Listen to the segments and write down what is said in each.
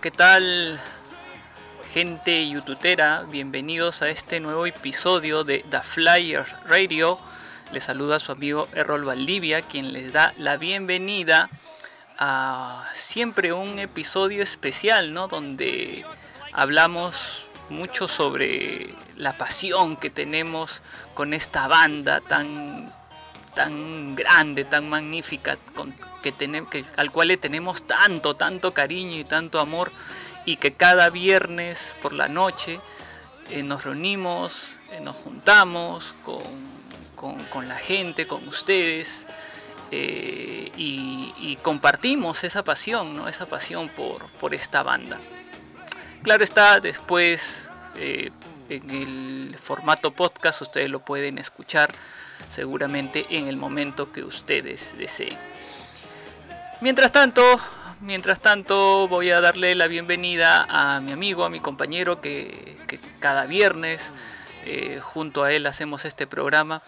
¿qué tal? Gente youtubera, bienvenidos a este nuevo episodio de The Flyers Radio. Les saluda su amigo Errol Valdivia, quien les da la bienvenida a siempre un episodio especial, ¿no? Donde hablamos mucho sobre la pasión que tenemos con esta banda tan tan grande, tan magnífica, que al cual le tenemos tanto, tanto cariño y tanto amor, y que cada viernes por la noche eh, nos reunimos, eh, nos juntamos con, la gente, con ustedes, eh, y, compartimos esa pasión, ¿no? esa pasión por esta banda. Claro está, después en el formato podcast ustedes lo pueden escuchar seguramente en el momento que ustedes deseen. Mientras tanto, mientras tanto voy a darle la bienvenida a mi amigo, a mi compañero que, cada viernes eh, junto a él hacemos este programa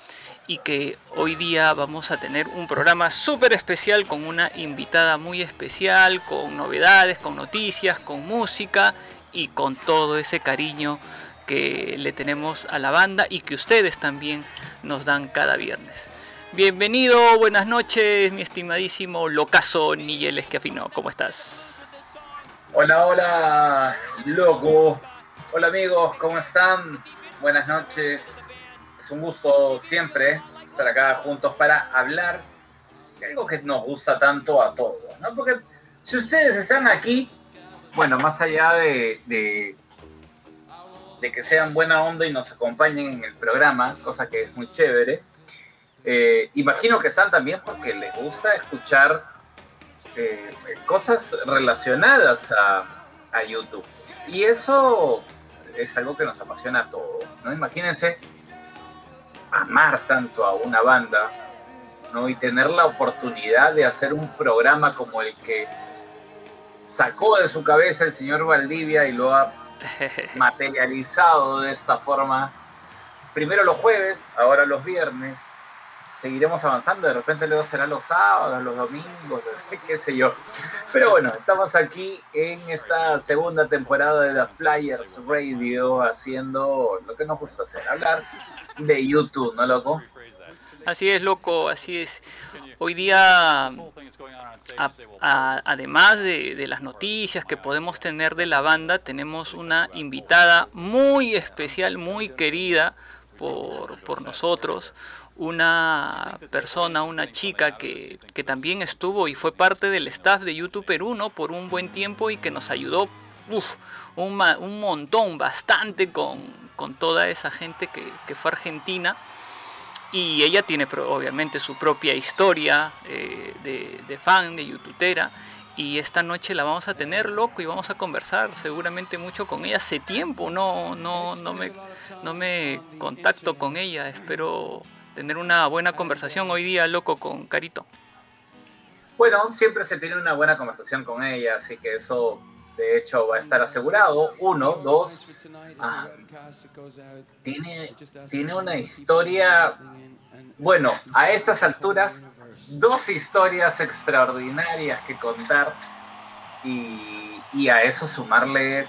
y que hoy día vamos a tener un programa súper especial con una invitada muy especial, con novedades, con noticias, con música y con todo ese cariño que le tenemos a la banda y que ustedes también nos dan cada viernes. Bienvenido, buenas noches, mi estimadísimo Locazo Nigel Esquiafino, ¿cómo estás? Hola, hola, loco. Hola amigos, ¿cómo están? Buenas noches. Es un gusto siempre estar acá juntos para hablar de algo que nos gusta tanto a todos, ¿no? Porque si ustedes están aquí, bueno, más allá de de que sean buena onda y nos acompañen en el programa, cosa que es muy chévere. Eh, imagino que están también porque les gusta escuchar eh, cosas relacionadas a, a, YouTube. Y eso es algo que nos apasiona a todos, ¿no? Imagínense amar tanto a una banda, ¿no? Y tener la oportunidad de hacer un programa como el que sacó de su cabeza el señor Valdivia y lo ha materializado de esta forma. Primero los jueves, ahora los viernes. Seguiremos avanzando, de repente luego será los sábados, los domingos, qué sé yo. Pero bueno, estamos aquí en esta segunda temporada de The Flyers Radio haciendo lo que nos gusta hacer, hablar de YouTube, ¿no, loco? Así es, loco, así es. Hoy día, a, a, además de, de, las noticias que podemos tener de la banda, tenemos una invitada muy especial, muy querida por, por nosotros, una persona, una chica que, que, también estuvo y fue parte del staff de YouTube Perú ¿no? por un buen tiempo y que nos ayudó uf, un, un, montón, bastante con, con toda esa gente que, que fue argentina y ella tiene obviamente su propia historia eh, de, de, fan, de youtubera. Y esta noche la vamos a tener loco y vamos a conversar seguramente mucho con ella. Hace tiempo no, no, no, me, no me contacto con ella. Espero tener una buena conversación hoy día, loco, con Carito. Bueno, siempre se tiene una buena conversación con ella, así que eso de hecho va a estar asegurado. Uno, dos, ah, tiene, tiene una historia, bueno, a estas alturas, dos historias extraordinarias que contar y, y a eso sumarle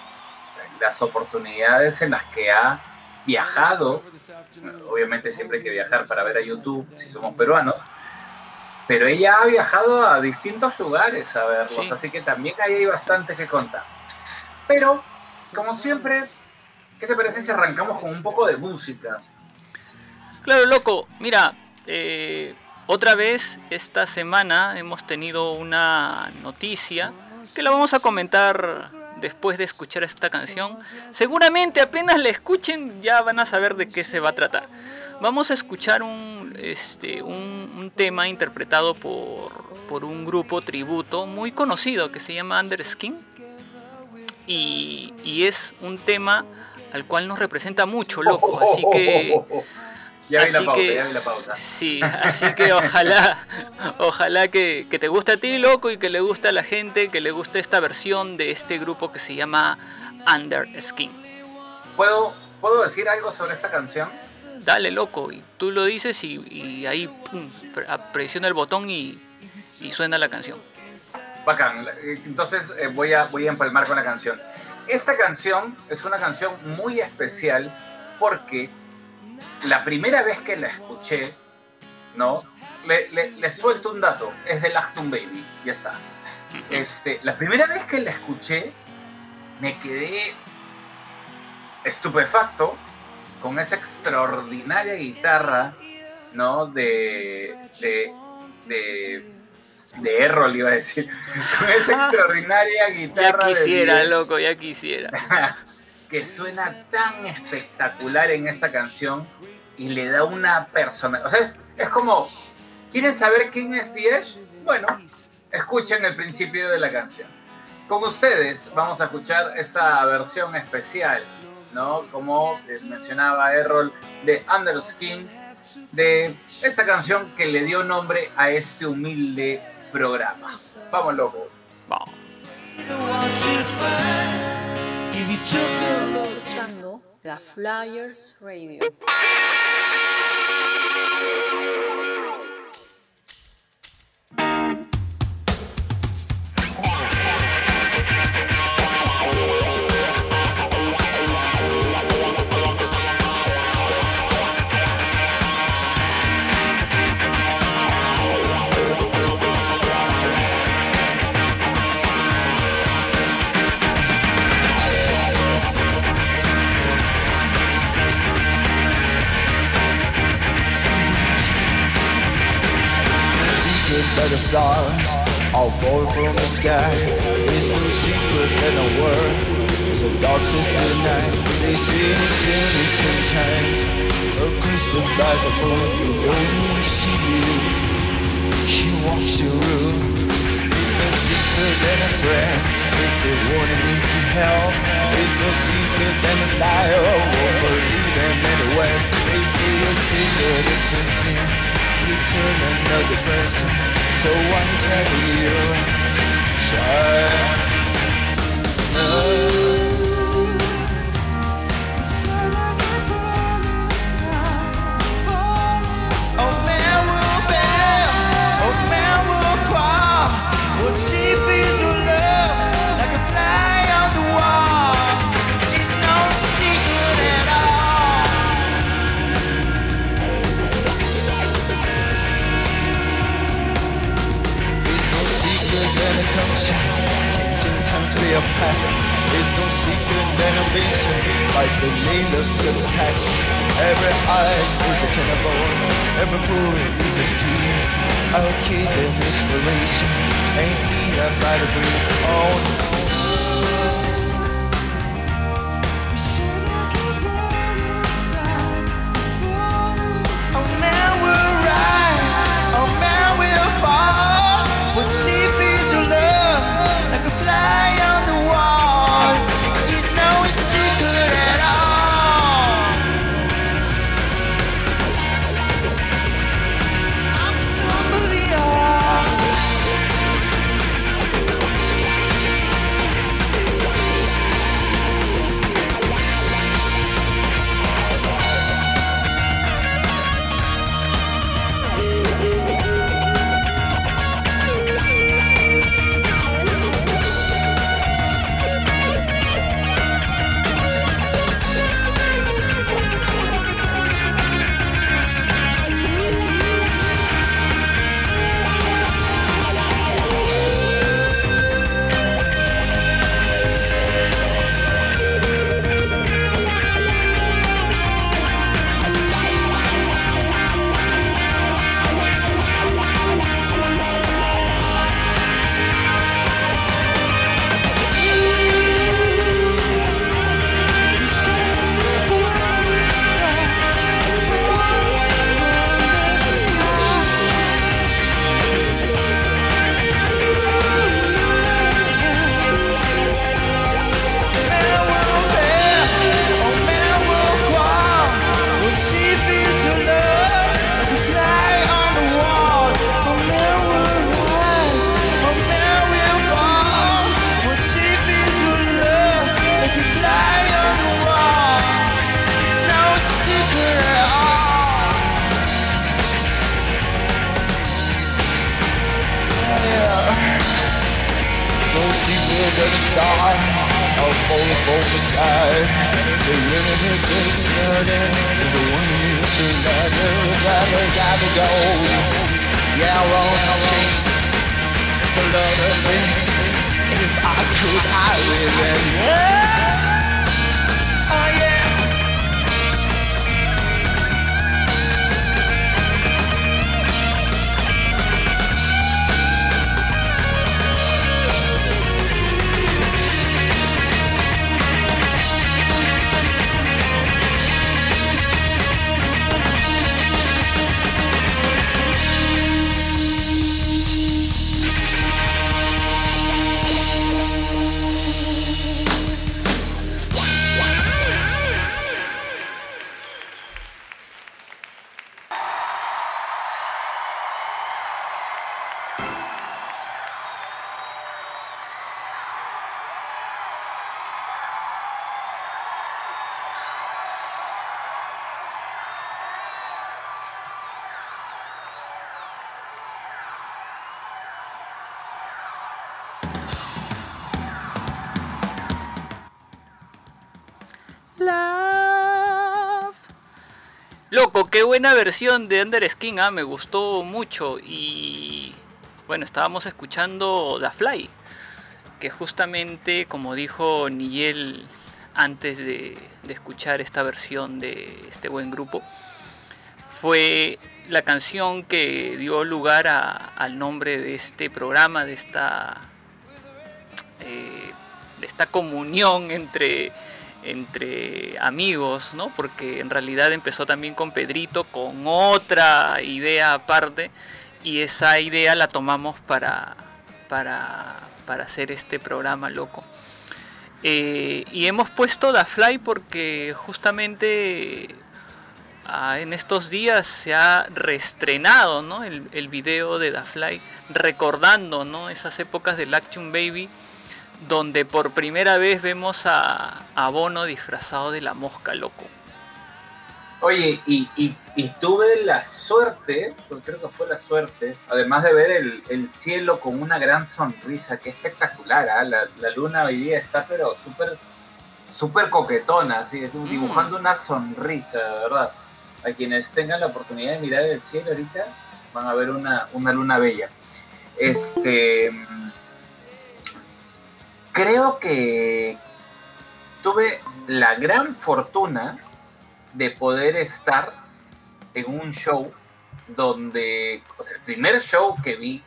las oportunidades en las que ha viajado. Obviamente siempre hay que viajar para ver a YouTube si somos peruanos pero ella ha viajado a distintos lugares a verlos, sí. así que también ahí hay bastante que contar. Pero, como siempre, ¿qué te parece si arrancamos con un poco de música? Claro, loco, mira, eh, otra vez esta semana hemos tenido una noticia que la vamos a comentar después de escuchar esta canción. Seguramente apenas la escuchen ya van a saber de qué se va a tratar. Vamos a escuchar un, este, un, un tema interpretado por, por, un grupo tributo muy conocido que se llama Underskin. Y, y, es un tema al cual nos representa mucho, loco. Así que. Ya vi la pausa, que, ya vi la pausa. Sí, así que ojalá, ojalá que, que, te guste a ti, loco, y que le guste a la gente, que le guste esta versión de este grupo que se llama Underskin. ¿Puedo, ¿Puedo decir algo sobre esta canción? Dale loco, y tú lo dices y, y ahí pum, presiona el botón y, y, suena la canción. bacán. Entonces eh, voy, a, voy a empalmar con la canción. Esta canción es una canción muy especial porque la primera vez que la escuché, ¿no? Le, suelto un dato, es de Lachtung Baby, ya está. Este, la primera vez que la escuché, me quedé estupefacto con esa extraordinaria guitarra, ¿no? De, de, de, de Errol, iba a decir. Con esa extraordinaria guitarra. Ya quisiera, loco, ya quisiera. que suena tan espectacular en esta canción y le da una persona. O sea, es, es como. ¿Quieren saber quién es Diez? Bueno, escuchen el principio de la canción. Con ustedes vamos a escuchar esta versión especial ¿no? Como mencionaba Errol, de Underskin, de esta canción que le dio nombre a este humilde programa. Vamos, loco. Vamos. Estás escuchando la Flyers Radio. by the stars all fall from the sky. There's no secret in the world. It's a dark sister night. They say the silly sometimes. Across by the moon, you don't even see you. She walks the room. There's no secret than a friend. It's the wanting me to help. There's no secret than a liar. Won't believe them in the West. They say a secret is something. Turn another person so one tell you, child. Oh a past. There's no secret animation Lies the lane of success Every eyes. Is a cannibal? Every bullet is a fear I'll keep the inspiration And see that the breathe on Loco, qué buena versión de Under Skin, ah, me gustó mucho. Y bueno, estábamos escuchando The Fly, que justamente, como dijo Nigel antes de, escuchar esta versión de este buen grupo, fue la canción que dio lugar al nombre de este programa, de esta, eh, de esta comunión entre, entre amigos, ¿no? Porque en realidad empezó también con Pedrito, con otra idea aparte, y esa idea la tomamos para, para, para hacer este programa loco. Eh, y hemos puesto The Fly porque justamente ah, en estos días se ha reestrenado ¿no? el, video de The Fly, recordando ¿no? esas épocas del Action Baby, donde por primera vez vemos a, a Bono disfrazado de la mosca, loco. Oye, y, y- y tuve la suerte, porque creo que fue la suerte, además de ver el, el cielo con una gran sonrisa, que espectacular, ¿ah? la, la luna hoy día está pero súper súper coquetona, así, es, Mm. dibujando una sonrisa, de verdad. A quienes tengan la oportunidad de mirar el cielo ahorita, van a ver una, una luna bella. Este, creo que tuve la gran fortuna de poder estar en un show donde, o sea, el primer show que vi,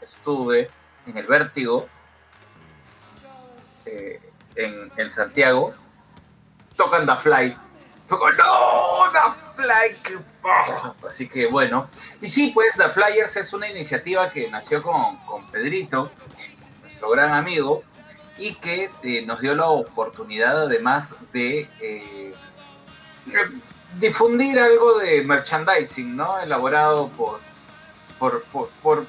estuve en el Vértigo, eh, en, Santiago, tocan The Fly. Fue como, no, The Fly, paja". Así que bueno. Y sí, pues The Flyers es una iniciativa que nació con, con Pedrito, nuestro gran amigo, y que eh, nos dio la oportunidad además de eh, difundir algo de merchandising, ¿no? Elaborado por, por, por, por-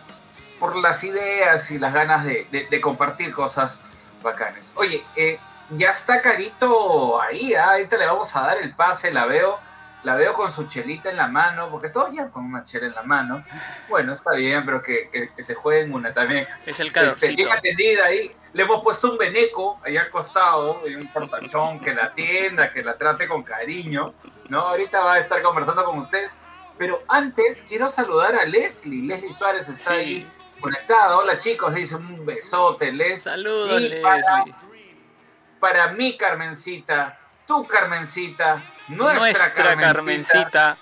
por las ideas y las ganas de compartir cosas bacanes. Oye, eh, ya está Carito ahí, ¿ah? ahorita le vamos a dar el pase, la veo, la veo con su chelita en la mano, porque todos ya con una chela en la mano. Bueno, está bien, pero que, que- que se jueguen una también. Es el Este, calorcito. bien atendida ahí. Le hemos puesto un beneco ahí al costado, y un fortachón que la atienda, que la trate con cariño. ¿no? Ahorita va a estar conversando con ustedes. Pero antes quiero saludar a Leslie. Leslie Suárez está Sí. ahí conectada. Hola chicos, dice un besote, Les. Saludos, Y para, Leslie. para mí, Carmencita, tu Carmencita, nuestra, Nuestra Carmencita, Carmencita.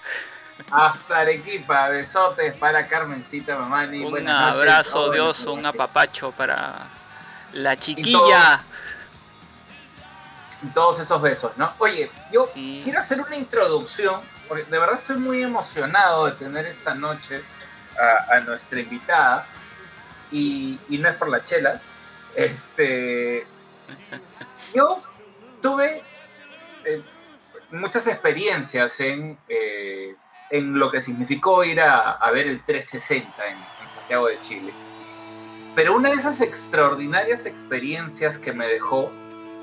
hasta Arequipa. Besotes para Carmencita, Mamani. Un noches. abrazo oso, un apapacho para la chiquilla. todos- todos esos besos, ¿no? Oye, yo Sí. quiero hacer una introducción, porque de verdad estoy muy emocionado de tener esta noche a, a nuestra invitada, y, y no es por la chela. Este, yo tuve eh, muchas experiencias en, eh, en lo que significó ir a, a ver el 360 en, Santiago de Chile. Pero una de esas extraordinarias experiencias que me dejó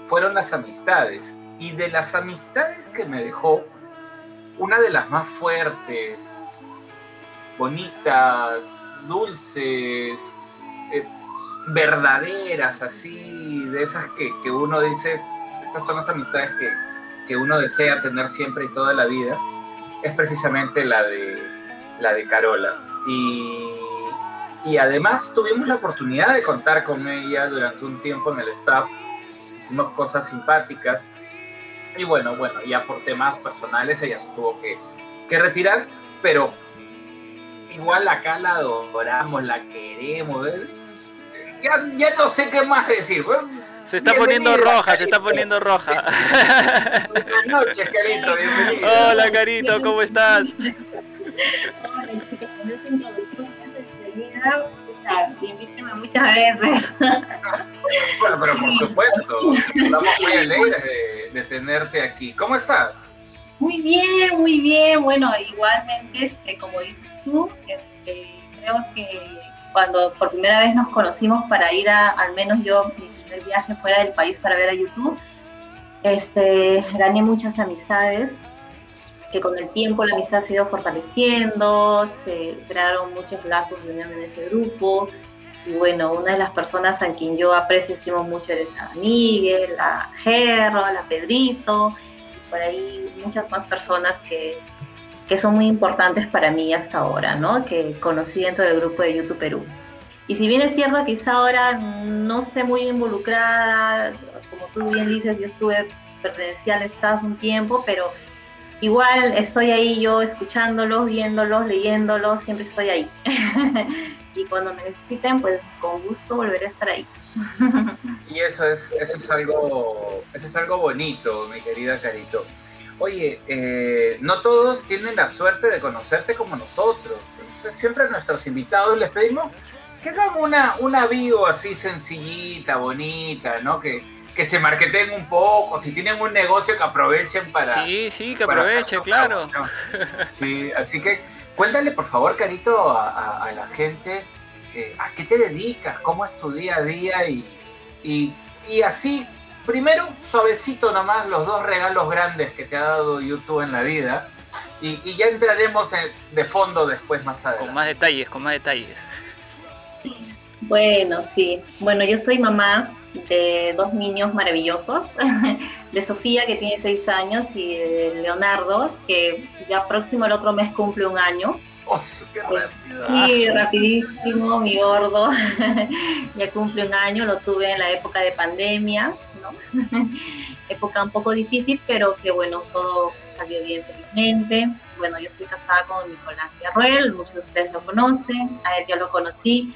fueron las amistades. Y de las amistades que me dejó, una de las más fuertes, bonitas, dulces, eh, verdaderas, así, de esas que, que uno dice, estas son las amistades que, que uno desea tener siempre y toda la vida, es precisamente la de, la de Carola. Y, y además tuvimos la oportunidad de contar con ella durante un tiempo en el staff. Hicimos cosas simpáticas. Y bueno, bueno, ya por temas personales ella se tuvo que, que retirar, pero igual acá la adoramos, la queremos. ¿eh? Ya, ya no sé qué más decir. Se está poniendo roja, se está poniendo roja. Buenas noches, Carito, bienvenido. Hola, Carito, ¿cómo estás? Hola esta introducción de bienvenida, invíteme muchas veces. Bueno, pero por supuesto, estamos muy alegres de, de tenerte aquí. ¿Cómo estás? Muy bien, muy bien. Bueno, igualmente, este, como dices tú, este, creo que cuando por primera vez nos conocimos para ir a, al menos yo, mi primer viaje fuera del país para ver a YouTube, este, gané muchas amistades, que con el tiempo la amistad ha ido fortaleciendo, se crearon muchos lazos de unión en ese grupo. Y bueno, una de las personas a quien yo aprecio y estimo mucho es a Miguel, a Gerro, a Pedrito, y por ahí muchas más personas que, que son muy importantes para mí hasta ahora, ¿no? Que conocí dentro del grupo de YouTube Perú. Y si bien es cierto, quizá ahora no esté muy involucrada, como tú bien dices, yo estuve pertenecía al staff un tiempo, pero igual estoy ahí yo escuchándolos, viéndolos, leyéndolos, siempre estoy ahí. y cuando me necesiten, pues con gusto volveré a estar ahí. Y eso es, eso es algo, eso es algo bonito, mi querida Carito. Oye, eh, no todos tienen la suerte de conocerte como nosotros. Siempre a nuestros invitados les pedimos que hagan una, una bio así sencillita, bonita, ¿no? Que, que se marketen un poco, si tienen un negocio que aprovechen para... Sí, sí, que para hacer aproveche, su claro. Sí, así que cuéntale por favor, Carito, a, a- a la gente eh, a qué te dedicas, cómo es tu día a día y, y, y así, primero, suavecito nomás, los dos regalos grandes que te ha dado YouTube en la vida y, y ya entraremos en- de fondo después más adelante. Con más detalles, con más detalles. Bueno, sí. Bueno, yo soy mamá de dos niños maravillosos, de Sofía, que tiene seis años, y de Leonardo, que ya próximo el otro mes cumple un año. ¡Oh, qué! Sí, rapidísimo, mi gordo. ya cumple un año, lo tuve en la época de pandemia, ¿no? época un poco difícil, pero que bueno, todo salió bien felizmente. Bueno, yo estoy casada con Nicolás Villarruel, muchos de ustedes lo conocen, a él yo lo conocí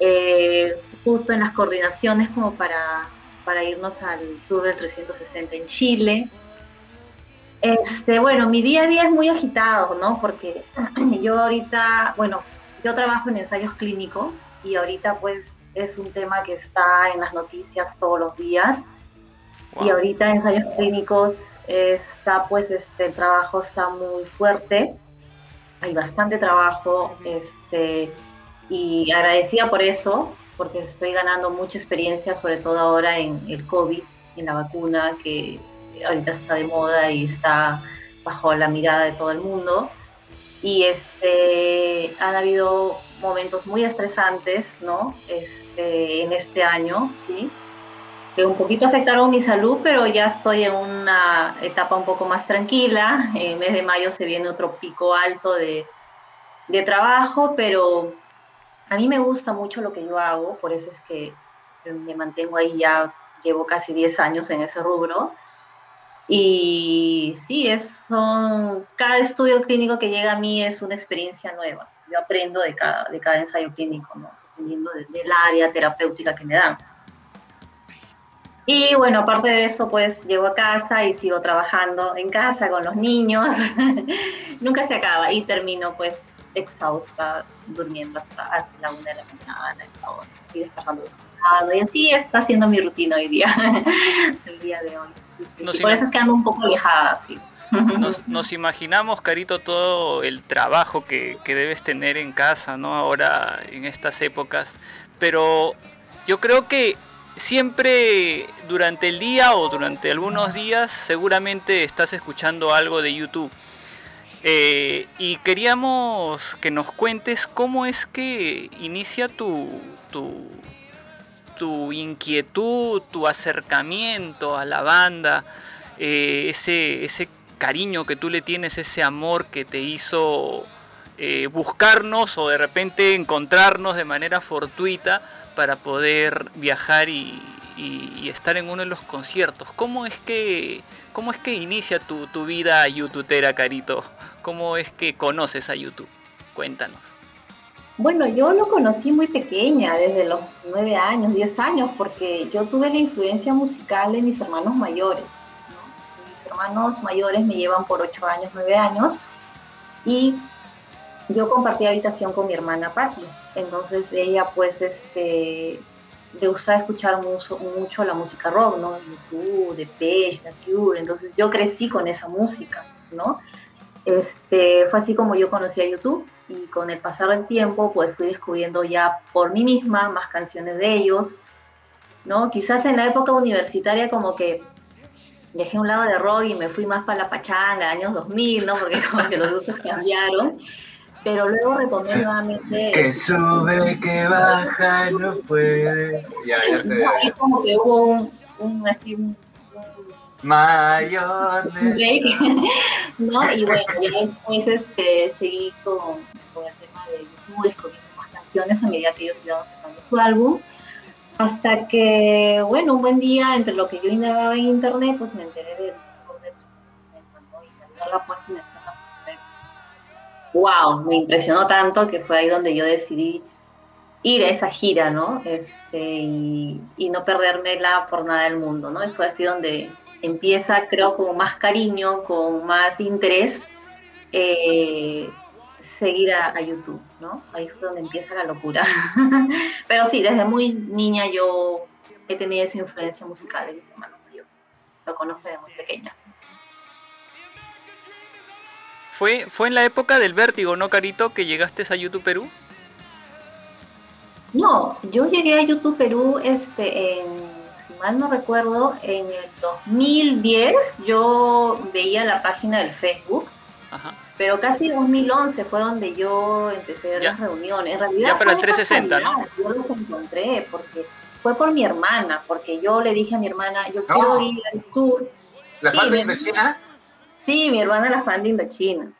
eh, justo en las coordinaciones como para, para irnos al Tour del 360 en Chile. Este, bueno, mi día a día es muy agitado, ¿no? Porque yo ahorita, bueno, yo trabajo en ensayos clínicos y ahorita pues es un tema que está en las noticias todos los días. Y ahorita ensayos clínicos está pues este el trabajo está muy fuerte. Hay bastante trabajo, este, y agradecida por eso, porque estoy ganando mucha experiencia, sobre todo ahora en el COVID, en la vacuna, que ahorita está de moda y está bajo la mirada de todo el mundo. Y este, han habido momentos muy estresantes, ¿no? Este, en este año, ¿sí? Que un poquito afectaron mi salud, pero ya estoy en una etapa un poco más tranquila. En el mes de mayo se viene otro pico alto de, de trabajo, pero a mí me gusta mucho lo que yo hago, por eso es que me mantengo ahí ya, llevo casi 10 años en ese rubro. Y sí, es, son, cada estudio clínico que llega a mí es una experiencia nueva. Yo aprendo de cada, de cada ensayo clínico, ¿no? dependiendo de- del área terapéutica que me dan. Y bueno, aparte de eso, pues llego a casa y sigo trabajando en casa con los niños. Nunca se acaba y termino pues exhausta, durmiendo hasta, hasta la una de la mañana, hora, y despertando. Y así está siendo mi rutina hoy día, el día de hoy. Sí, sí. Por eso es que ando un poco alejada, sí. Nos, nos imaginamos, Carito, todo el trabajo que, que debes tener en casa, ¿no? Ahora, en estas épocas. Pero yo creo que siempre durante el día o durante algunos días seguramente estás escuchando algo de YouTube. Eh, y queríamos que nos cuentes cómo es que inicia tu, tu, tu inquietud, tu acercamiento a la banda, eh, ese, ese cariño que tú le tienes, ese amor que te hizo eh, buscarnos o de repente encontrarnos de manera fortuita para poder viajar y, estar en uno de los conciertos. ¿Cómo es que, cómo es que inicia tu, tu vida youtubera, Carito? ¿Cómo es que conoces a YouTube? Cuéntanos. Bueno, yo lo conocí muy pequeña, desde los nueve años, diez años, porque yo tuve la influencia musical de mis hermanos mayores. Mis hermanos mayores me llevan por ocho años, nueve años, y yo compartí habitación con mi hermana Patti. Entonces ella, pues, este, le gusta escuchar mucho, la música rock, ¿no? YouTube, Depeche, The Cure. Entonces yo crecí con esa música, ¿no? Este, fue así como yo conocí a YouTube y con el pasar del tiempo pues fui descubriendo ya por mí misma más canciones de ellos, ¿no? Quizás en la época universitaria como que dejé un lado de rock y me fui más para la pachanga, años 2000, ¿no? Porque como que los gustos cambiaron. Pero luego retomé nuevamente... Que sube, que baja, no puede... Ya, ya te veo. Es como que hubo un, un así, un Mayor. ¿no? Y bueno, ya después este, seguí con, con, el tema de YouTube, descubriendo más canciones a medida que ellos iban sacando su álbum. Hasta que, bueno, un buen día, entre lo que yo indagaba en internet, pues me enteré del y la puesta en escena. ¡Wow! Me impresionó tanto que fue ahí donde yo decidí ir a esa gira, ¿no? Este, y, y no perdérmela por nada del mundo, ¿no? Y fue así donde empieza, creo, con más cariño, con más interés, eh, seguir a, YouTube, ¿no? Ahí fue donde empieza la locura. Pero sí, desde muy niña yo he tenido esa influencia musical de mis hermanos yo Lo conozco desde muy pequeña. Fue, fue en la época del vértigo, ¿no, Carito, que llegaste a YouTube Perú? No, yo llegué a YouTube Perú este, en mal no recuerdo, en el 2010 yo veía la página del Facebook, pero casi 2011 fue donde yo empecé a ver las reuniones. En realidad, ya para el 360, ¿no? Yo los encontré porque fue por mi hermana, porque yo le dije a mi hermana, yo quiero ir al tour. ¿La sí, de China? Sí, mi hermana la fan de China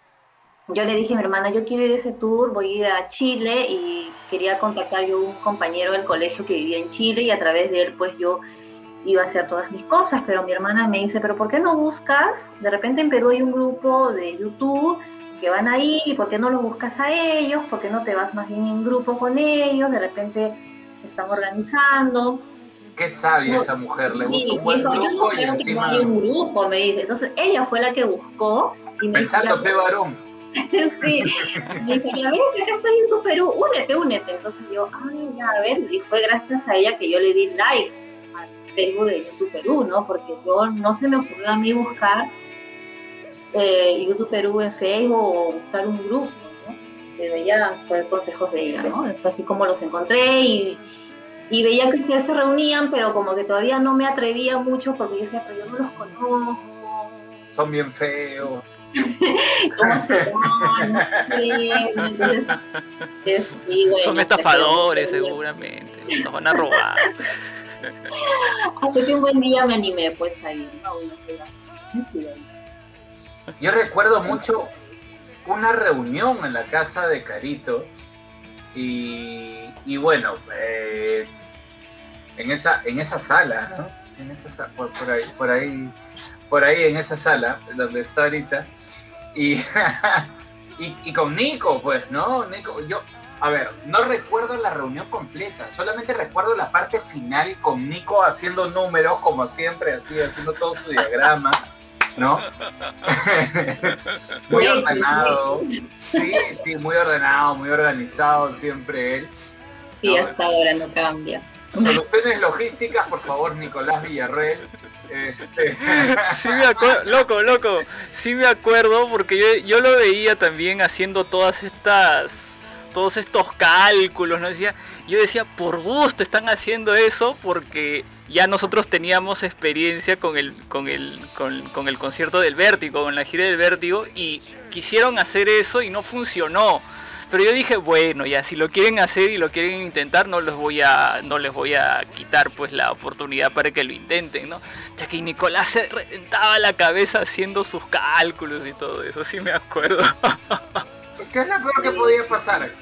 yo le dije a mi hermana, yo quiero ir a ese tour, voy a ir a Chile y quería contactar yo a un compañero del colegio que vivía en Chile y a través de él pues yo iba a hacer todas mis cosas, pero mi hermana me dice, pero ¿por qué no buscas? De repente en Perú hay un grupo de YouTube que van ahí, ¿por qué no los buscas a ellos? ¿Por qué no te vas más bien en grupo con ellos? De repente se están organizando. Qué sabia esa mujer, le buscó un buen grupo y encima... hay un grupo, me dice. Entonces ella fue la que buscó. Y me Pensando, qué varón. sí, me dice, a ver, acá estoy en tu Perú, únete, únete. Entonces yo, ay, ya, a ver, y fue gracias a ella que yo le di like Facebook de YouTube Perú, ¿no? Porque yo no se me ocurrió a mí buscar eh, YouTube Perú en Facebook o buscar un grupo, ¿no? Pero ella fue consejos de ella, ¿no? Fue así como los encontré y, y veía que ustedes se reunían, pero como que todavía no me atrevía mucho porque yo decía, pero yo no los conozco. Son bien feos. ¿Cómo se Son estafadores, seguramente. Nos van a robar. Así un buen día me animé pues a Yo recuerdo mucho una reunión en la casa de Carito y, bueno, eh, en, esa, en esa sala, ¿no? En esa, por, ahí, por ahí, por ahí en esa sala donde está ahorita y, y, y, con Nico, pues, ¿no? Nico, yo, a ver, no recuerdo la reunión completa, solamente recuerdo la parte final con Nico haciendo números, como siempre, así, haciendo todo su diagrama, ¿no? muy ordenado. Sí, sí, muy ordenado, muy organizado siempre él. Sí, hasta ahora no cambia. Soluciones logísticas, por favor, Nicolás Villarreal. Este... Sí me acuerdo, loco, loco, sí me acuerdo porque yo, yo lo veía también haciendo todas estas todos estos cálculos, ¿no? Decía, yo decía, por gusto están haciendo eso porque ya nosotros teníamos experiencia con el, con el, con, el concierto del vértigo, con la gira del vértigo, y quisieron hacer eso y no funcionó. Pero yo dije, bueno, ya si lo quieren hacer y lo quieren intentar, no les voy a, no les voy a quitar pues la oportunidad para que lo intenten, ¿no? Ya que Nicolás se reventaba la cabeza haciendo sus cálculos y todo eso, sí me acuerdo. ¿Qué es lo peor que podía pasar?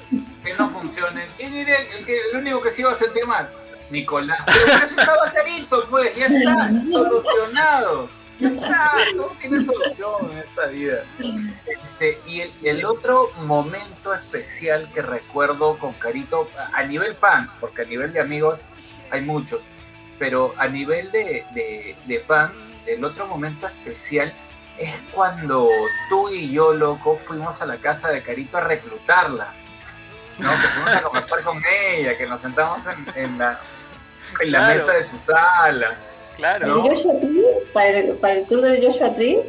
Que no funcione. ¿Quién era el, que, el único que se iba a sentir mal? Nicolás. Pero eso estaba carito, pues, ya está, solucionado. Ya está, todo tiene solución en esta vida. Este, y el, el otro momento especial que recuerdo con Carito, a nivel fans, porque a nivel de amigos hay muchos, pero a nivel de, de, de fans, el otro momento especial es cuando tú y yo, loco, fuimos a la casa de Carito a reclutarla. ¿no? Que fuimos a conversar con ella, que nos sentamos en, en la, en la Claro. mesa de su sala. Claro, ¿El Joshua Tree? ¿Para el, para el tour del Joshua Tree?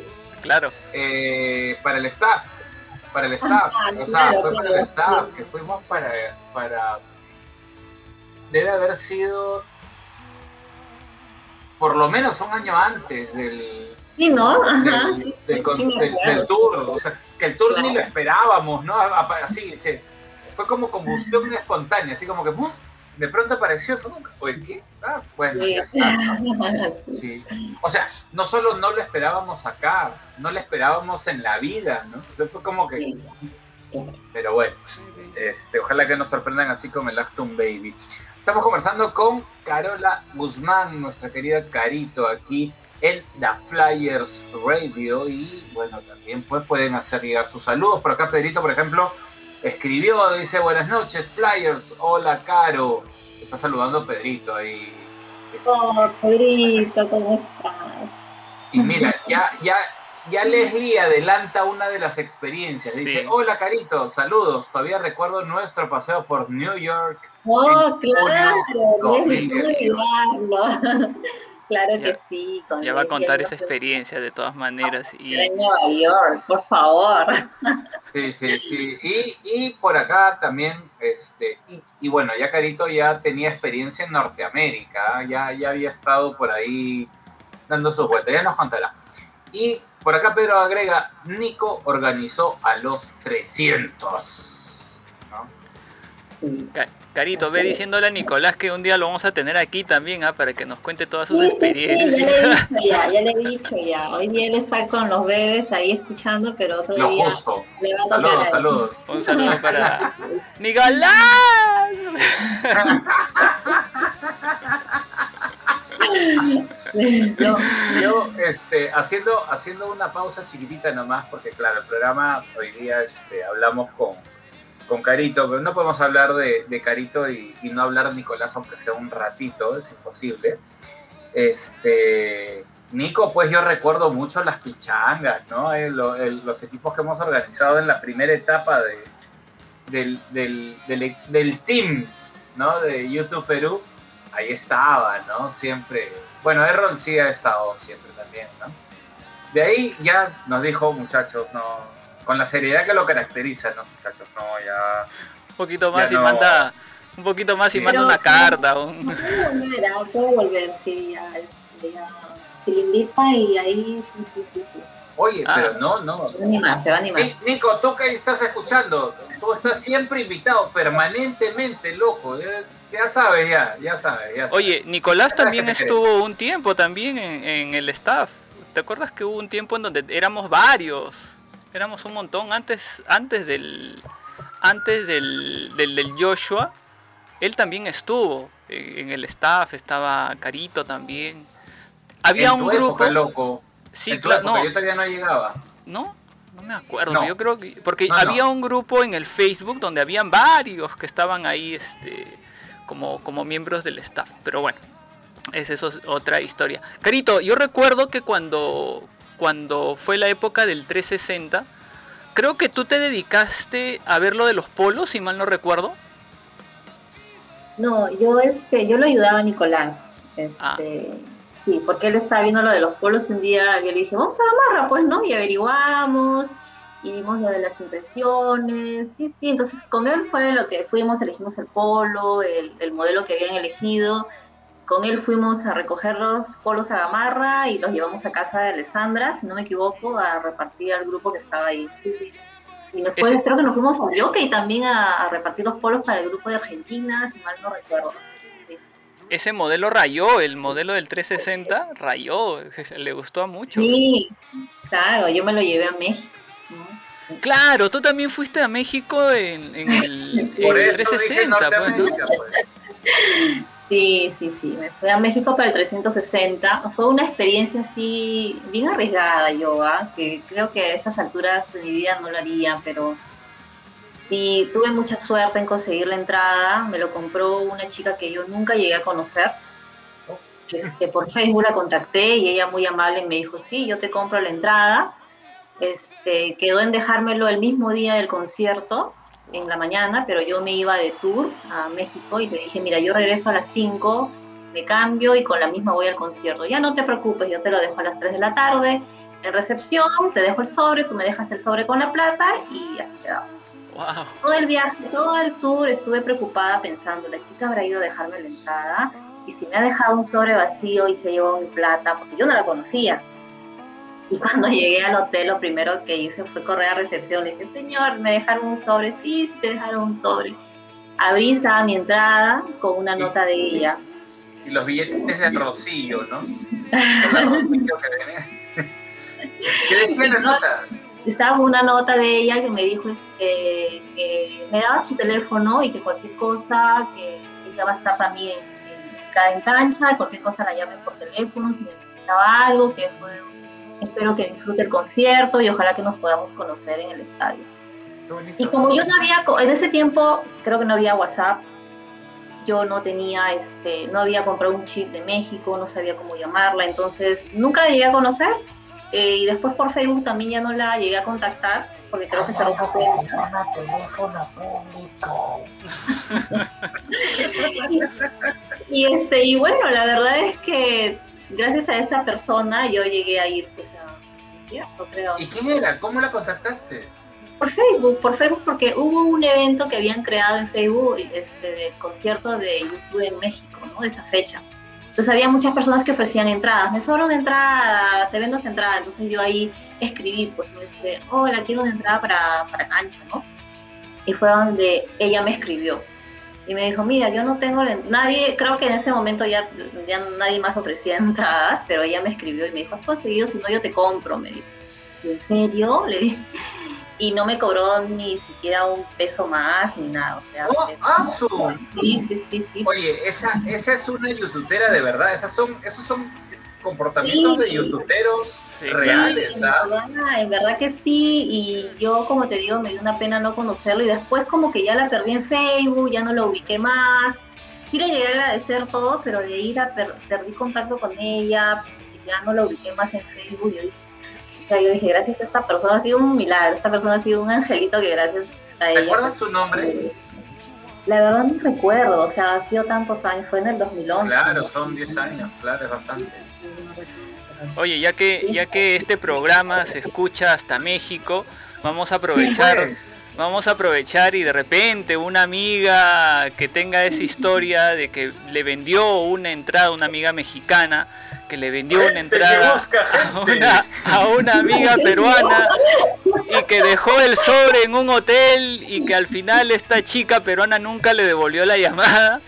claro. eh, para el staff. Para el staff. Ah, o sea, claro, fue para claro, el staff que fuimos para, para. Debe haber sido. Por lo menos un año antes del, Sí, ¿no? Ajá. del, sí, del sí, del- del tour. O sea, que el tour ni Claro. lo esperábamos, ¿no? Así, se- fue como combustión espontánea, así como que ¡buf! de pronto apareció. Fue como, Oye, ¿qué? Ah, bueno, Sí. ya está, ¿no? Sí. O sea, no solo no lo esperábamos acá, no lo esperábamos en la vida, ¿no? Sea, fue como que. Pero bueno, este, ojalá que nos sorprendan así como el Acton Baby. Estamos conversando con Carola Guzmán, nuestra querida Carito, aquí en The Flyers Radio. Y bueno, también pues pueden hacer llegar sus saludos. Por acá Pedrito, por ejemplo, escribió, dice buenas noches, Flyers, hola Caro. Está saludando Pedrito ahí. Oh, Pedrito, ¿cómo estás? Y mira, ya, ya, ya Leslie adelanta una de las experiencias. Dice, Sí. hola Carito, saludos. Todavía recuerdo nuestro paseo por New York. Oh, claro, Leslie, ¿cómo 2018. olvidarlo? Claro que sí. con Ya va a contar esa experiencia de todas maneras. Y En Nueva York, por favor. Sí, sí, sí. Y, y por acá también, este, y, y bueno, ya Carito ya tenía experiencia en Norteamérica, ya, ya había estado por ahí dando su vuelta, ya nos contará. Y por acá Pedro agrega, Nico organizó a los 300. Carito, ve diciéndole a Nicolás que un día lo vamos a tener aquí también, ¿ah? para que nos cuente todas sus Sí, sí, sí, ya le he experiencias. dicho ya, ya le he dicho ya. Hoy día él está con los bebés ahí escuchando, pero otro Lo día justo. le va a tocar Saludos, saludos. Un saludo para Nicolás. No, Yo, este, haciendo, haciendo una pausa chiquitita nomás, porque claro, el programa hoy día este, hablamos con, con Carito, pero no podemos hablar de, Carito y, no hablar de Nicolás, aunque sea un ratito, es imposible. Este, Nico, pues yo recuerdo mucho las pichangas, ¿no? El- los equipos que hemos organizado en la primera etapa de, del, del, del, del team, ¿no? De YouTube Perú, ahí estaba, ¿no? Siempre. Bueno, Errol sí ha estado siempre también, ¿no? De ahí ya nos dijo, muchachos, no, con la seriedad que lo caracteriza, ¿no? Muchachos, no, ya. Un poquito más y no. manda un poquito más y Sí. manda Pero- una carta. un- puede volver, ah, puede volver, sí, ya, este, ya. Si le invita y ahí, sí, sí, sí, sí. Oye, Ah. pero no, no. Se va a animar, se va a animar. Ni- Nico, tú que estás escuchando, tú estás siempre invitado, permanentemente, loco. Ya, ya sabes, ya, ya sabes, ya sabes. Oye, Nicolás también estuvo un tiempo también en, en el staff. ¿Te acuerdas que hubo un tiempo en donde éramos varios? Éramos un montón antes antes del antes del, del, del Joshua. Él también estuvo en el staff, estaba Carito también. Había En tu un grupo. época, loco. Sí, en tu claro, época, no, yo todavía no llegaba. no, no me acuerdo. No. Yo creo que porque No, no. había un grupo en el Facebook donde habían varios que estaban ahí, este, como como miembros del staff. Pero bueno, es eso es otra historia. Carito, yo recuerdo que cuando cuando fue la época del 360, creo que tú te dedicaste a ver lo de los polos, si mal no recuerdo. No, yo este, yo lo ayudaba a Nicolás. Este, Ah. Sí, porque él estaba viendo lo de los polos y un día yo le dije, vamos a Gamarra, pues, ¿no? Y averiguamos, y vimos lo de las impresiones, sí, sí, entonces con él fue lo que fuimos, elegimos el polo, el, el modelo que habían elegido, con él fuimos a recoger los polos a Gamarra y los llevamos a casa de Alessandra, si no me equivoco, a repartir al grupo que estaba ahí. Sí, sí. Y después Ese- creo que nos fuimos a Yoke y también a, a repartir los polos para el grupo de Argentina, si mal no recuerdo. Sí. Ese modelo rayó, el modelo del 360 rayó, le gustó a muchos. Sí, claro, yo me lo llevé a México. ¿no? Claro, tú también fuiste a México en, en el, en Por el eso dije 360, pues, ¿no? Norteamérica, pues. Sí, sí, sí, me fui a México para el 360. Fue una experiencia así bien arriesgada yo, ¿ah? que creo que a estas alturas de mi vida no lo haría, pero sí, tuve mucha suerte en conseguir la entrada. Me lo compró una chica que yo nunca llegué a conocer. Este, por Facebook la contacté y ella muy amable me dijo, sí, yo te compro la entrada. Este, quedó en dejármelo el mismo día del concierto, en la mañana, pero yo me iba de tour a México y le dije, mira, yo regreso a las 5, me cambio y con la misma voy al concierto. Ya no te preocupes, yo te lo dejo a las 3 de la tarde en recepción, te dejo el sobre, tú me dejas el sobre con la plata y ya quedamos. Wow. Todo el viaje, todo el tour estuve preocupada pensando, la chica habrá ido a dejarme la entrada y si me ha dejado un sobre vacío y se llevó mi plata, porque yo no la conocía. Y cuando llegué al hotel, lo primero que hice fue correr a recepción. Le dije, señor, me dejaron un sobre. Sí, te dejaron un sobre. Abrí estaba mi entrada con una nota de ella. Y los billetes de Rocío, ¿no? ¿Qué decía la nota? Estaba una nota de ella que me dijo este, que me daba su teléfono y que cualquier cosa, que ella va a estar también en, en, cada- en cancha, cualquier cosa la llamen por teléfono si necesitaba algo, que fue- espero que disfrute el concierto y ojalá que nos podamos conocer en el estadio. Y como yo no había, en ese tiempo creo que no había WhatsApp, yo no tenía, este, no había comprado un chip de México, no sabía cómo llamarla, entonces nunca la llegué a conocer. eh, y después por Facebook también ya no la llegué a contactar, porque creo que su cuenta. y este, y bueno, la verdad es que gracias a esa persona yo llegué a ir pues a creo. ¿Y quién era? ¿Cómo la contactaste? Por Facebook, por Facebook porque hubo un evento que habían creado en Facebook este, del concierto de YouTube en México, ¿no? De esa fecha. Entonces había muchas personas que ofrecían entradas. Me sobra una entrada, te vendo esta entrada. Entonces yo ahí escribí, pues, este, hola, quiero una entrada para, para cancha, ¿no? Y fue donde ella me escribió. Y me dijo, mira, yo no tengo, la- nadie, creo que en ese momento ya, ya nadie más ofrecía entradas, pero ella me escribió y me dijo, ¿has conseguido? Si no, yo te compro, me dijo. ¿Y ¿En serio? Le dije y no me cobró ni siquiera un peso más ni nada. O sea, ¡Oh, asu! sí, sí, sí, sí. Oye, esa, esa es una youtubera de verdad. Esas son, esos son comportamientos Sí. de youtuberos Sí, reales, en, ¿ah? verdad, en verdad que sí, y yo como te digo, me dio una pena no conocerla y después como que ya la perdí en Facebook, ya no la ubiqué más. Sí le llegué a agradecer todo, pero de ir a per- perdí contacto con ella, ya no la ubiqué más en Facebook. Yo dije, o sea, yo dije, gracias a esta persona ha sido un milagro, esta persona ha sido un angelito que gracias a ella. ¿Recuerdas su nombre? La verdad no recuerdo, o sea, ha sido tantos años, fue en el 2011. Claro, son 10 años, claro, es bastante. Oye, ya que, ya que este programa se escucha hasta México, vamos a aprovechar, Sí, pues. vamos a aprovechar y de repente una amiga que tenga esa historia de que le vendió una entrada, una amiga mexicana, que le vendió una entrada a una, a una amiga peruana y que dejó el sobre en un hotel y que al final esta chica peruana nunca le devolvió la llamada.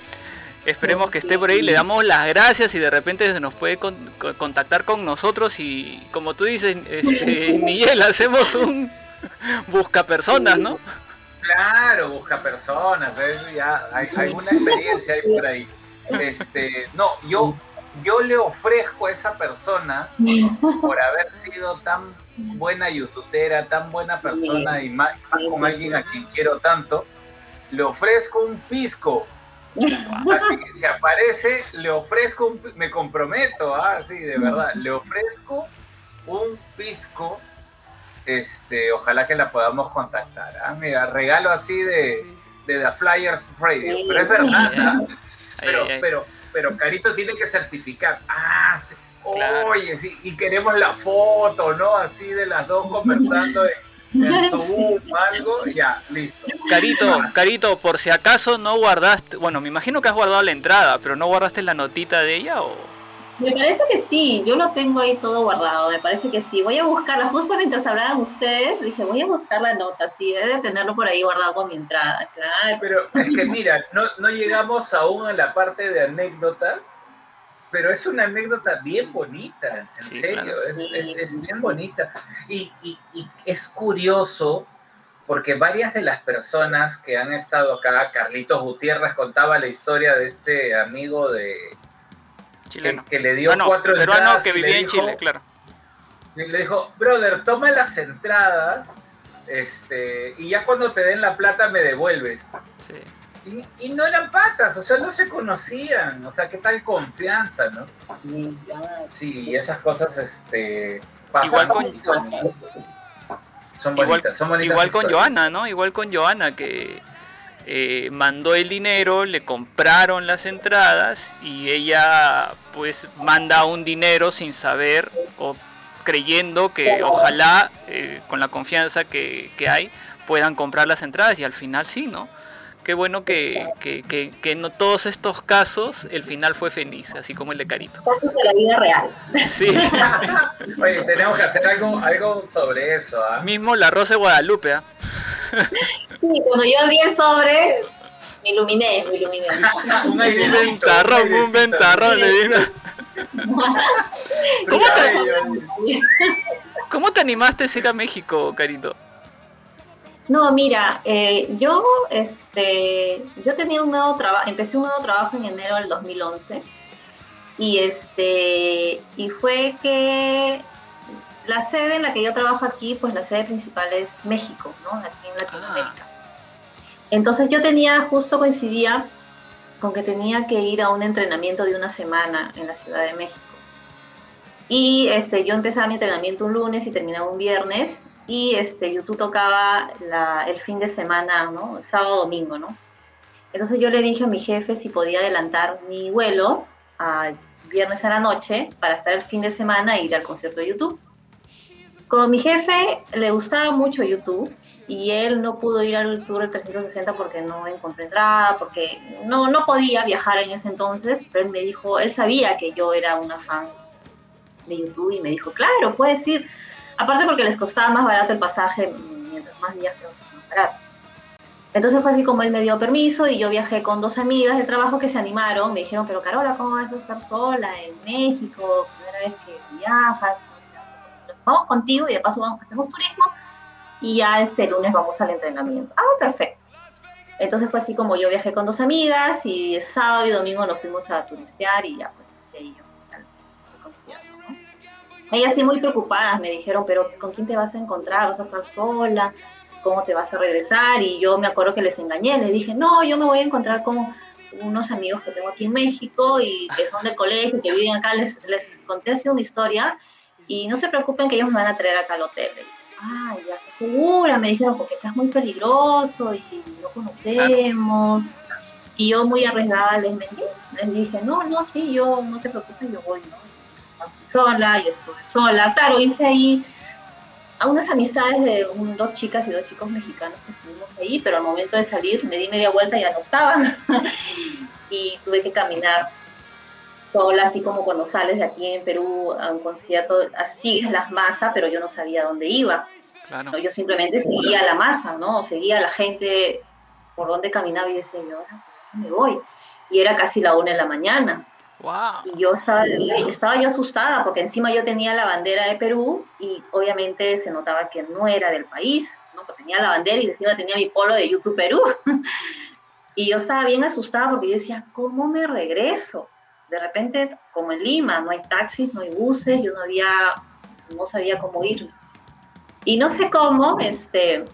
Esperemos que esté por ahí, le damos las gracias y de repente se nos puede con- con- contactar con nosotros y como tú dices, este, Miguel, hacemos un busca personas, ¿no? Claro, busca personas, ¿ves? Ya hay alguna experiencia ahí por ahí. Este, no, yo, yo le ofrezco a esa persona por haber sido tan buena youtubera, tan buena persona y más, más con alguien a quien quiero tanto, le ofrezco un pisco. Así que si aparece, le ofrezco un, me comprometo, ah, sí, de verdad, le ofrezco un pisco, este, ojalá que la podamos contactar, ah, mira, regalo así de, de The Flyers Radio, pero es verdad, ah, pero, pero, pero Carito tiene que certificar, ah, sí, Claro. oye, sí, y queremos la foto, ¿no? Así de las dos conversando en, en Zoom, algo, ya, listo. Carito, Carito, por si acaso no guardaste, bueno, me imagino que has guardado la entrada, pero no guardaste la notita de ella o Me parece que sí, yo lo tengo ahí todo guardado, me parece que sí. Voy a buscarla, justo mientras hablaban ustedes, dije, voy a buscar la nota, sí, debe tenerlo por ahí guardado con mi entrada, claro. Pero es que mira, no, no llegamos aún a la parte de anécdotas, pero es una anécdota bien bonita, en Sí, serio, claro. es, es- es bien bonita. Y, y- y es curioso porque varias de las personas que han estado acá, Carlitos Gutiérrez contaba la historia de este amigo de Chileno. que le dio Ah, no, cuatro peruano entradas que y le vivía en dijo- Chile, claro. y le dijo, brother, toma las entradas este, y ya cuando te den la plata me devuelves. Sí. Y, y no eran patas, o sea, no se conocían, o sea, qué tal confianza, ¿no? Sí, y esas cosas, este, pasan Igual con- y son, son Igual, bonitas, son bonitas igual con historias. Joana, ¿no? Igual con Joana que eh, mandó el dinero, le compraron las entradas y ella pues manda un dinero sin saber o creyendo que ojalá eh, con la confianza que, que hay puedan comprar las entradas y al final sí, ¿no? Qué bueno que, que, que, que en todos estos casos el final fue feliz, así como el de Carito. Casos de la vida real. Sí, Oye, tenemos que hacer algo, algo sobre eso, ¿ah? mismo la Rosa de Guadalupe, ¿ah? Sí, cuando yo abrí el sobre, me iluminé, me iluminé. un ventarrón, un ventarrón, le digo. Su ¿Cómo te- cabello. ¿Cómo te animaste a ir a México, Carito? No, mira, eh, yo, este, yo tenía un nuevo trabajo, empecé un nuevo trabajo en enero del 2011 y este, y fue que la sede en la que yo trabajo aquí, pues la sede principal es México, ¿no? Aquí en Latinoamérica. Entonces yo tenía, justo coincidía con que tenía que ir a un entrenamiento de una semana en la Ciudad de México. Y este, yo empezaba mi entrenamiento un lunes y terminaba un viernes y este, YouTube tocaba la- el fin de semana, ¿no? Sábado, domingo, ¿no? Entonces yo le dije a mi jefe si podía adelantar mi vuelo a viernes a la noche para estar el fin de semana e ir al concierto de YouTube. Como mi jefe le gustaba mucho YouTube y él no pudo ir al tour del 360 porque no encontró entrada, porque no, no podía viajar en ese entonces, pero él me dijo, él sabía que yo era una fan de YouTube y me dijo, claro, puedes ir. Aparte porque les costaba más barato el pasaje, mientras más días creo que más barato. Entonces fue así como él me dio permiso y yo viajé con dos amigas de trabajo que se animaron. Me dijeron, pero Carola, ¿cómo vas a estar sola en México? Primera vez que viajas. Vamos contigo y de paso vamos, hacemos turismo y ya este lunes vamos al entrenamiento. Ah, perfecto. Entonces fue así como yo viajé con dos amigas y sábado y domingo nos fuimos a turistear y ya pues ahí yo Ellas sí muy preocupadas me dijeron, pero ¿con quién te vas a encontrar? ¿Vas a estar sola? ¿Cómo te vas a regresar? Y yo me acuerdo que les engañé, les dije, no, yo me voy a encontrar con unos amigos que tengo aquí en México y que son del colegio, que viven acá, les, les conté así una historia y no se preocupen que ellos me van a traer acá al hotel. Ay, ya estás segura, me dijeron, porque acá es muy peligroso y no conocemos. Y yo muy arriesgada les mentí, les dije, no, no, sí, yo, no te preocupes, yo voy, ¿no? Sola y estuve sola. Claro, hice ahí a unas amistades de un- dos chicas y dos chicos mexicanos que estuvimos ahí, pero al momento de salir me di media vuelta y ya no estaban. y tuve que caminar sola, así como cuando sales de aquí en Perú a un concierto, así es las masas, pero yo no sabía dónde iba. Claro. ¿no? Yo simplemente seguía la masa, ¿no? Seguía a la gente por donde caminaba y decía, yo ahora ¿por dónde me voy? Y era casi la una de la mañana. Y yo estaba yo asustada porque encima yo tenía la bandera de Perú y obviamente se notaba que no era del país, ¿no? Porque tenía la bandera y encima tenía mi polo de YouTube Perú. y yo estaba bien asustada porque yo decía, ¿cómo me regreso? De repente, como en Lima, no hay taxis, no hay buses, yo no había, no sabía cómo ir. Y no sé cómo, este,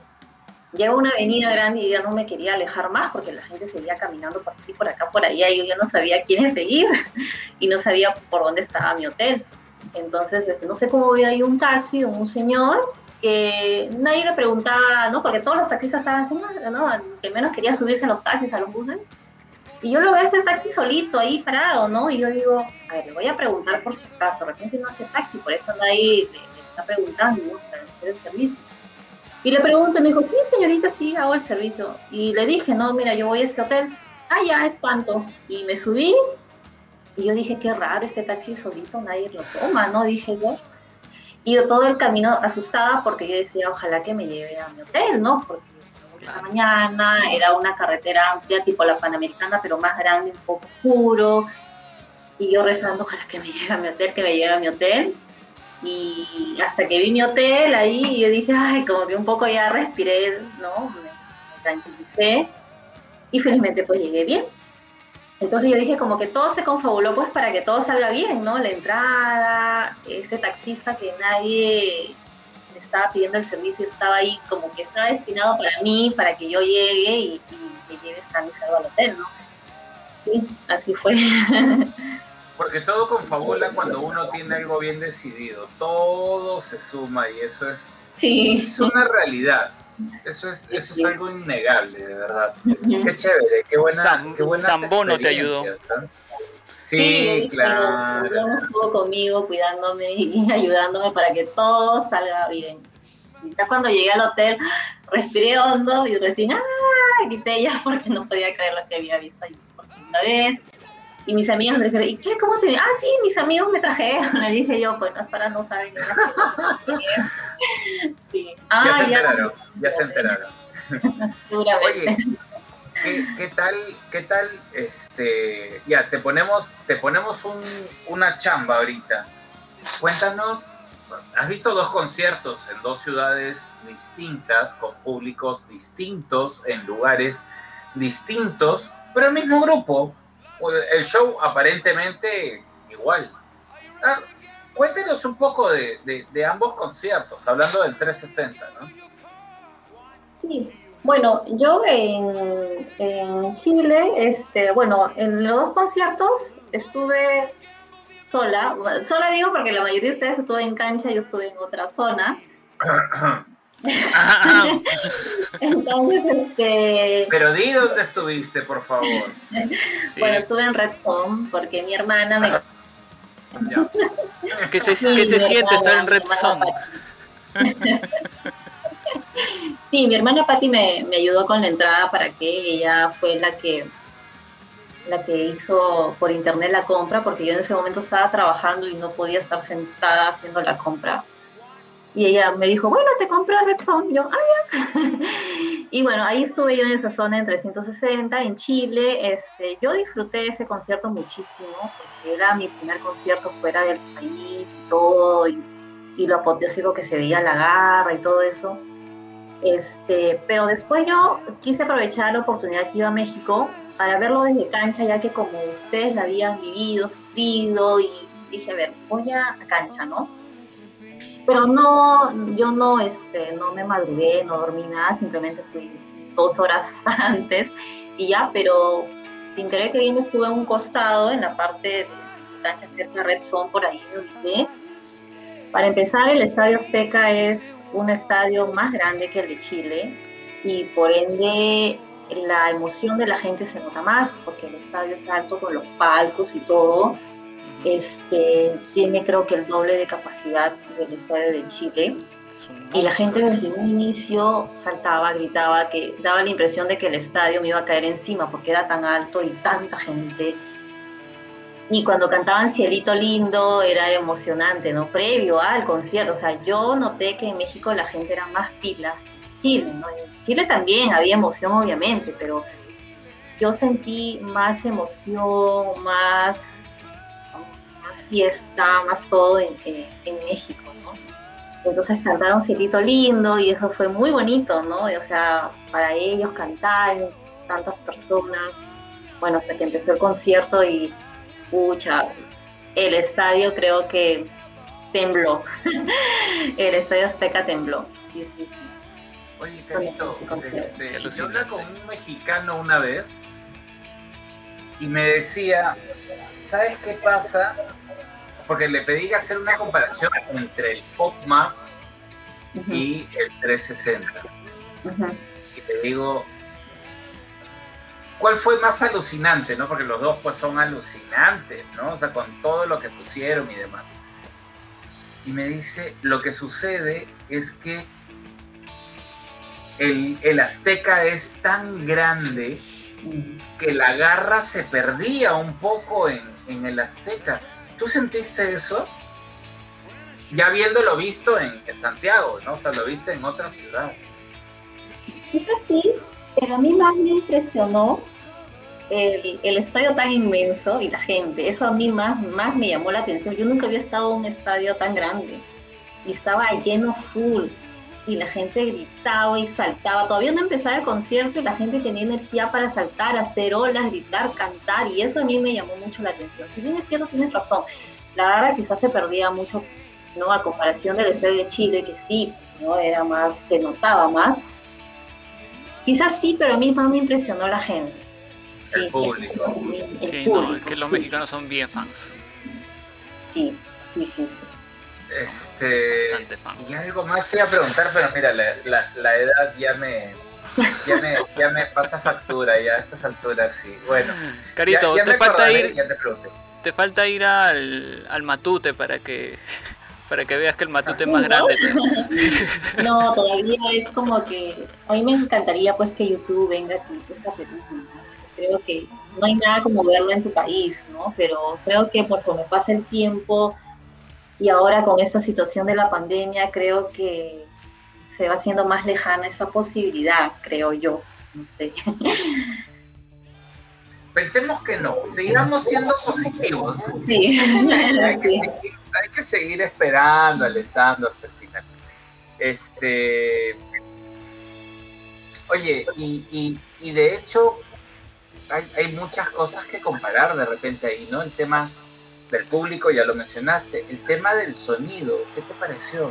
llegó a una avenida grande y yo ya no me quería alejar más porque la gente seguía caminando por aquí, por acá, por allá y yo ya no sabía a quiénes seguir y no sabía por dónde estaba mi hotel. Entonces, este, no sé cómo voy ahí un taxi un señor que nadie le preguntaba, ¿no? Porque todos los taxistas estaban así, ¿no? Que menos quería subirse a los taxis, a los buses. Y yo lo veo ese taxi solito ahí parado, ¿no? Y yo digo, a ver, le voy a preguntar por si acaso, de repente no hace taxi, por eso nadie le, le está preguntando, ¿no? Para hacer el servicio. Y le pregunto, me dijo, sí, señorita, sí, hago el servicio. Y le dije, no, mira, yo voy a este hotel. Ah, ya, es tanto. Y me subí Y yo dije, qué raro, este taxi solito, nadie lo toma, ¿no? Dije yo. Y yo todo el camino asustada porque yo decía, ojalá que me lleve a mi hotel, ¿no? Porque la mañana, era una carretera amplia tipo la Panamericana, pero más grande, un poco oscuro. Y yo rezando, ojalá que me lleve a mi hotel, que me lleve a mi hotel. Y hasta que vi mi hotel ahí, yo dije, ay, como que un poco ya respiré, ¿no? Me, me tranquilicé. Y felizmente pues llegué bien. Entonces yo dije como que todo se confabuló pues para que todo salga bien, ¿no? La entrada, ese taxista que nadie le estaba pidiendo el servicio estaba ahí como que estaba destinado para mí, para que yo llegue y, y que lleve al hotel, ¿no? Sí, así fue. Porque todo confabula cuando uno tiene algo bien decidido. Todo se suma y eso es, Sí. es una realidad. Eso es, eso es algo innegable, de verdad. Qué chévere, qué buena. Sam- qué buenas Zambono te ayudó. ¿ah? Sí, claro. estuvo conmigo, cuidándome y ayudándome para que todo salga bien. Y ya cuando llegué al hotel, respiré hondo y recién, ¡ah! grité ya porque no podía creer lo que había visto ahí por segunda vez. Y mis amigos me dijeron, ¿y qué? ¿Cómo te Ah, sí, mis amigos me trajeron. Le dije yo, pues no, para no saben. sí. Ah, Ya se enteraron, ya se enteraron. Seguramente. Oye, ¿qué, qué tal, qué tal, este, ya, te ponemos, te ponemos un, una chamba ahorita. Cuéntanos, has visto dos conciertos en dos ciudades distintas, con públicos distintos, en lugares distintos, pero el mismo grupo. El show aparentemente igual. Ah, cuéntenos un poco de, de- de ambos conciertos, hablando del 360, ¿no? Sí, bueno, yo en, en Chile, este, bueno, en los dos conciertos estuve sola, sola digo porque la mayoría de ustedes estuvo en cancha, yo estuve en otra zona, Ah, entonces, este, Pero di dónde estuviste, por favor. sí. bueno, estuve en Red Zone porque mi hermana me... ¿Qué se, Sí, qué se siente estar en Red mi hermana Zone? Sí, mi hermana Patti me, me ayudó con la entrada para que ella fue la que la que hizo por internet la compra, porque yo en ese momento estaba trabajando y no podía estar sentada haciendo la compra. Y ella me dijo, bueno, te compré Red Zone. Yo, ah, ya. y bueno, ahí estuve yo en esa zona en 360, en Chile. Este, yo disfruté ese concierto muchísimo, porque era mi primer concierto fuera del país y todo, y, y lo apoteósico que se veía la garra y todo eso. Este, pero después yo quise aprovechar la oportunidad que iba a México para verlo desde cancha, ya que como ustedes la habían vivido, sufrido, y dije, a ver, voy a cancha, ¿no? Pero no, yo no, este, no me madrugué, no dormí nada, simplemente fui dos horas antes y ya, pero sin querer que bien estuve en un costado, en la parte de cancha cerca Red Zone, por ahí me ubiqué. Para empezar, el Estadio Azteca es un estadio más grande que el de Chile y por ende la emoción de la gente se nota más porque el estadio es alto con los palcos y todo. Este, tiene creo que el doble de capacidad del estadio de Chile y la gente desde un inicio saltaba, gritaba, que daba la impresión de que el estadio me iba a caer encima porque era tan alto y tanta gente. Y cuando cantaban Cielito Lindo era emocionante, ¿no? Previo al concierto. O sea, yo noté que en México la gente era más pila. Chile, ¿no? En Chile también había emoción, obviamente, pero yo sentí más emoción, más, más fiesta, más todo en, en- en México, ¿no? Entonces cantaron Cielito Lindo y eso fue muy bonito, ¿no? Y, o sea, para ellos cantar, tantas personas. Bueno, hasta que empezó el concierto y, pucha, el estadio creo que tembló. el estadio Azteca tembló. Sí, sí, sí. Oye, Carito, este, yo hablé con un mexicano una vez y me decía, ¿sabes qué pasa? Porque le pedí que hacer una comparación entre el Pop Mart Ujú, y el 360. ujú. Y te digo, ¿cuál fue más alucinante? ¿no? Porque los dos pues son alucinantes, ¿no? O sea, con todo lo que pusieron y demás. Y me dice, lo que sucede es que el, el Azteca es tan grande que la garra se perdía un poco en, en el Azteca. ¿Tú sentiste eso? Ya habiéndolo visto en, Santiago, ¿no? O sea, lo viste en otra ciudad. Sí, pero a mí más me impresionó el, el estadio tan inmenso y la gente. Eso a mí más, más me llamó la atención. Yo nunca había estado en un estadio tan grande y estaba lleno full y la gente gritaba y saltaba. Todavía no empezaba el concierto y la gente tenía energía para saltar, hacer olas, gritar, cantar y eso a mí me llamó mucho la atención. Si bien es cierto, tienes razón. La verdad quizás se perdía mucho, ¿no? A comparación del estadio de Chile, que sí, ¿no? Era más, se notaba más. Quizás sí, pero a mí más me impresionó la gente. El Sí, público. el Sí, no, público, es que los sí, mexicanos son bien fans. Sí, sí, sí. sí. Este. Y algo más te iba a preguntar, pero mira, la, la, la edad ya me, ya me, ya me pasa factura, ya a estas alturas sí. Bueno, Carito, ya, ya te me falta acordaré, ir, Ya te te falta ir al, al matute para que para que veas que el matute es más ¿No? grande. todavía. No, todavía es como que a mí me encantaría pues que YouTube venga aquí a Perú. ¿no? Creo que no hay nada como verlo en tu país, ¿no? Pero creo que por conforme pasa el tiempo y ahora con esta situación de la pandemia, creo que se va haciendo más lejana esa posibilidad, creo yo. No sé. Pensemos que no, sigamos siendo positivos. Sí. Hay que, seguir, hay que seguir esperando, alentando hasta el final. Este. Oye, y, y, y de hecho, hay, hay muchas cosas que comparar de repente ahí, ¿no? El tema del público, ya lo mencionaste. El tema del sonido, ¿qué te pareció?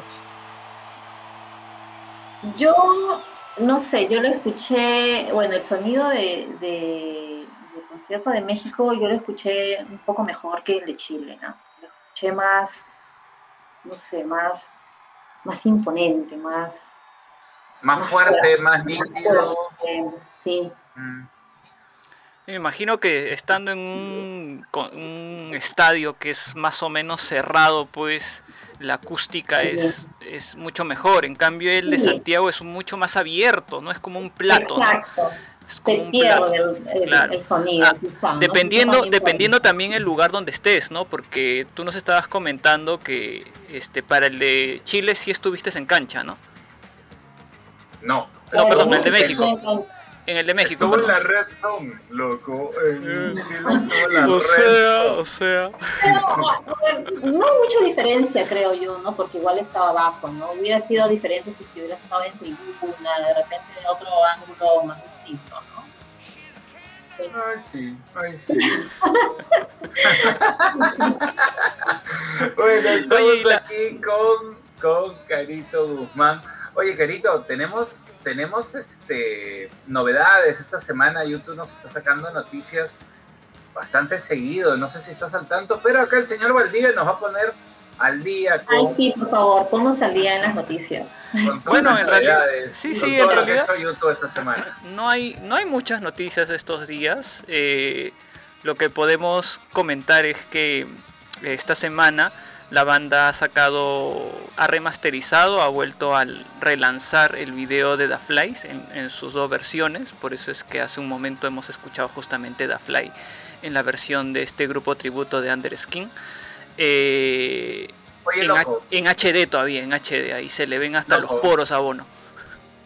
Yo no sé, yo lo escuché, bueno, el sonido de, de- del concierto de México yo lo escuché un poco mejor que el de Chile, ¿no? Lo escuché más, no sé, más, más imponente, más, Más Más fuerte, fuerte, más nítido. sí, Mm. Me imagino que estando en un, estadio que es más o menos cerrado, pues la acústica es, es mucho mejor. En cambio, el de Sí. Santiago es mucho más abierto, no es como un plato, ¿no? exacto, Es como un plato. el, el- Claro. el sonido, Ah, quizá, ¿no? Dependiendo, también el lugar donde estés, ¿no? Porque tú nos estabas comentando que este para el de Chile sí estuviste en cancha, ¿no? No. No, perdón, el de México. En el de México. Estuvo en la red zone, loco. En Chile estuvo en la O red sea, zone. o sea. Pero, a ver, no hay mucha diferencia, creo yo, ¿no? Porque igual estaba abajo, ¿no? Hubiera sido diferente si hubiera estado en tribuna, de repente de otro ángulo más distinto, ¿no? Ay, sí, ay, sí. bueno, estamos Oye, y la- aquí con, con Carito Guzmán. Oye, Carito, tenemos, tenemos este, novedades. Esta semana YouTube nos está sacando noticias bastante seguido. No sé si estás al tanto, pero acá el señor Valdivia nos va a poner al día con, Ay, sí, por favor, ponnos al día en las noticias. con todas Bueno, las en realidad- sí, con sí, todo en lo que realidad- ha hecho YouTube esta semana. No hay, no hay muchas noticias estos días. Eh, lo que podemos comentar es que esta semana la banda ha sacado, ha remasterizado, ha vuelto a relanzar el video de The Flies en, en sus dos versiones. Por eso es que hace un momento hemos escuchado justamente The Fly en la versión de este grupo tributo de Underskin. Eh, Oye, en, loco, en HD todavía, en HD, ahí se le ven hasta Loco. los poros a Bono.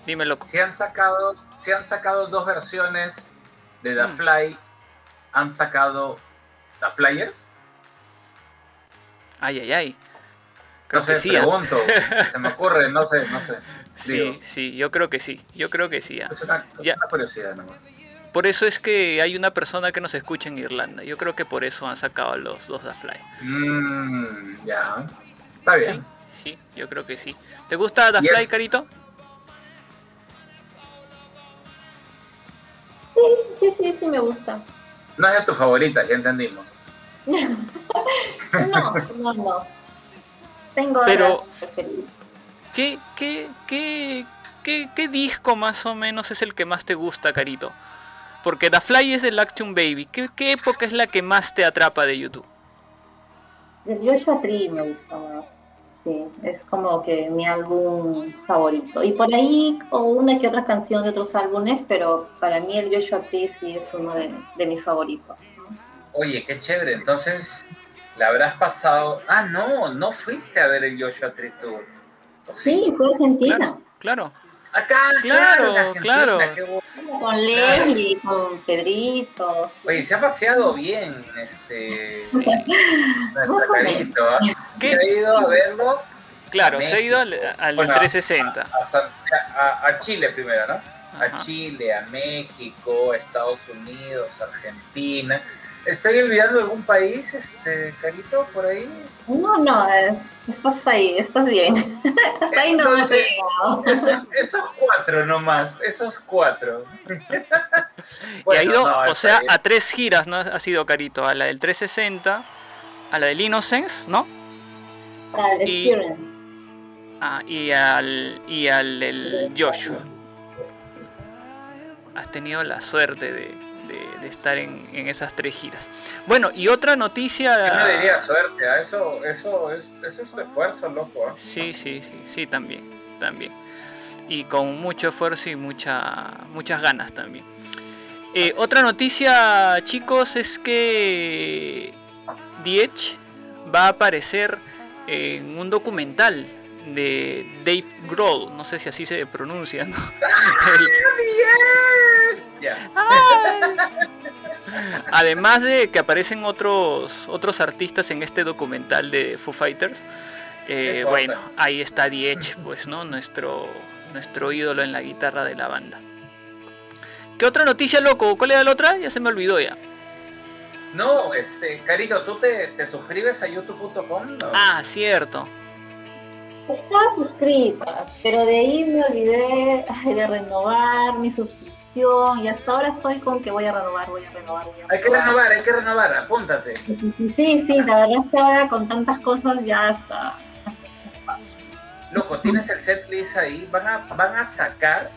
Dime loco. si han sacado, han sacado dos versiones de The Mm. Fly, han sacado The Flyers. Ay, ay, ay. No sé, que sí. ¿ah? pregunto, se me ocurre, no sé, no sé. Digo, Sí, sí, yo creo que sí. Yo creo que sí. ¿ah? es una, es Ya. una curiosidad nomás. Por eso es que hay una persona que nos escucha en Irlanda. Yo creo que por eso han sacado los dos The Fly. Mm, ya, está bien. sí, yo creo que sí. ¿Te gusta The Y Fly, Carito? Sí, sí, sí, sí me gusta. No es de tu favorita, ya entendimos. No, no, no. Tengo Pero-. ¿Qué, qué, qué, qué, qué disco más o menos es el que más te gusta, Carito? Porque The Fly es del Action Baby. ¿Qué, qué época es la que más te atrapa de YouTube? Joshua Tree me gusta más. Sí, es como que mi álbum favorito. Y por ahí, o una que otra canción de otros álbumes, pero para mí el Joshua Tree sí es uno de, de mis favoritos. Oye, qué chévere. Entonces, la habrás pasado. Ah, no, no fuiste a ver el Joshua Tree Tour. ¿O Sí, fue Argentina. Claro, claro. Acá, Claro, claro, claro. qué bueno. Con Leslie, con Pedrito. Oye, se ha paseado bien, este. Nuestro carito, ¿ah? ¿Qué? Se ha ido a verlos Claro, A se ha ido al, al Bueno, 360. a, San- a- a Chile primero, ¿no? A. Chile, a México, a Estados Unidos, Argentina. ¿Estoy olvidando algún país, este, Carito, por ahí? No, no, eh, estás ahí, estás bien. Hasta ahí no Entonces-. Esos, esos cuatro nomás, esos cuatro. y ha ido, no, o sea, bien. a tres giras, ¿no? Ha sido Carito. A la del 360, a la del Innocence, ¿no? Para el Y- experience. Ah, y al, y al del Joshua. Has tenido la suerte de, de- de estar en, en esas tres giras. Bueno, y otra noticia... Yo no diría suerte, ¿ah? eso, eso, es, eso es esfuerzo, loco. ¿ah? Sí, sí, sí, sí, también, también. Y con mucho esfuerzo y mucha, muchas ganas también. Eh, otra noticia, chicos, es que Diech va a aparecer en un documental de Dave Grohl, no sé si así se pronuncia, ¿no? El-. Ya. Además de que aparecen otros otros artistas en este documental de Foo Fighters, eh, bueno, ahí está Diech, pues, ¿no? Nuestro, nuestro ídolo en la guitarra de la banda. ¿Qué otra noticia, loco? ¿Cuál era la otra? Ya se me olvidó ya. No, este, Carito, ¿tú te, te suscribes a youtube.com? Ah, cierto. Estaba suscrita, pero de ahí me olvidé de renovar mi suscripción y hasta ahora estoy con que voy a renovar, voy a renovar, voy a Hay que renovar, hay que renovar, apúntate. Sí, sí, la verdad es que ahora con tantas cosas ya está. Loco, tienes el set list ahí, van a, van a sacar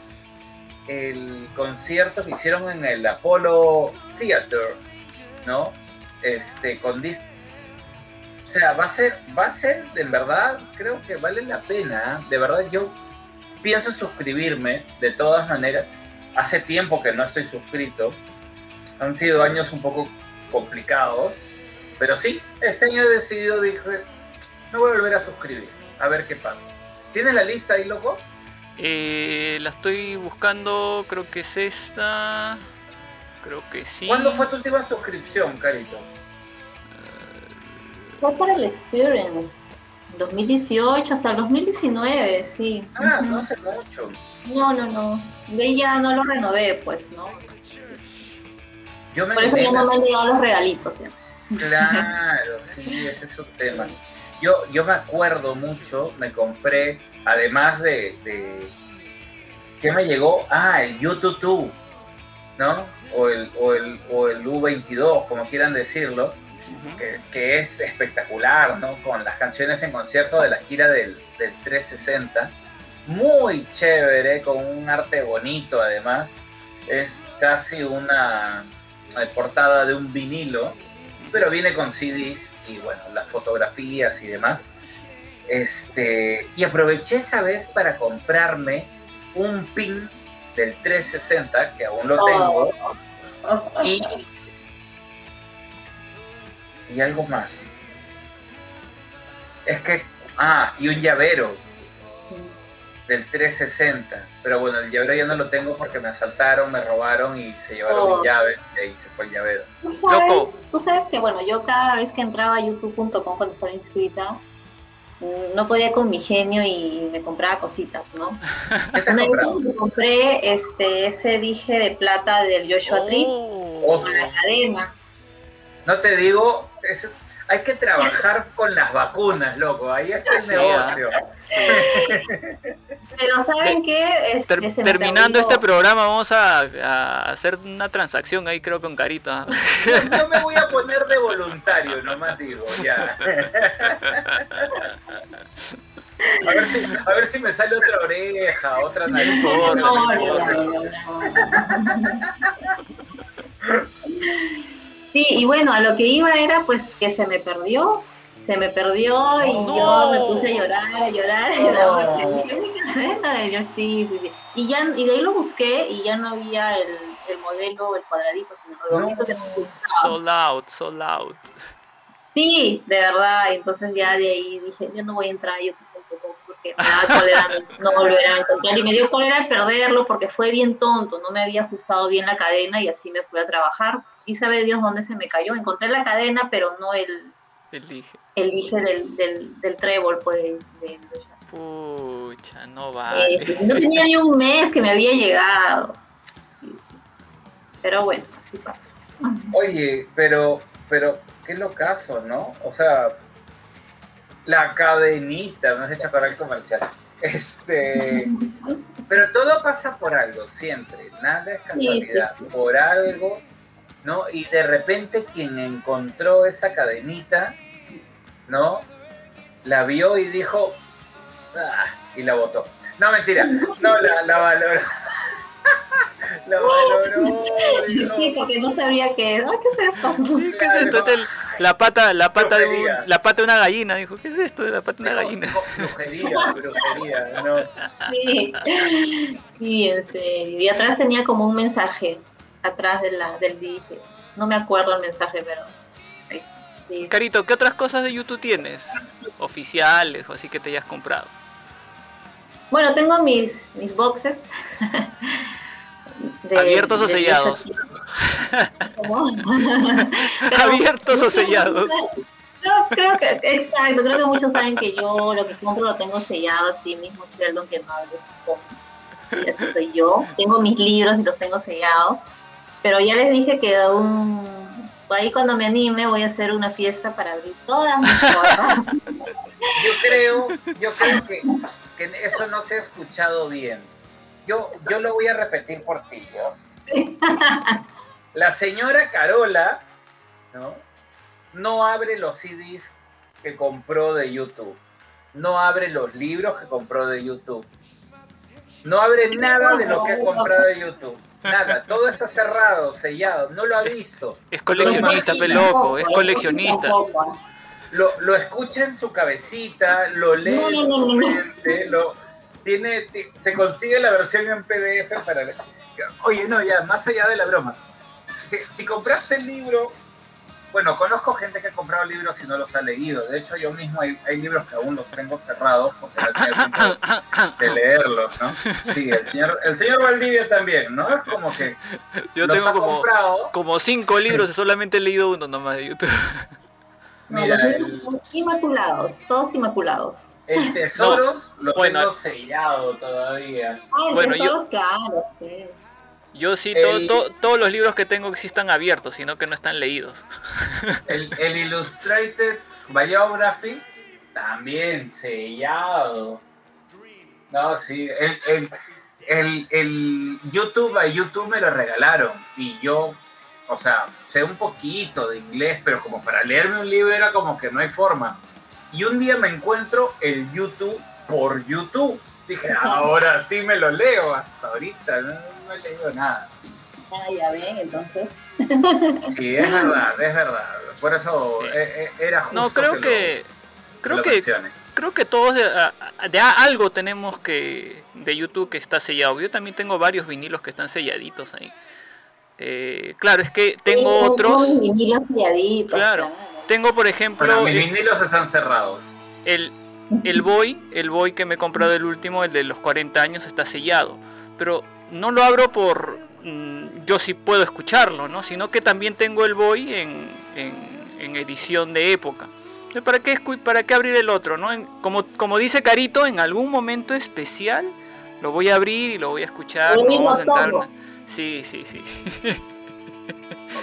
el concierto que hicieron en el Apollo Theater, ¿no? Este, con disco. O sea, va a ser, va a ser, en verdad, creo que vale la pena. ¿eh? De verdad, yo pienso suscribirme, de todas maneras. Hace tiempo que no estoy suscrito. Han sido años un poco complicados. Pero sí, este año he decidido, dije, me voy a volver a suscribir. A ver qué pasa. ¿Tienes la lista ahí, loco? Eh, la estoy buscando, creo que es esta. Creo que sí. ¿Cuándo fue tu última suscripción, Carito? Fue para el Experience, 2018 hasta el 2019, sí. Ah, no hace mucho. No, no, no. Yo ya no lo renové, pues, ¿no? Yo me Por eso ya no me han llegado los regalitos, ¿ya? Claro, sí, ese es un tema. Yo, yo me acuerdo mucho, me compré, además de, de ¿qué me llegó? Ah, el YouTube, ¿no? O el, o el, o el U22, como quieran decirlo, Que, que es espectacular, ¿no? Con las canciones en concierto de la gira del, del 360. Muy chévere, con un arte bonito además. Es casi una eh, portada de un vinilo, pero viene con CDs y bueno, las fotografías y demás. Este, y aproveché esa vez para comprarme un pin del 360, que aún lo tengo, y, y algo más. Es que, ah, y un llavero del 360. Pero bueno, el llavero ya no lo tengo porque me asaltaron, me robaron y se llevaron Oh. mi llave y ahí se fue el llavero. ¿Tú sabes, Loco. tú sabes que, bueno, yo cada vez que entraba a youtube.com cuando estaba inscrita, mm, no podía con mi genio y me compraba cositas, ¿no? ¿Qué te me compré este, ese dije de plata del Joshua Tree Oh. Oh, con la cadena. No te digo, es- hay que trabajar con las vacunas, loco. Ahí está el Sí, negocio. Pero ¿saben qué? Este, Ter- terminando este programa vamos a, a hacer una transacción ahí creo con Carito. ¿ah? Yo, yo me voy a poner de voluntario, nomás digo, ya. A ver si, a ver si me sale otra oreja, otra nariz. No, no no, Sí, y bueno, a lo que iba era pues que se me perdió, se me perdió y No. yo me puse a llorar, a llorar, a llorar, No. porque dije, "Mi cadena de Josh", sí, sí, sí. Y, ya, y de ahí lo busqué y ya no había el, el modelo, el cuadradito, sino el redondito No. que me gustaba. Sold out, sold out. Sí, de verdad. Entonces ya de ahí dije, yo no voy a entrar YouTube tampoco porque me da cólera no volver a encontrar. Y me dio cólera perderlo porque fue bien tonto, no me había ajustado bien la cadena y así me fui a trabajar. Y sabe Dios dónde se me cayó. Encontré la cadena, pero no el, el dije del, del, del trébol, pues, de, de- Pucha, no Eh, vale. no tenía ni un mes que me había llegado. Sí, sí. Pero bueno, así pasa. Oye, pero, pero, qué locazo, ¿no? O sea, la cadenita, me has hecho para el comercial. Este, pero todo pasa por algo, siempre. Nada es casualidad. sí, sí. Por algo, ¿no? Y de repente quien encontró esa cadenita, ¿no? La vio y dijo, "Ah", y la botó. No, mentira. No, la, la valoró. la valoró. dijo, Sí, porque no sabía qué es. Ay, ¿qué es esto? ¿Qué es esto? Este, la pata, la pata de un- la pata de una gallina, dijo. ¿Qué es esto de la pata de una gallina? Brujería, brujería, no. Sí, sí, en serio. Y atrás tenía como un mensaje, atrás de la, del dije. No me acuerdo el mensaje, pero... Sí. Carito, ¿qué otras cosas de YouTube tienes? Oficiales o así que te hayas comprado. Bueno, tengo mis, mis boxes. de- ¿Abiertos o de- sellados? ¿Abiertos o sellados? Creo, creo que, exacto, creo que muchos saben que yo lo que compro lo tengo sellado así mismo, Sheldon, que no hables. Sí, soy yo. Tengo mis libros y los tengo sellados. Pero ya les dije que un, ahí cuando me anime voy a hacer una fiesta para abrir todas mis cosas. Yo creo, yo creo que, que eso no se ha escuchado bien. Yo, yo lo voy a repetir por ti. La señora Carola, ¿no? No abre los CDs que compró de YouTube. No abre los libros que compró de YouTube. No abre nada de lo que ha comprado de YouTube. Nada. Todo está cerrado, sellado. No lo ha visto. Es coleccionista, pe loco, es coleccionista. Lo, lo escucha en su cabecita, lo lee No, no, en su mente, lo, tiene, ti- se consigue la versión en PDF para... Oye, no, ya, más allá de la broma. Si, si compraste el libro, bueno, conozco gente que ha comprado libros y no los ha leído. De hecho, yo mismo hay, hay libros que aún los tengo cerrados porque no tenía tiempo de leerlos, ¿no? Sí, el señor, el señor Valdivia también, ¿no? Es como que Yo los tengo ha como, comprado. como cinco libros y solamente he leído uno nomás de YouTube. No, Mira, los libros el- son inmaculados, todos inmaculados. El Tesoros lo bueno. tengo sellado todavía. Ah, el Bueno, yo- tesoros, claro, sí. Yo sí, to- El- to- todos los libros que tengo sí están abiertos, sino que no están leídos. El, el Illustrated Biography también sellado. No, sí. El, el, el, el YouTube a YouTube me lo regalaron y yo, o sea, sé un poquito de inglés, pero como para leerme un libro era como que no hay forma. Y un día me encuentro el YouTube por YouTube. Dije, ahora sí me lo leo. Hasta ahorita no, no he leído nada. Ah, ya ven, entonces. Sí, es verdad, es verdad. Por eso Sí. eh, eh, era justo. No, creo lo- que creo lo que mencione. creo que todos de, algo tenemos que de YouTube que está sellado. Yo también tengo varios vinilos que están selladitos ahí. Eh, claro, es que tengo Sí, otros. vinilos selladitos, Claro. Tengo, por ejemplo, Bueno, mis vinilos están cerrados. el, el Boy, el Boy que me he comprado el último, el de los 40 años, está sellado. Pero no lo abro por mm, yo sí puedo escucharlo, ¿no? Sino que también tengo el Boy en, en- en edición de época. Entonces, ¿Para qué, ¿Para qué abrir el otro? ¿no? En- como, como dice Carito, en algún momento especial lo voy a abrir y lo voy a escuchar. Lo vamos a todo. Sí, sí, sí.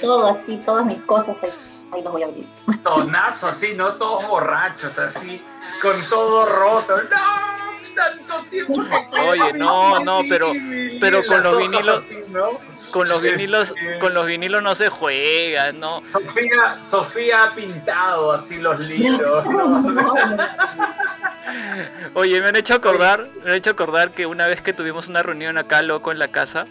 Todo así, todas mis cosas ahí, ahí los voy a abrir. Tonazo así, ¿no? Todos borrachos así, con todo roto. ¡No! Tanto tiempo que Oye, no, no, pero- pero con los vinilos- así, ¿no? Con los vinilos, Este, con los vinilos no se juega, ¿no? Sofía, Sofía ha pintado así los libros. ¿no? Oye, me han hecho acordar, me han hecho acordar que una vez que tuvimos una reunión acá loco en la casa,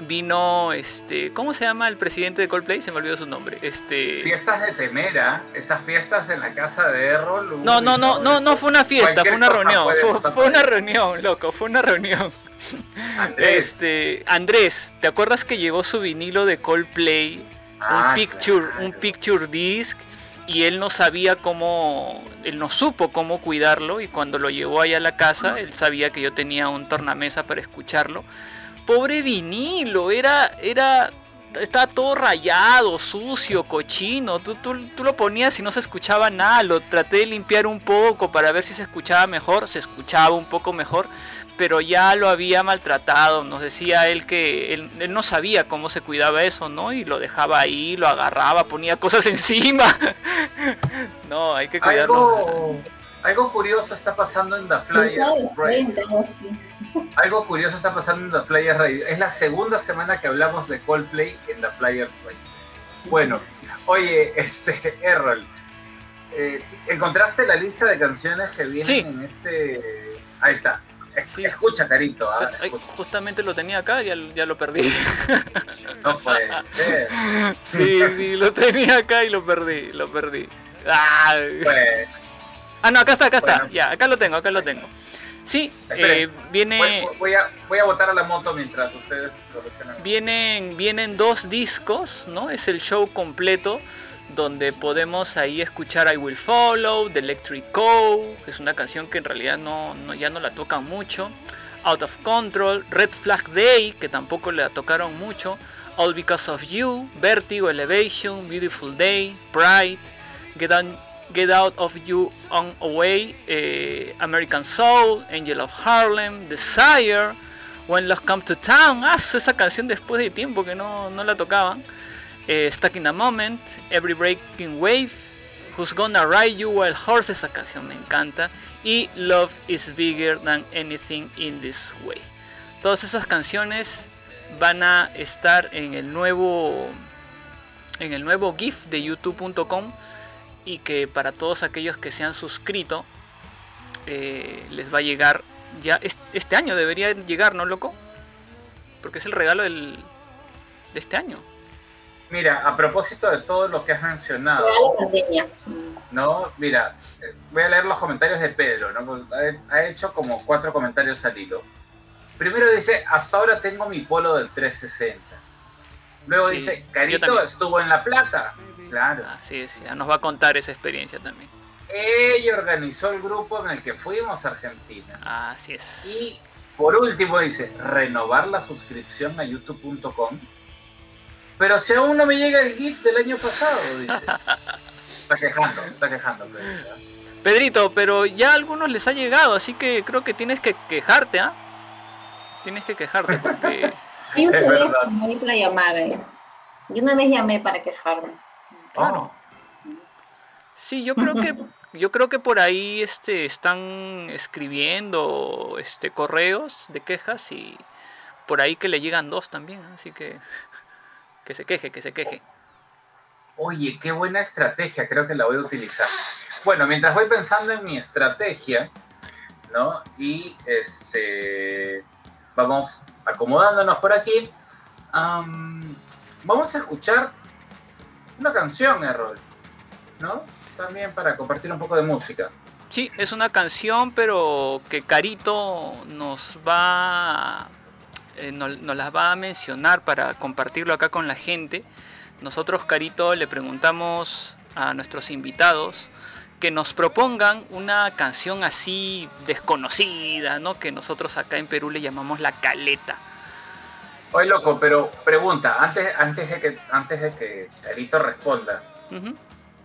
vino este cómo se llama el presidente de Coldplay se me olvidó su nombre este Fiestas de Temera, esas fiestas en la casa de Errol. uy, no no no no no fue una fiesta fue una reunión fue, una reunión loco fue una reunión Andrés. este Andrés te acuerdas que llegó su vinilo de Coldplay Ah, un picture claro. un picture disc y él no sabía cómo él no supo cómo cuidarlo y cuando lo llevó allá a la casa él sabía que yo tenía un tornamesa para escucharlo pobre vinilo era era estaba todo rayado sucio cochino tú, tú, tú lo ponías y no se escuchaba nada lo traté de limpiar un poco para ver si se escuchaba mejor se escuchaba un poco mejor pero ya lo había maltratado, nos decía él que él, él no sabía cómo se cuidaba eso, ¿no? Y lo dejaba ahí, lo agarraba, ponía cosas encima. no, hay que cuidarlo. Algo, algo curioso está pasando en The Flyers Radio. Algo curioso está pasando en The Flyers Radio. Es la segunda semana que hablamos de Coldplay en The Flyers Radio. Bueno, oye, este, Errol, eh, ¿encontraste la lista de canciones que vienen Sí. en este...? Ahí está. Sí. Escucha, Carito. ah, escucha. justamente lo tenía acá, ya, ya lo perdí. No puede ser. sí, sí, lo tenía acá y lo perdí, lo perdí. Ah, Pues, ah, no, acá está, acá está. Bueno. Ya, acá lo tengo, acá lo tengo. Sí, eh, viene... voy, voy a, voy a botar a la moto mientras ustedes solucionan. Vienen, vienen dos discos, ¿no? Es el show completo donde podemos ahí escuchar I Will Follow, The Electric Co, que es una canción que en realidad no, no- ya no la tocan mucho, Out of Control, Red Flag Day, que tampoco la tocaron mucho, All Because of You, Vertigo, Elevation, Beautiful Day, Pride, Get, Get Out of You On Away, eh, American Soul, Angel of Harlem, Desire, When Love Come to Town, ah, esa canción después de tiempo que no, no la tocaban. Eh, Stuck in a Moment, Every Breaking Wave, Who's Gonna Ride You Wild Horse, esa canción me encanta. Y Love is Bigger Than Anything in This Way. Todas esas canciones van a estar en el nuevo en el nuevo GIF de youtube.com y que para todos aquellos que se han suscrito eh, les va a llegar ya est- este año debería llegar, ¿no, loco? Porque es el regalo del, de este año. Mira, a propósito de todo lo que has mencionado. ¿no? Mira, eh, voy a leer los comentarios de Pedro, ¿no? Porque Ha, hecho como cuatro comentarios al hilo. Primero dice, hasta ahora tengo mi polo del 360. Luego Sí, dice, Carito estuvo en La Plata. Claro. Así sí, ya nos va a contar esa experiencia también. Ella organizó el grupo en el que fuimos a Argentina. Así es. Y por último dice, renovar la suscripción a youtube.com. Pero si aún no me llega el GIF del año pasado, dice. Está quejando, está quejando. Pedro, ¿verdad? Pedrito, pero ya a algunos les ha llegado, así que creo que tienes que quejarte, ¿ah? Tienes que quejarte porque Hay un Es teléfono ahí para llamar. eh. Yo una vez llamé para quejarme. Claro. sí, yo creo que yo creo que por ahí este están escribiendo este correos de quejas y por ahí que le llegan dos también, así que que se queje, que se queje. Oye, qué buena estrategia, creo que la voy a utilizar. Bueno, mientras voy pensando en mi estrategia, ¿no? Y este, vamos acomodándonos por aquí. am, vamos a escuchar una canción, Errol, ¿no? También para compartir un poco de música. Sí, es una canción, pero que Carito nos va, eh, no- nos las va a mencionar para compartirlo acá con la gente. Nosotros, Carito, le preguntamos a nuestros invitados que nos propongan una canción así desconocida, ¿no? Que nosotros acá en Perú le llamamos la caleta. Oye, loco, pero pregunta, antes, antes, de, que, antes de que Carito responda.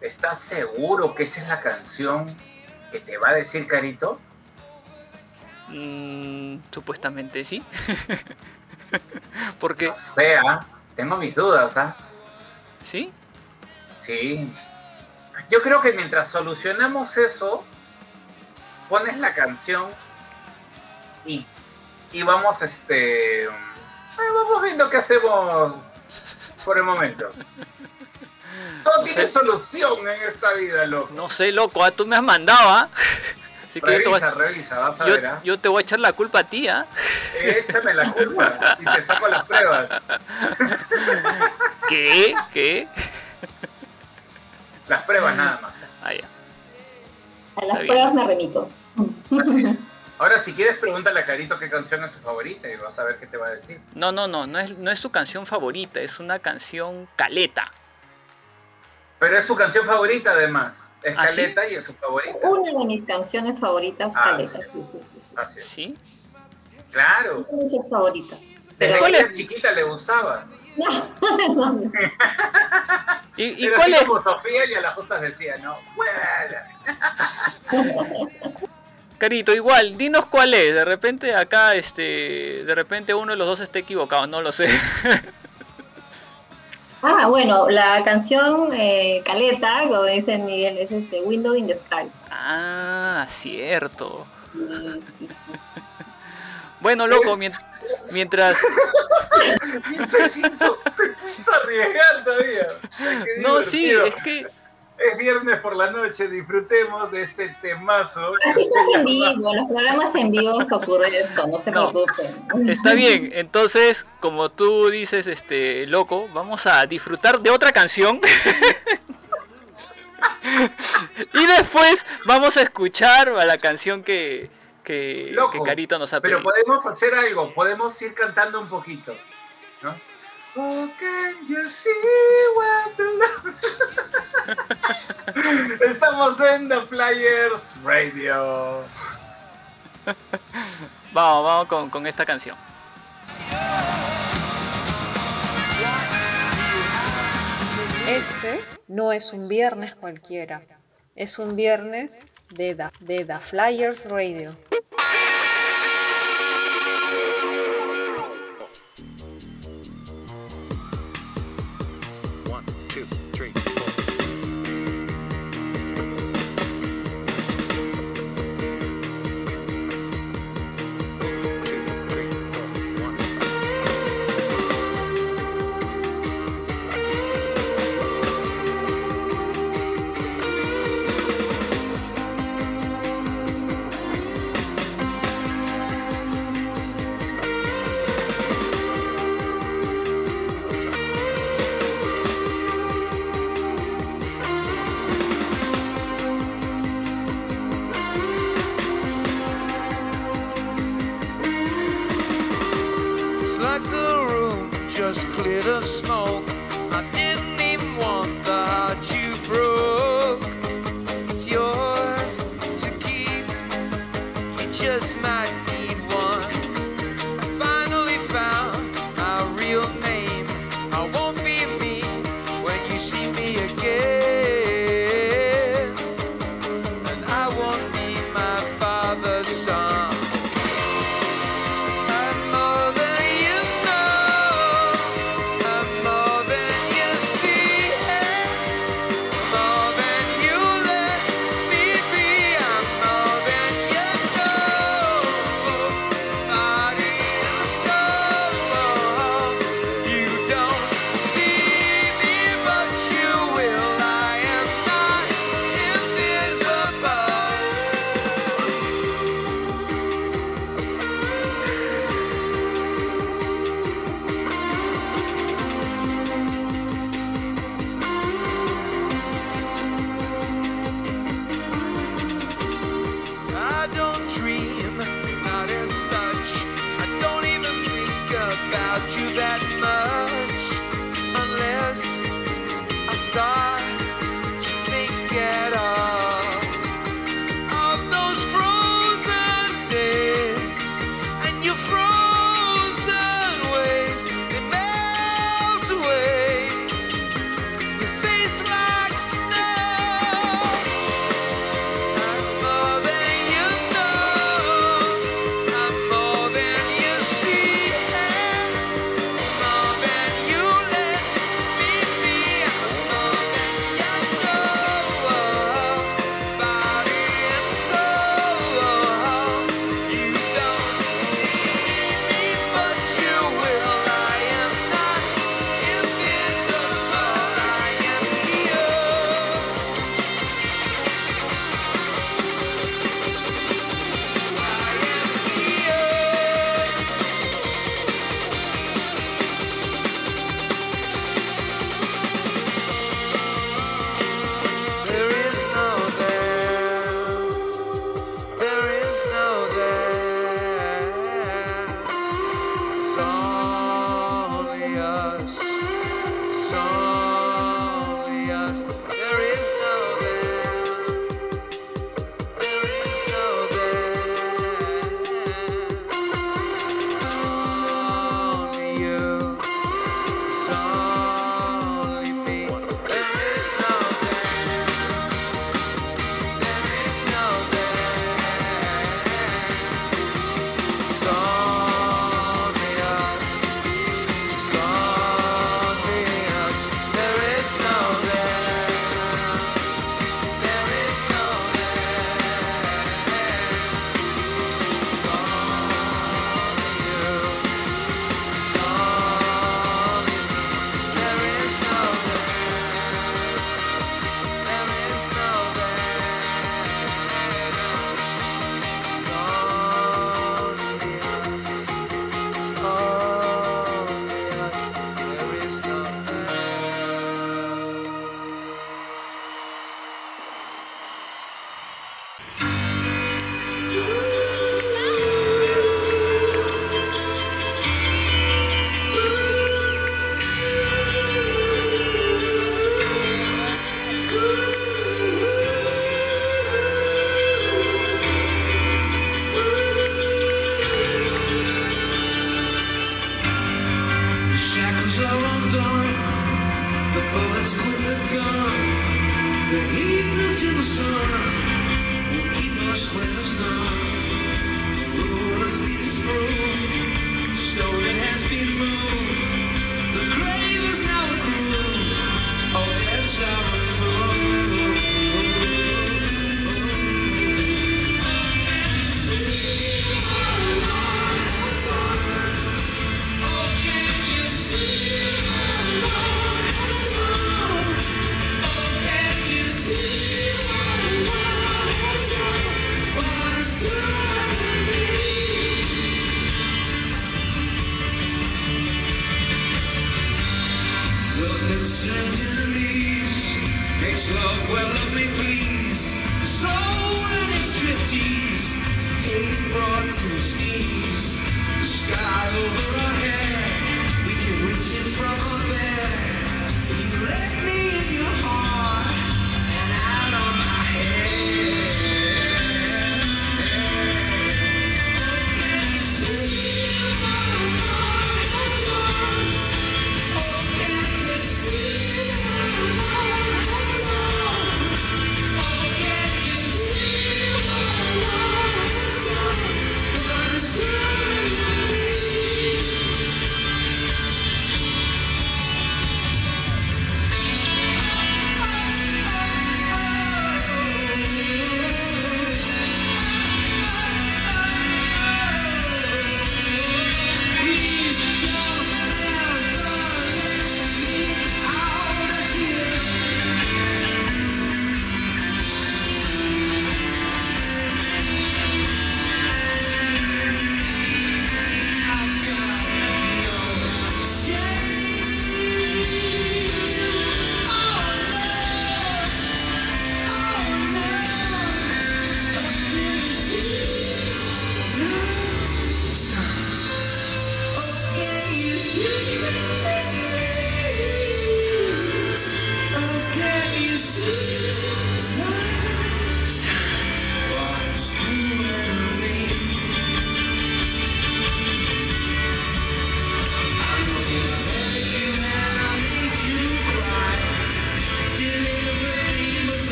¿estás seguro que esa es la canción que te va a decir Carito? Mm, supuestamente sí. Porque, O sea, tengo mis dudas, ¿ah? ¿sí? Sí. Yo creo que mientras solucionamos eso, pones la canción y, y vamos, este. Vamos viendo qué hacemos por el momento. Todo No tiene sé. solución en esta vida, loco. No sé, loco, ah, tú me has mandado, ¿ah? Así que yo te, voy Revisa, a, revisa, vas a yo- ver, ¿ah? yo te voy a echar la culpa a ti, ¿ah? Échame la culpa y te saco las pruebas. ¿Qué? ¿Qué? Las pruebas nada más. Ah, ya. A las Está bien. pruebas me remito. Así es. Ahora, si quieres, pregúntale a Carito qué canción es su favorita y vas a ver qué te va a decir. No, no, no, no es, no es su canción favorita, es una canción caleta. Pero es su canción favorita, además. Es ¿Ah, sí? Caleta y es su favorita. Una de mis canciones favoritas, Ah, Caleta. sí. sí, sí, sí, sí. Así es. ¿Sí? Claro. Muchas favoritas. Desde Pero ¿Cuál que es? era chiquita le gustaba. no, no, no. ¿Y, y cuál así es? como Sofía y a las justas decía, no, huela. Carito, igual, dinos cuál es. De repente acá, este, de repente uno de los dos esté equivocado, no lo sé. Ah, bueno, la canción eh, Caleta, como dice Miguel, es este Window in the Sky. Ah, cierto. Bueno, loco, mien- mientras... Y se quiso, se quiso arriesgar todavía. No, sí, es que... Es viernes por la noche, disfrutemos de este temazo. Así en vivo, los programas en vivo ocurre esto, no se No. preocupen. Está bien, entonces, como tú dices, este, loco, vamos a disfrutar de otra canción. y después vamos a escuchar a la canción que, que, Loco, que Carito nos ha Pero pedido. podemos hacer algo, podemos ir cantando un poquito, ¿no? Oh, can you see what the love- Estamos en The Flyers Radio. Vamos, vamos con, con esta canción. Este no es un viernes cualquiera. Es un viernes de The, de The Flyers Radio.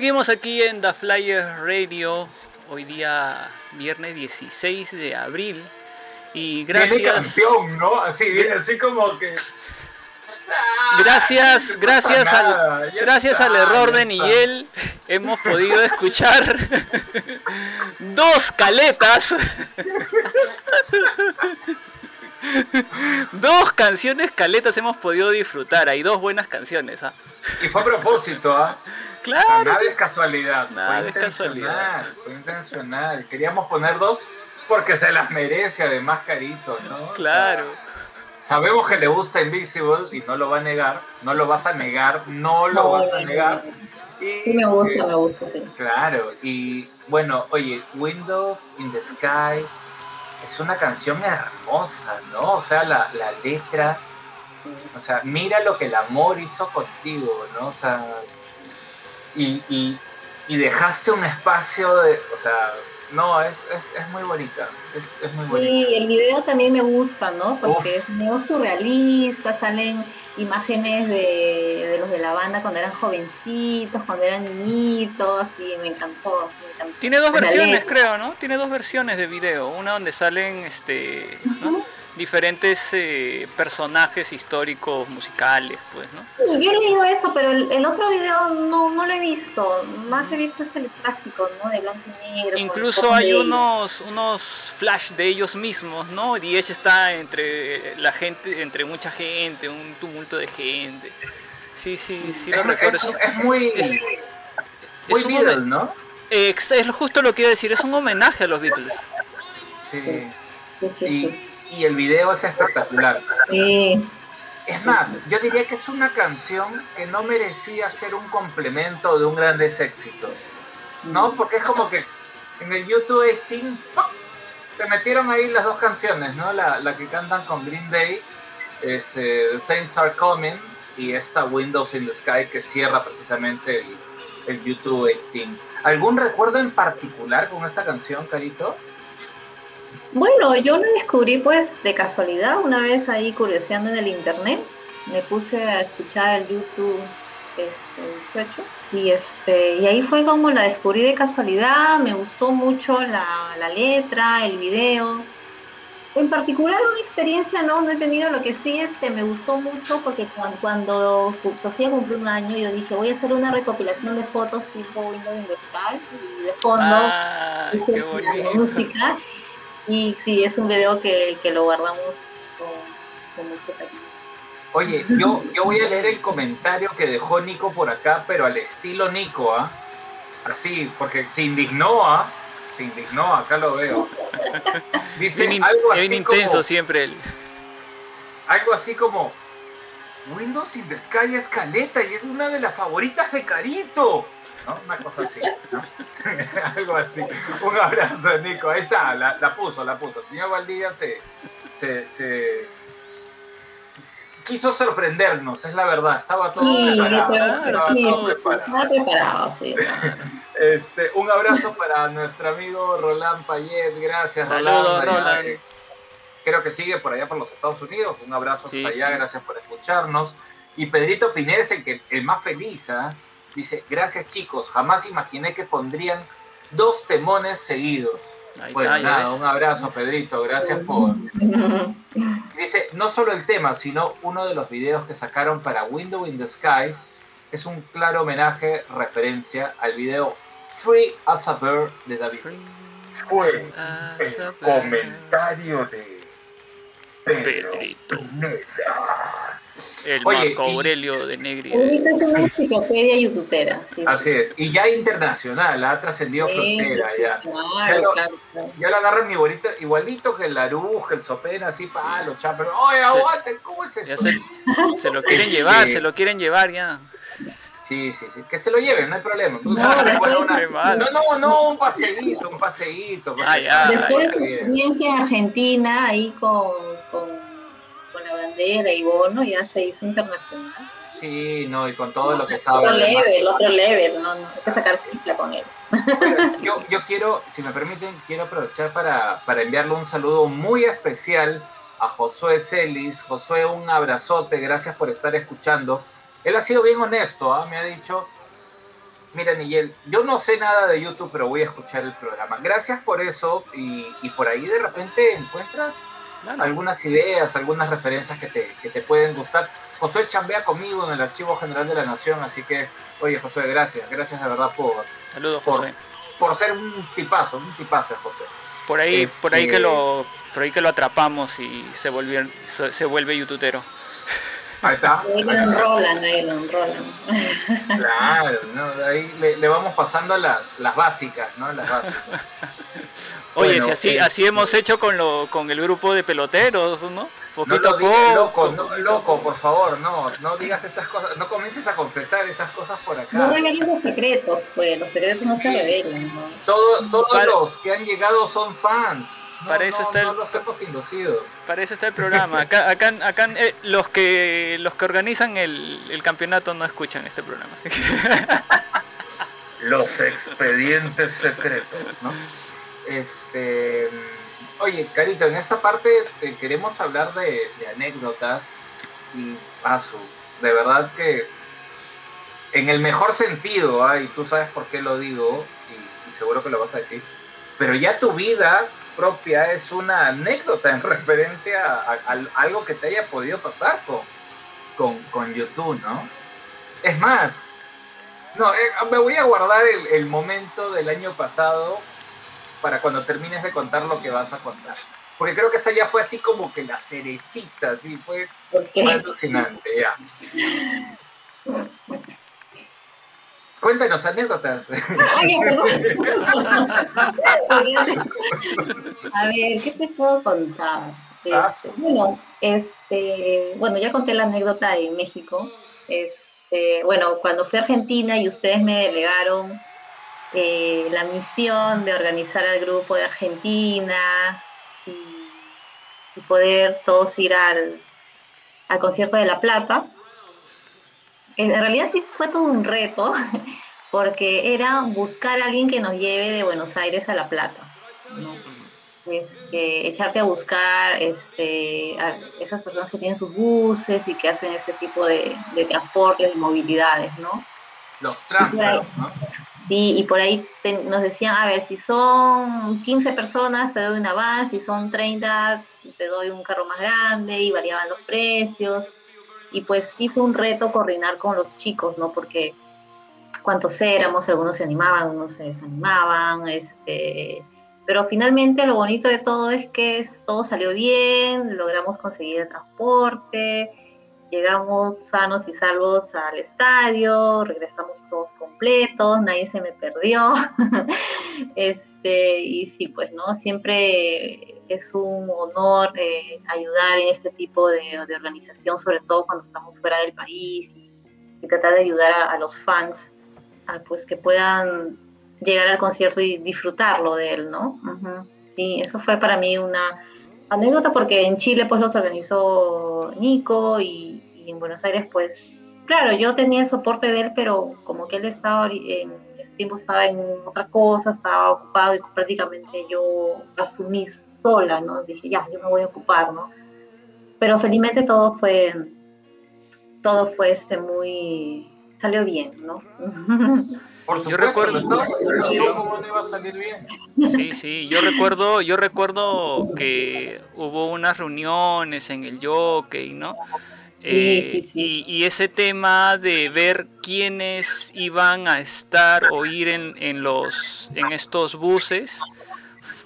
Seguimos aquí en The Flyers Radio, hoy día viernes 16 de abril. Y Viene gracias, campeón, ¿no? Así, viene así como que... Ah, gracias, gracias al, gracias está, al error de. Nigel, hemos podido escuchar dos caletas, dos canciones caletas hemos podido disfrutar. Hay dos buenas canciones, ¿ah? Y fue a propósito, ¿ah? Claro. Nada es casualidad. Nada fue es intencional, casualidad. Fue intencional. Queríamos poner dos porque se las merece, además, Carito, ¿no? O Claro. sea, sabemos que le gusta Invisible y no lo va a negar. No lo vas a negar, no lo No, vas a negar. Y, Sí me gusta, eh, me gusta, sí. Claro, y bueno, oye, Windows in the Sky es una canción hermosa, ¿no? O sea, la, la letra, o sea, mira lo que el amor hizo contigo, ¿no? O sea, y, y, y dejaste un espacio de, o sea, no, es, es, es muy bonita, es, es muy bonita. Sí, el video también me gusta, ¿no? Porque Uf. es medio surrealista, salen imágenes de, de los de la banda cuando eran jovencitos, cuando eran niñitos, y me encantó, me encantó. Tiene dos versiones, creo, ¿no? Tiene dos versiones de video. Una donde salen este, ¿no? Diferentes eh, personajes históricos musicales, pues, ¿no? Sí, yo he leído eso, pero el, el otro video no, no lo he visto. Más he visto este clásico, ¿no? De blanco y negro. Incluso hay unos, unos flash de ellos mismos, ¿no? Y ella está entre la gente, entre mucha gente, un tumulto de gente. Sí, sí, sí lo recuerdo. es- muy, es- muy un Beatles, ¿no? es justo lo que iba a decir, es un homenaje a los Beatles. Sí. Sí, sí, Y, y el video es espectacular. sí. Es más, yo diría que es una canción que no merecía ser un complemento de un grandes éxitos, ¿no? Porque es como que en el YouTube 18 ¡pum! te metieron ahí las dos canciones, ¿no? La, la que cantan con Green Day, este, The Saints Are Coming, y esta Windows in the Sky que cierra precisamente el, el YouTube 18. ¿Algún recuerdo en particular con esta canción, Carito? Bueno, yo la descubrí pues de casualidad, una vez ahí curioseando en el internet, me puse a escuchar el YouTube este, 18 y este y ahí fue como la descubrí de casualidad, me gustó mucho la, la letra, el video. En particular una experiencia no, no he tenido, lo que sí este, me gustó mucho porque cuando, cuando Sofía cumplió un año yo dije voy a hacer una recopilación de fotos tipo Windows Sky y de fondo es la música. Y sí, es un video que, que lo guardamos con, con mucho cariño. Oye, yo, yo voy a leer el comentario que dejó Nico por acá, pero al estilo Nico, ¿ah? Así, porque se indignó, ¿ah? Se indignó, acá lo veo. Dice Bien, algo bien así intenso como, siempre él. algo así como Windows in the Sky es caleta y es una de las favoritas de Carito. ¿No? Una cosa así, ¿no? algo así. Un abrazo, Nico. Ahí está, la, la puso, la puso. El señor Valdivia se, se, se quiso sorprendernos, es la verdad. Estaba todo Sí, preparado. estaba sí, todo preparado. estaba preparado, sí. Este, un abrazo para nuestro amigo Roland Payet. Gracias, Saludos, Roland. Eh, Creo que sigue por allá por los Estados Unidos. Un abrazo hasta Sí, allá. sí. Gracias por escucharnos. Y Pedrito Pineda es el, que, el más feliz. ¿ah? Dice, gracias chicos. Jamás imaginé que pondrían dos temones seguidos. Ahí Bueno, está, nada, un abrazo, Pedrito. Gracias por... Dice, no solo el tema, sino uno de los videos que sacaron para Window in the Skies es un claro homenaje, referencia al video Free as a Bird de David Beats. Fue el comentario de Pedro Pedrito. Pineda. El Oye, Marco y- Aurelio de Negri. Es una enciclopedia youtubera. Sí, Así es, y ya internacional, ha trascendido Sí, frontera sí, ya. Claro, Pero- claro, claro. Ya lo agarran igualito, igualito que el Laruj, que el Sopena, así, palo, chapero. ¡Oye, aguanten! ¿Cómo es Ya esto? se, se lo quieren llevar, se lo quieren llevar ya. Sí, sí, sí. Que se lo lleven, no hay problema. No, una- no, no, no, un paseíto, un paseíto. Ah, ya. Después está su experiencia en Argentina, ahí con, con, con la bandera y bono, ya se hizo internacional. Sí, no, y con todo lo que sabe. Otro además. level, otro level, no, no, hay que sacar cifra con él. Bueno, yo, yo quiero, si me permiten, quiero aprovechar para, para enviarle un saludo muy especial a Josué Celis. Josué, un abrazote, gracias por estar escuchando. Él ha sido bien honesto, ¿ah? me ha dicho, Mira, Nigel, yo no sé nada de YouTube, pero voy a escuchar el programa. Gracias por eso y, y por ahí de repente encuentras Claro. algunas ideas, algunas referencias que te, que te pueden gustar. Josué chambea conmigo en el Archivo General de la Nación, así que, oye, Josué, gracias, gracias de verdad por, Saludos, José. por ser un tipazo, un tipazo, José. Por ahí, por ahí Este- que lo, por ahí que lo atrapamos y se volvió, se, se vuelve youtubero. Ahí está. Ahí lo enrolan, ahí lo enrolan. Claro, ¿no? ahí le, le vamos pasando las, las básicas, ¿no? Las básicas. Oye, Bueno, si así, así hemos hecho con lo, con el grupo de peloteros, ¿no? No Poquito lo a digas, poco. loco, no, loco, por favor, no, no digas esas cosas, no comiences a confesar esas cosas por acá. No reveles los secretos, pues los secretos no se revelan, ¿no? Todo- todos Para- los que han llegado son fans. Para eso no, está el-. Para eso está el programa. Acá, acá, acá eh, los que los que organizan el, el campeonato no escuchan este programa. Los expedientes secretos, ¿no? Este, oye, Carito, en esta parte eh, queremos hablar de, de anécdotas y paso. De verdad que en el mejor sentido, ¿ah? y tú sabes por qué lo digo, y, y seguro que lo vas a decir, pero ya tu vida propia es una anécdota en referencia a, a- a algo que te haya podido pasar con, con, con YouTube, ¿no? Es más, no, eh, me voy a guardar el, el momento del año pasado para cuando termines de contar lo que vas a contar. Porque creo que esa ya fue así como que la cerecita, así fue fue alucinante, ya. Cuéntanos anécdotas. Ay. A ver, ¿qué te puedo contar? Ah, Este, bueno, este, bueno, ya conté la anécdota en México. Este, bueno, cuando fui a Argentina y ustedes me delegaron eh, la misión de organizar al grupo de Argentina y, y poder todos ir al, al concierto de La Plata. En realidad sí fue todo un reto, porque era buscar a alguien que nos lleve de Buenos Aires a La Plata. ¿no? Este, echarte a buscar este, a esas personas que tienen sus buses y que hacen ese tipo de, de transportes y movilidades, ¿no? Los transfers, ¿no? Sí, y por ahí te- nos decían, a ver, si son 15 personas te doy una van, si son 30 te doy un carro más grande y variaban los precios. Y pues sí fue un reto coordinar con los chicos, ¿no? Porque cuántos éramos, algunos se animaban, algunos se desanimaban, este... Pero finalmente lo bonito de todo es que es- todo salió bien, logramos conseguir el transporte, llegamos sanos y salvos al estadio, regresamos todos completos, nadie se me perdió. este, y sí, pues, ¿no? Siempre es un honor eh, ayudar en este tipo de, organización, sobre todo cuando estamos fuera del país y, tratar de ayudar a, los fans a, pues que puedan llegar al concierto y disfrutarlo de él, ¿no? Sí, eso fue para mí una anécdota porque en Chile pues los organizó Nico y, y en Buenos Aires pues claro yo tenía el soporte de él pero como que él estaba en tiempo estaba en otra cosa estaba ocupado y prácticamente yo asumí sola no dije ya yo me voy a ocupar no pero felizmente todo fue todo fue este muy salió bien no Por Yo supuesto, recuerdo- lo estabas haciendo bien, ¿cómo no iba a salir bien? Sí, sí, yo recuerdo, yo recuerdo que hubo unas reuniones en el jockey, ¿no? Eh, Sí, sí, sí. Y, y ese tema de ver quiénes iban a estar o ir en, en los en estos buses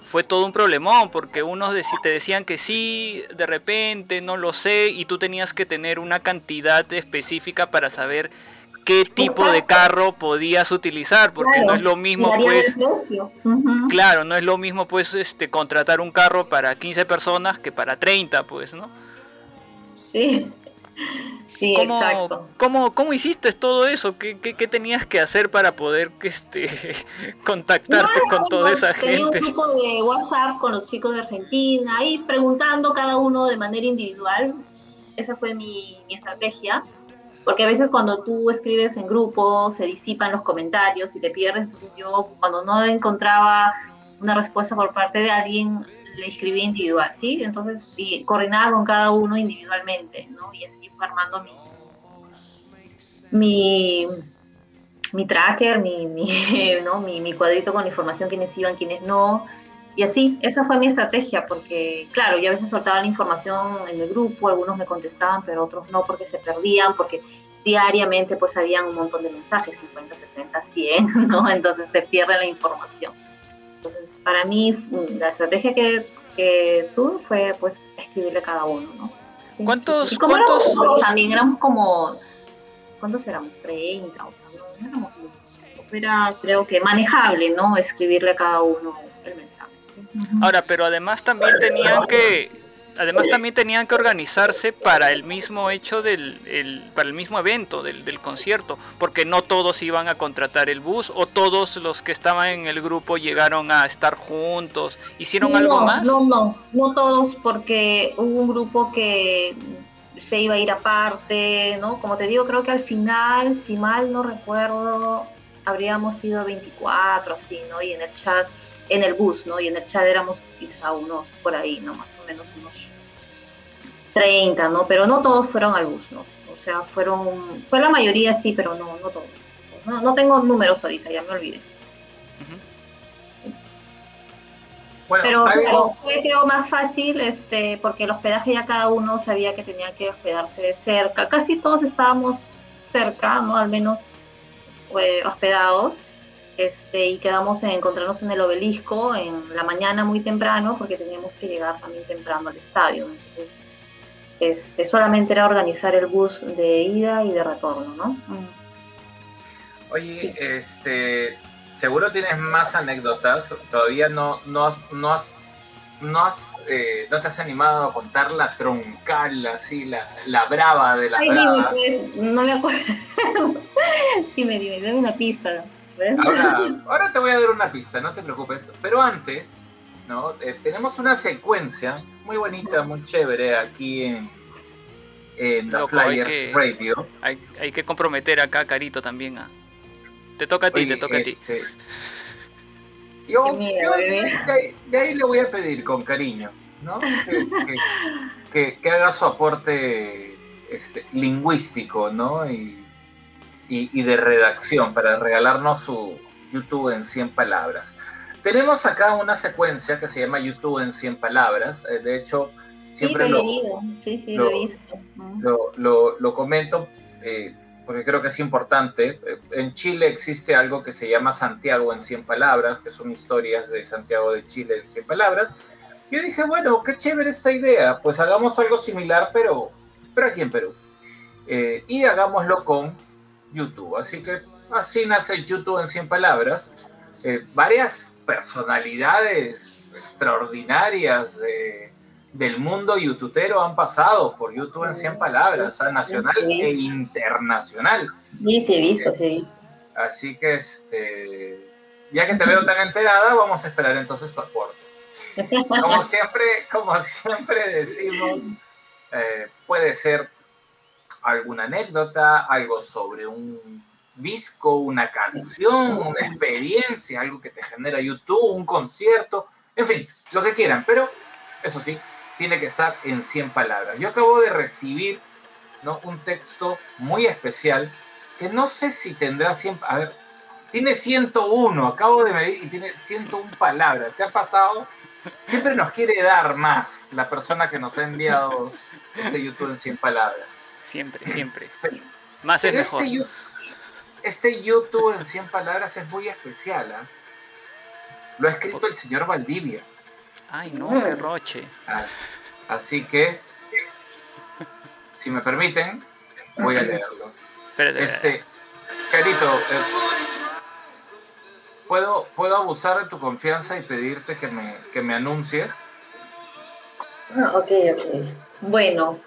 fue todo un problemón porque unos te decían que sí, de repente no lo sé y tú tenías que tener una cantidad específica para saber qué tipo de carro podías utilizar porque no es lo mismo pues. Claro, no es lo mismo pues este contratar un carro para 15 personas que para 30, pues, ¿no? Sí, sí, ¿Cómo, exacto. cómo, cómo hiciste todo eso? ¿Qué, qué, qué tenías que hacer para poder este contactarte con toda bueno, esa tenía gente? un grupo de WhatsApp con los chicos de Argentina, ahí preguntando cada uno de manera individual. Esa fue mi, mi estrategia. Porque a veces cuando tú escribes en grupo se disipan los comentarios y te pierdes. Entonces yo cuando no encontraba una respuesta por parte de alguien, le escribí individual, ¿sí? Entonces y coordinaba con cada uno individualmente, ¿no? Y así fue armando mi, mi, mi tracker, mi, mi, ¿no? mi, mi cuadrito con información, quiénes iban, quiénes no. Y así, esa fue mi estrategia, porque claro, yo a veces soltaba la información en el grupo, algunos me contestaban, pero otros no, porque se perdían, porque diariamente pues habían un montón de mensajes, 50, 70, 100, ¿no? Entonces se pierde la información. Entonces, para mí, mm, la estrategia que, que tuve fue pues escribirle a cada uno, ¿no? ¿Cuántos- Y como cuántos- éramos también éramos como, ¿cuántos éramos? 30, o sea, éramos. Era, creo que manejable, ¿no? Escribirle a cada uno el mensaje. Ahora, pero además también tenían que, además también tenían que organizarse para el mismo hecho del, el- para el mismo evento del, del concierto, porque no todos iban a contratar el bus o todos los que estaban en el grupo llegaron a estar juntos, hicieron algo más. No, no, no todos, porque hubo un grupo que se iba a ir aparte, ¿no? Como te digo, creo que al final, si mal no recuerdo, habríamos sido 24, así, ¿no? Y en el chat, en el bus, ¿no? Y en el chat éramos quizá unos por ahí, ¿no? Más o menos unos 30, ¿no? Pero no todos fueron al bus, ¿no? O sea, fueron, fue la mayoría sí, pero no, no todos. No, no tengo números ahorita, ya me olvidé. Bueno, Pero claro, fue creo más fácil este, porque el hospedaje ya cada uno sabía que tenía que hospedarse cerca. Casi todos estábamos cerca, ¿no? Al menos eh, hospedados. Este, y quedamos en encontrarnos en el obelisco en la mañana muy temprano porque teníamos que llegar también temprano al estadio. Entonces, este, solamente era organizar el bus de ida y de retorno, ¿no? Mm. Oye, este, seguro tienes más anécdotas. Todavía no, no has, no has, no has, eh, no te has animado a contar la troncal, así, la, la brava de las Ay, dime, bravas. pues, no me acuerdo. dime, dime, dame una pista. Ahora, ahora te voy a dar una pista, no te preocupes. Pero antes, ¿no? Eh, tenemos una secuencia muy bonita, muy chévere aquí en, en la Loco, hay Flyers que- Radio. Hay, hay que comprometer acá a Carito también. a- Te toca a ti, Oye, te toca a ti. este, Yo, miedo, de, ahí- de ahí le voy a pedir con cariño, ¿no? Que, que- que- que haga su aporte este, lingüístico, ¿no? Y, y- y de redacción para regalarnos su YouTube en 100 palabras. Tenemos acá una secuencia que se llama YouTube en 100 palabras. eh, De hecho, Sí, siempre lo lo. Sí, sí, lo- lo, lo- lo comento eh, porque creo que es importante. Eh, En Chile existe algo que se llama Santiago en 100 palabras, que son historias de Santiago de Chile en 100 palabras. Yo dije, bueno, qué chévere esta idea, pues hagamos algo similar, pero, pero aquí en Perú. Eh, y hagámoslo con YouTube. Así que así nace YouTube en 100 palabras. Eh, varias personalidades extraordinarias de- del mundo youtubero han pasado por YouTube en 100 palabras, a nacional Sí. e internacional. Sí, sí, he visto, sí, he visto. Así que, este, ya que te veo tan enterada, vamos a esperar entonces tu aporte. Como siempre, como siempre decimos, eh, puede ser alguna anécdota, algo sobre un disco, una canción, una experiencia, algo que te genera YouTube, un concierto, en fin, lo que quieran, pero eso sí, tiene que estar en 100 palabras. Yo acabo de recibir ¿no? un texto muy especial que no sé si tendrá 100, a ver, tiene 101, acabo de medir y tiene 101 palabras, se ha pasado, siempre nos quiere dar más la persona que nos ha enviado este YouTube en 100 palabras. Siempre, siempre. Más es Pero mejor. este, este YouTube en 100 palabras es muy especial, ¿ah? Lo ha escrito el señor Valdivia. Ay, no, qué roche. As- Así que, si me permiten, voy a leerlo. Espérate, Este, Carito, eh, ¿puedo, ¿puedo abusar de tu confianza y pedirte que me, que me anuncies? Ah, ok, ok. Bueno,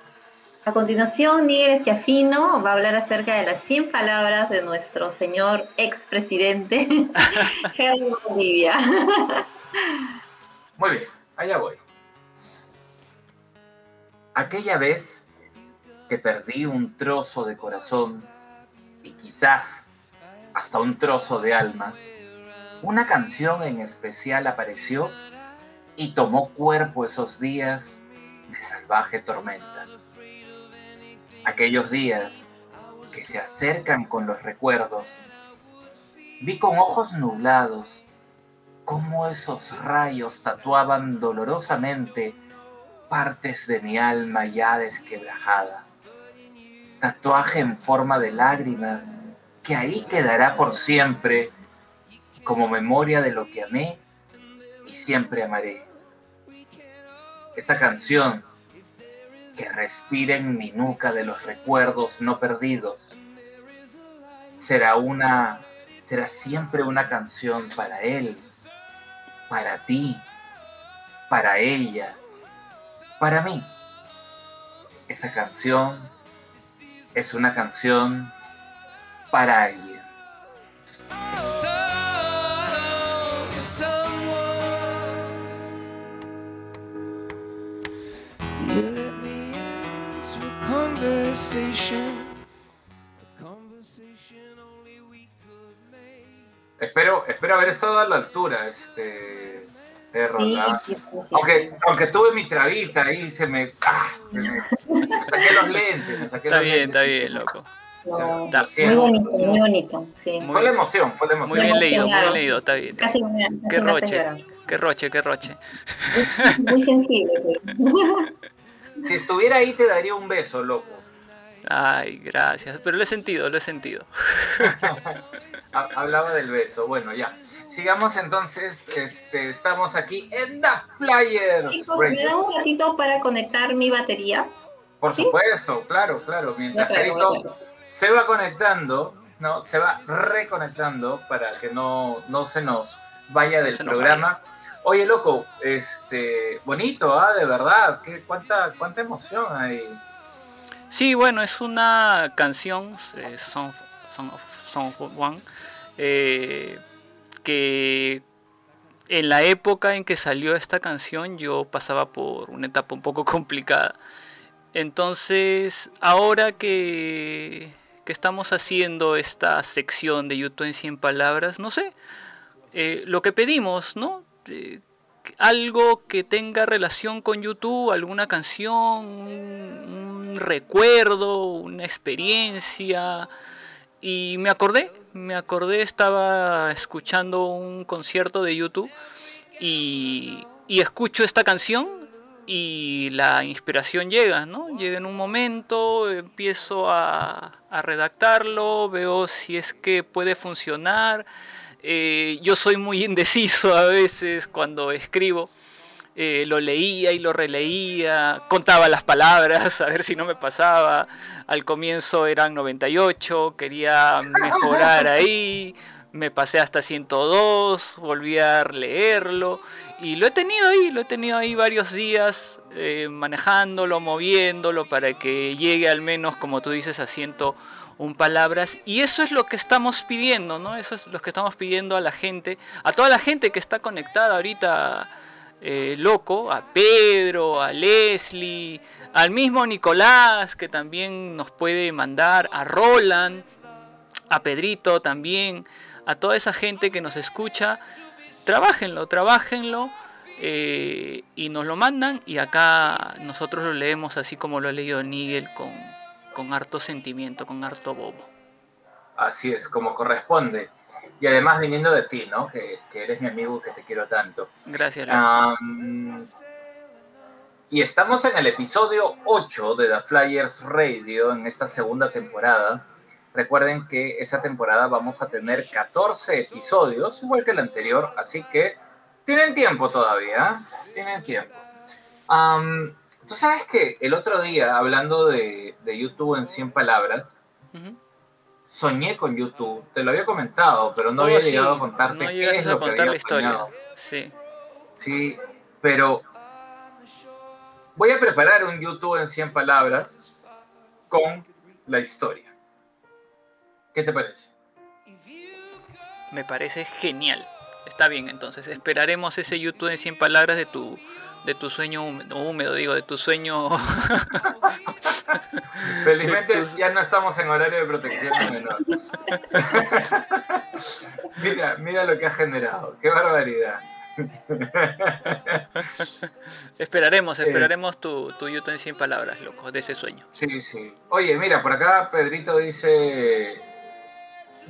a continuación, Miguel Esquiafino va a hablar acerca de las 100 palabras de nuestro señor expresidente, Gerardo Bolivia. Muy bien, allá voy. Aquella vez que perdí un trozo de corazón y quizás hasta un trozo de alma, una canción en especial apareció y tomó cuerpo esos días de salvaje tormenta. Aquellos días que se acercan con los recuerdos vi con ojos nublados cómo esos rayos tatuaban dolorosamente partes de mi alma ya desquebrajada. Tatuaje en forma de lágrima que ahí quedará por siempre como memoria de lo que amé y siempre amaré. Esa canción que respira en mi nuca de los recuerdos no perdidos será una será siempre una canción para él, para ti, para ella, para mí. Esa canción es una canción para alguien. Espero, espero haber estado a la altura, este perro, Sí, sí, sí, Aunque, sí. aunque tuve mi trabita ahí, se me, ¡ah! se me, me saqué los lentes, me saqué Está los bien, lentes está bien, loco. No, Está muy bonito, muy bonito. Sí. Muy Fue la emoción, fue la emoción. Muy bien leído, muy bien leído, está bien. Casi Qué roche, qué roche, qué roche. Muy sensible, sí. Si estuviera ahí te daría un beso, loco. Ay, gracias. Pero lo he sentido, lo he sentido. Ha- Hablaba del beso. Bueno, ya. Sigamos entonces. Este, estamos aquí en The Flyers. Chicos, ¿me dan un ratito para conectar mi batería? Por ¿Sí? supuesto, claro, claro. Mientras Claro, Carito claro. se va conectando, ¿no? Se va reconectando para que no, no se nos vaya del programa. Oye, loco, este, bonito, ¿ah? De verdad. ¿Qué, cuánta, cuánta emoción hay. Sí, bueno, es una canción, eh, Song, Song of, Song One, eh, que en la época en que salió esta canción yo pasaba por una etapa un poco complicada. Entonces, ahora que, que estamos haciendo esta sección de YouTube en 100 palabras, no sé, eh, lo que pedimos, ¿no? Eh, algo que tenga relación con YouTube, alguna canción, un, recuerdo, una experiencia. Y me acordé, me acordé, estaba escuchando un concierto de YouTube y, y escucho esta canción y la inspiración llega, ¿no? Llega en un momento, empiezo a, a redactarlo, veo si es que puede funcionar. Eh, yo soy muy indeciso a veces cuando escribo. Eh, lo leía y lo releía, contaba las palabras a ver si no me pasaba. Al comienzo eran 98, quería mejorar ahí, me pasé hasta 102, volví a leerlo y lo he tenido ahí, lo he tenido ahí varios días eh, manejándolo, moviéndolo para que llegue al menos, como tú dices, a 101 palabras. Y eso es lo que estamos pidiendo, ¿no? Eso es lo que estamos pidiendo a la gente, a toda la gente que está conectada ahorita, eh, loco, a Pedro, a Leslie, al mismo Nicolás, que también nos puede mandar, a Roland, a Pedrito también, a toda esa gente que nos escucha, trabajenlo, trabajenlo eh, y nos lo mandan y acá nosotros lo leemos así como lo ha leído Nigel con, con harto sentimiento, con harto bobo. Así es, como corresponde. Y además viniendo de ti, ¿no? Que, que eres mi amigo, que te quiero tanto. Gracias. Am, y estamos en el episodio 8 de The Flyers Radio en esta segunda temporada. Recuerden que esa temporada vamos a tener 14 episodios, igual que la anterior, así que tienen tiempo todavía, ¿eh? tienen tiempo. Tú sabes que el otro día, hablando de, de YouTube en 100 palabras, soñé con YouTube. Te lo había comentado, pero no Oh, había sí, llegado a contarte no qué es a lo que había la historia. soñado. Sí. Sí, pero voy a preparar un YouTube en 100 palabras con la historia. ¿Qué te parece? Me parece genial. Está bien, entonces esperaremos ese YouTube en 100 palabras de tu de tu sueño húmedo, húmedo, digo, de tu sueño. Felizmente ya no estamos en horario de protección de menor. mira, mira lo que ha generado. Qué barbaridad. esperaremos, esperaremos tu, tu YouTube en 100 palabras, loco, de ese sueño. Sí, sí. Oye, mira, por acá Pedrito dice,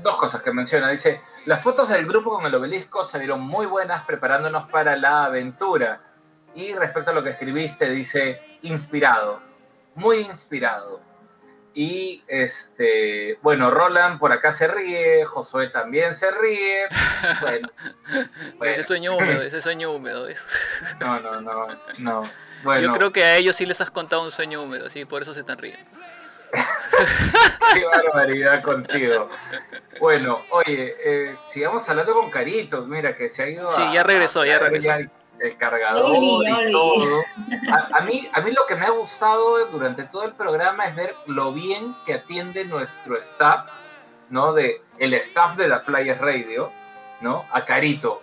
dos cosas que menciona. Dice, las fotos del grupo con el obelisco salieron muy buenas preparándonos para la aventura. Y respecto a lo que escribiste, dice, inspirado, muy inspirado. Y este, bueno, Roland por acá se ríe, Josué también se ríe. Bueno, bueno, Ese sueño húmedo, ese sueño húmedo. no, no, no, no. Bueno, Yo creo que a ellos sí les has contado un sueño húmedo, así por eso se están riendo. qué barbaridad contigo. Bueno, oye, eh, sigamos hablando con Carito, mira que se ha ido Sí, a- ya regresó, a ya regresó. El cargador volví, ya y todo. A, a mí, a mí lo que me ha gustado durante todo el programa es ver lo bien que atiende nuestro staff, ¿no? De, el staff de la Flyers Radio, ¿no? A Carito.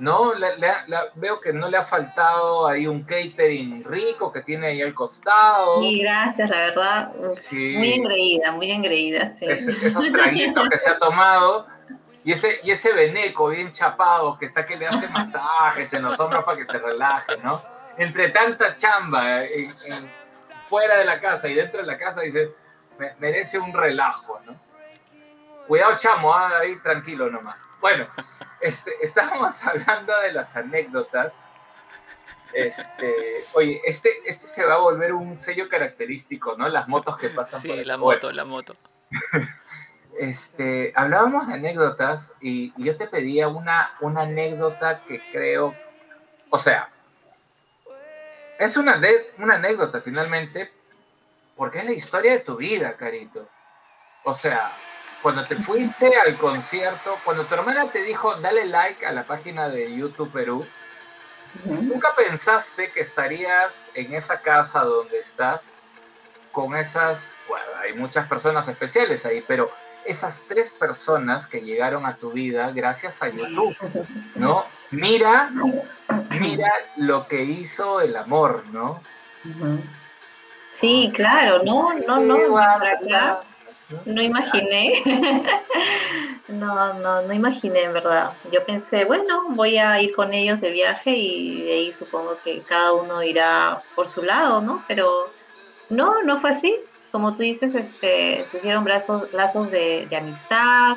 No, le ha- le- veo que no le ha faltado ahí un catering rico que tiene ahí al costado. Sí, gracias, la verdad. Sí. Muy engreída, muy engreída. sí. Ese- esos traguitos que se ha tomado y ese, y ese veneco bien chapado que está que le hace masajes en los hombros para que se relaje, ¿no? Entre tanta chamba en- en- fuera de la casa y dentro de la casa, dice, "Me- merece un relajo, ¿no? Cuidado, chamo, ah, ahí tranquilo nomás. Bueno, este, estábamos hablando de las anécdotas. Este, oye, este, este se va a volver un sello característico, ¿no? Las motos que pasan por Sí, el- la moto, la moto. este, hablábamos de anécdotas y, y yo te pedía una, una anécdota que creo, o sea, es una, de- una anécdota finalmente, porque es la historia de tu vida, Carito. O sea, cuando te fuiste al concierto, cuando tu hermana te dijo, dale like a la página de YouTube Perú. ¿nunca pensaste que estarías en esa casa donde estás con esas, bueno, hay muchas personas especiales ahí, pero esas tres personas que llegaron a tu vida gracias a YouTube, ¿no? Mira, mira lo que hizo el amor, ¿no? Sí, claro, no, no, no, no imaginé, no, no, no imaginé en verdad. Yo pensé, bueno, voy a ir con ellos de viaje y de ahí supongo que cada uno irá por su lado, ¿no? Pero no, no fue así. Como tú dices, este, se hicieron brazos, lazos de, de amistad,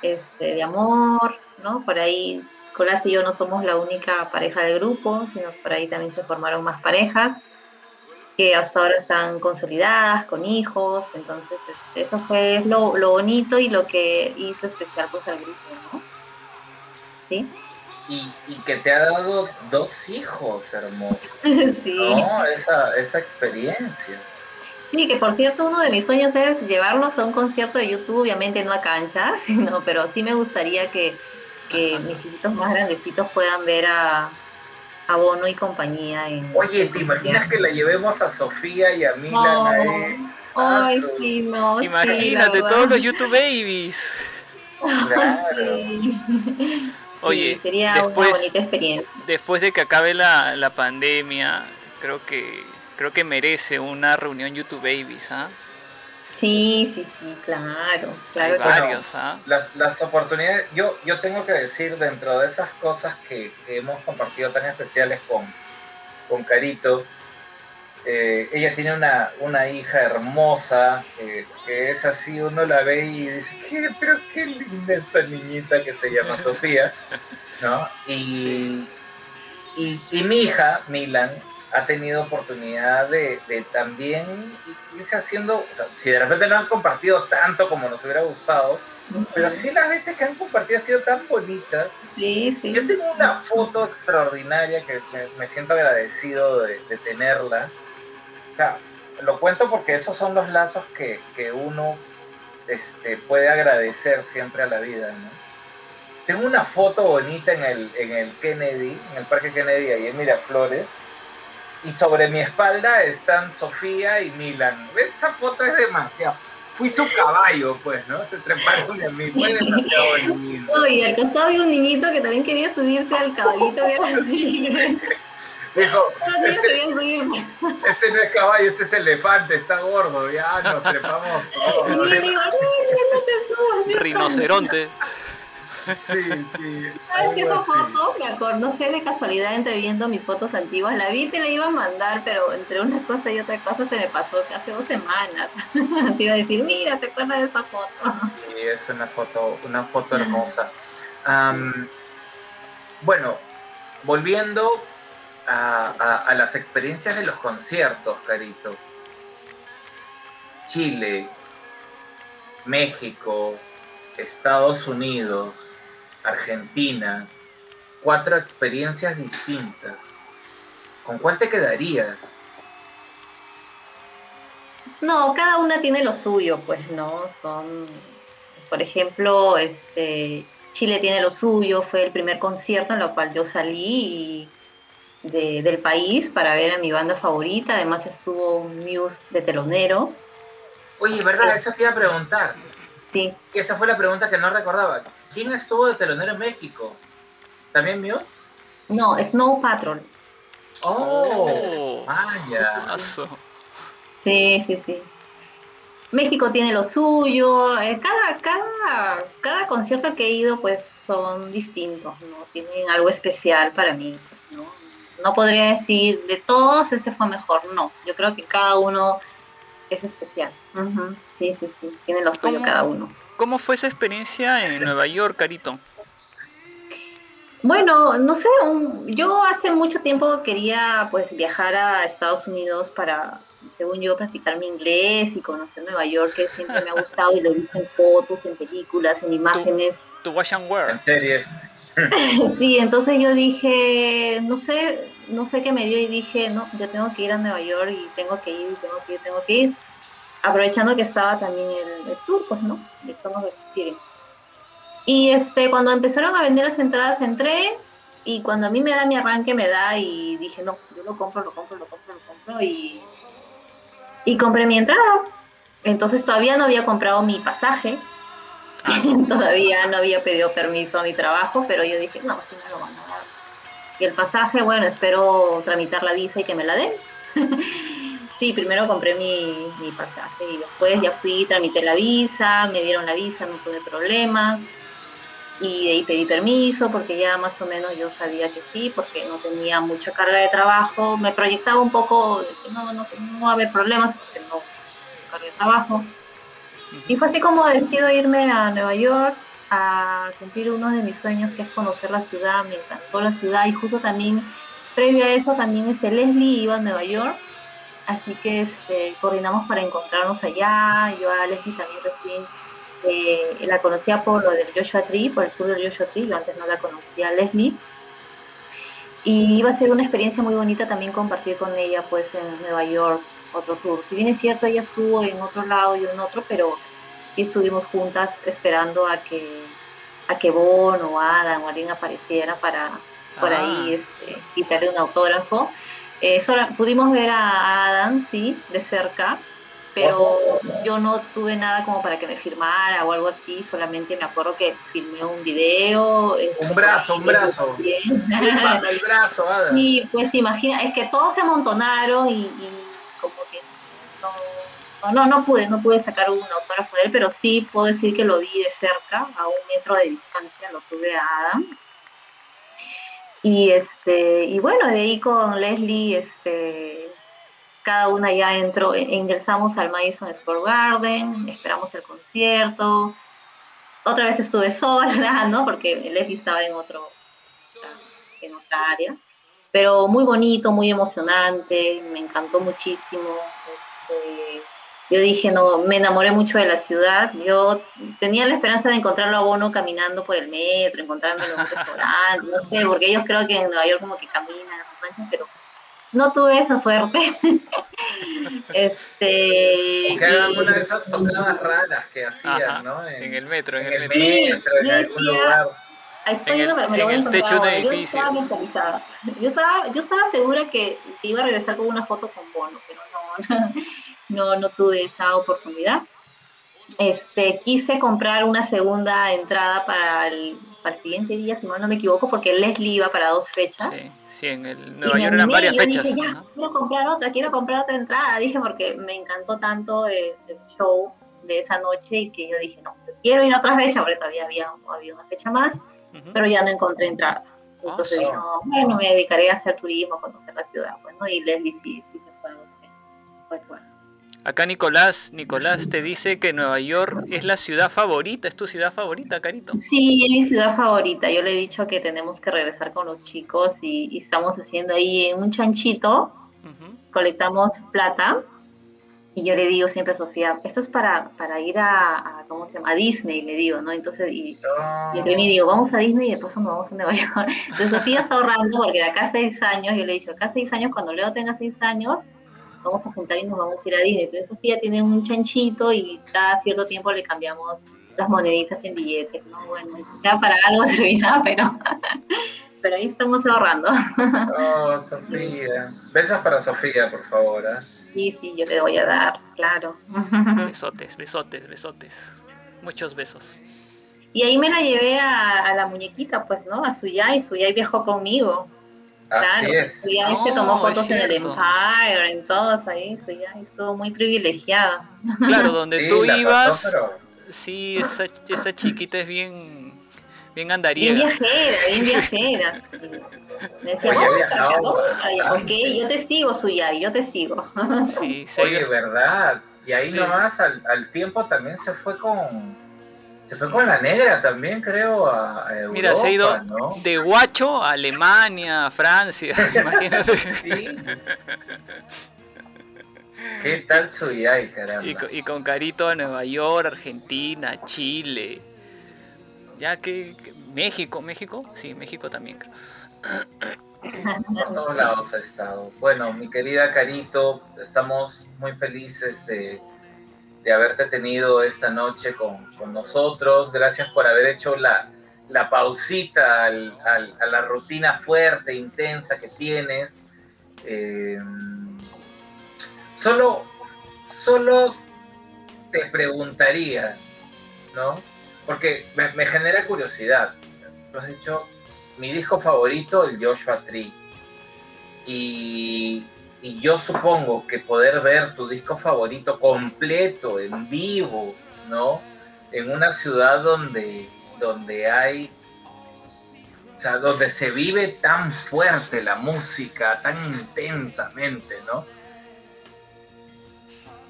este, de amor, ¿no? Por ahí, Colas y yo no somos la única pareja del grupo, sino por ahí también se formaron más parejas que hasta ahora están consolidadas, con hijos, entonces este, eso fue lo, lo bonito y lo que hizo especial pues al grupo, ¿no? ¿Sí? Y, y que te ha dado dos hijos hermosos, sí. ¿no? Esa, esa experiencia. Sí, que por cierto uno de mis sueños es llevarlos a un concierto de YouTube, obviamente no a cancha, sino, pero sí me gustaría que, que mis hijitos más grandecitos puedan ver a, a Bono y compañía en Oye, ¿te imaginas que la llevemos a Sofía y a Milan No. ahí? Ay, Ah, su- sí, no. Imagínate, todos los YouTube Babies. Claro. Sí. Oye, Sí, sería después- una bonita experiencia. Después de que acabe la, la pandemia, creo que creo que merece una reunión YouTube Babies, ¿ah? Sí, sí, sí, claro, claro Hay varios, ¿ah? Las, las oportunidades, yo, yo tengo que decir, dentro de esas cosas que, que hemos compartido tan especiales con, con Carito, eh, ella tiene una, una hija hermosa, eh, que es así, uno la ve y dice, ¿qué? Pero qué linda esta niñita que se llama Sofía, ¿no? Y, y, y mi hija, Milan, ha tenido oportunidad de, de también irse haciendo, o sea, si de repente no han compartido tanto como nos hubiera gustado, pero sí las veces que han compartido han sido tan bonitas. Sí, sí. Yo tengo una foto extraordinaria que me, me siento agradecido de, de tenerla. O sea, lo cuento porque esos son los lazos que, que uno este, puede agradecer siempre a la vida. ¿no? Tengo una foto bonita en el, en el Kennedy, en el Parque Kennedy, ahí en Miraflores. Y sobre mi espalda están Sofía y Milan. Esa foto es demasiado. Fui su caballo, pues, ¿no? Se treparon de mí. Fue demasiado lindo. No, y al costado había un niñito que también quería subirse al caballito que era así. Dijo, Todos los niños este, este no es caballo, este es elefante, está gordo. Ya nos trepamos Y yo todos. le digo, no, no, no te subas. no". Rinoceronte. Sí, sí. ¿Sabes que esa foto, me acuerdo, no sé de casualidad, entre viendo mis fotos antiguas, la vi y te la iba a mandar, pero entre una cosa y otra cosa se me pasó que hace dos semanas. te iba a decir, mira, ¿te acuerdas de esa foto? Sí, es una foto, una foto hermosa. Bueno, volviendo a, a- a las experiencias de los conciertos, Carito. Chile, México, Estados Unidos, Argentina, cuatro experiencias distintas. ¿Con cuál te quedarías? No, cada una tiene lo suyo, pues, ¿no? Son, por ejemplo, este, Chile tiene lo suyo, fue el primer concierto en el cual yo salí y- de- del país para ver a mi banda favorita, además estuvo Muse de telonero, Oye, ¿verdad? Eso te iba a preguntar. sí, Y esa fue la pregunta que no recordaba. ¿Quién estuvo de telonero en México? ¿También Muse? no, Snow Patrol, Oh, Oh. vaya. Sí, sí, sí. México tiene lo suyo, eh, cada, cada, cada concierto que he ido pues son distintos, ¿no? Tienen algo especial para mí, ¿no? No podría decir de todos este fue mejor, no, yo creo que cada uno es especial. Ujú, Sí, sí, sí, tiene lo suyo cada uno. ¿Cómo fue esa experiencia en Nueva York, Carito? Bueno, no sé, un- yo hace mucho tiempo quería pues viajar a Estados Unidos para, según yo, practicar mi inglés y conocer Nueva York, que siempre me ha gustado y lo he visto en fotos, en películas, en imágenes. Tu Wash and Wear. En series. Sí, entonces yo dije, no sé, no sé qué me dio y dije, no, yo tengo que ir a Nueva York y tengo que ir, tengo que ir, tengo que ir. Aprovechando que estaba también el, el tour, pues, ¿no? El Summer Experience. Y este, cuando empezaron a vender las entradas, entré y cuando a mí me da mi arranque, me da y dije, no, yo lo compro, lo compro, lo compro, lo compro y, y compré mi entrada. Entonces todavía no había comprado mi pasaje, todavía no había pedido permiso a mi trabajo, pero yo dije, no, sí me lo van a dar. Y el pasaje, bueno, espero tramitar la visa y que me la den. sí, primero compré mi, mi pasaje y después ya fui, tramité la visa, me dieron la visa, no tuve problemas. Y de ahí pedí permiso porque ya más o menos yo sabía que sí, porque no tenía mucha carga de trabajo. Me proyectaba un poco no, no, no va a haber problemas porque no carga de trabajo. Y fue así como decido irme a Nueva York a cumplir uno de mis sueños, que es conocer la ciudad. Me encantó la ciudad y justo también, previo a eso, también este Leslie iba a Nueva York. Así que este, coordinamos para encontrarnos allá. Yo a Leslie también recién eh, la conocía por lo del Joshua Tree, por el tour del Joshua Tree. Yo antes no la conocía Leslie. Y iba a ser una experiencia muy bonita también compartir con ella pues en Nueva York otro tour. Si bien es cierto, ella estuvo en otro lado y en otro, pero sí estuvimos juntas esperando a que a que Bon o Adam o alguien apareciera para por Ah. ahí este, quitarle un autógrafo. Eh, solo pudimos ver a Adam, sí, de cerca, pero yo no tuve nada como para que me firmara o algo así, solamente me acuerdo que filmé un video. este, Un brazo, un brazo. el brazo, Ada. Y pues imagina, es que todos se amontonaron y, y como que no, no, no, no pude, no pude sacar un autógrafo de él, pero sí puedo decir que lo vi de cerca, a un metro de distancia, lo tuve a Adam. Y este, y bueno, de ahí con Leslie, este, cada una ya entró, e- ingresamos al Madison Square Garden, esperamos el concierto. Otra vez estuve sola, ¿no? Porque Leslie estaba en otro, en otra área pero muy bonito, muy emocionante, me encantó muchísimo. Yo dije, no, me enamoré mucho de la ciudad. Yo tenía la esperanza de encontrarlo a Bono caminando por el metro, encontrármelo en un restaurante, no sé, porque ellos creo que en Nueva York como que caminan a sus manchas, pero no tuve esa suerte. este. Que hagan y- una de esas tocadas raras que hacían, Ajá, ¿no? En el metro, en en el el metro. Sí, en yo algún decía- lugar. En el- pero me lo en voy a techo de. Yo edificio. estaba mentalizada. Yo estaba, yo estaba segura que, que iba a regresar con una foto con Bono, pero no, no, no tuve esa oportunidad. Este, quise comprar una segunda entrada para el, para el siguiente día, si mal no me equivoco, porque Leslie iba para dos fechas. Sí, sí, en el Nueva York eran varias yo fechas. Dije, ya, ¿no? quiero comprar otra, quiero comprar otra entrada. Dije, porque me encantó tanto el, el show de esa noche y que yo dije, no, quiero ir a otra fecha, porque todavía había, había una fecha más, Ujú. pero ya no encontré entrada. Entonces sí. dije, no, bueno, me dedicaré a hacer turismo, conocer la ciudad, pues, ¿no? Y Leslie sí, sí se fue a Bosque. Pues bueno. Acá Nicolás, Nicolás te dice que Nueva York es la ciudad favorita, es tu ciudad favorita, Carito. Sí, es mi ciudad favorita. Yo le he dicho que tenemos que regresar con los chicos y, y estamos haciendo ahí un chanchito, colectamos plata. Y yo le digo siempre a Sofía, esto es para, para ir a, a, ¿cómo se llama? A Disney, le digo, ¿no? Entonces, y, y entre mí digo, vamos a Disney y después nos vamos a Nueva York. Entonces Sofía está ahorrando porque de acá a seis años, yo le he dicho, acá a seis años, cuando Leo tenga seis años, vamos a juntar y nos vamos a ir a Disney. Entonces Sofía tiene un chanchito y cada cierto tiempo le cambiamos las moneditas en billetes, ¿no? Bueno, ya para algo servirá, pero, pero ahí estamos ahorrando. Oh, Sofía. Besos para Sofía, por favor. ¿eh? Sí, sí, yo le voy a dar, claro. Besotes, besotes, besotes. Muchos besos. Y ahí me la llevé a, a la muñequita, pues, ¿no? A Suyai, Suyai viajó conmigo. Así Claro, es. Suyai se Oh, tomó fotos en el. Empire, en todos ahí. Estuvo muy privilegiada. Claro, donde Sí, tú ibas, pasó, pero- sí, esa, esa chiquita es bien, bien Bien andariega. viajera, bien viajera. Me decía, Oye, viajado. Ok, yo te sigo, Suyai, yo te sigo. Sí, se Oye, ¿verdad? Y ahí Sí. nomás al, al tiempo también se fue con. Se fue con la negra también, creo, a, Europa, Mira, se ha ido ¿no? de guacho a Alemania, a Francia, imagínate. Sí. ¿Qué tal Suyai, caramba? Y, co- y con Carito a Nueva York, Argentina, Chile. Ya que, que- México, México, sí, México también. creo. Por todos lados ha estado. Bueno, mi querida Carito, estamos muy felices de, de haberte tenido esta noche con, con nosotros. Gracias por haber hecho la, la pausita a la rutina fuerte, intensa que tienes. Eh, solo, solo te preguntaría, ¿no? Porque me, me genera curiosidad. Lo has dicho, mi disco favorito, el Joshua Tree. Y, y yo supongo que poder ver tu disco favorito completo, en vivo, ¿no? En una ciudad donde, donde hay, o sea, donde se vive tan fuerte la música, tan intensamente, ¿no?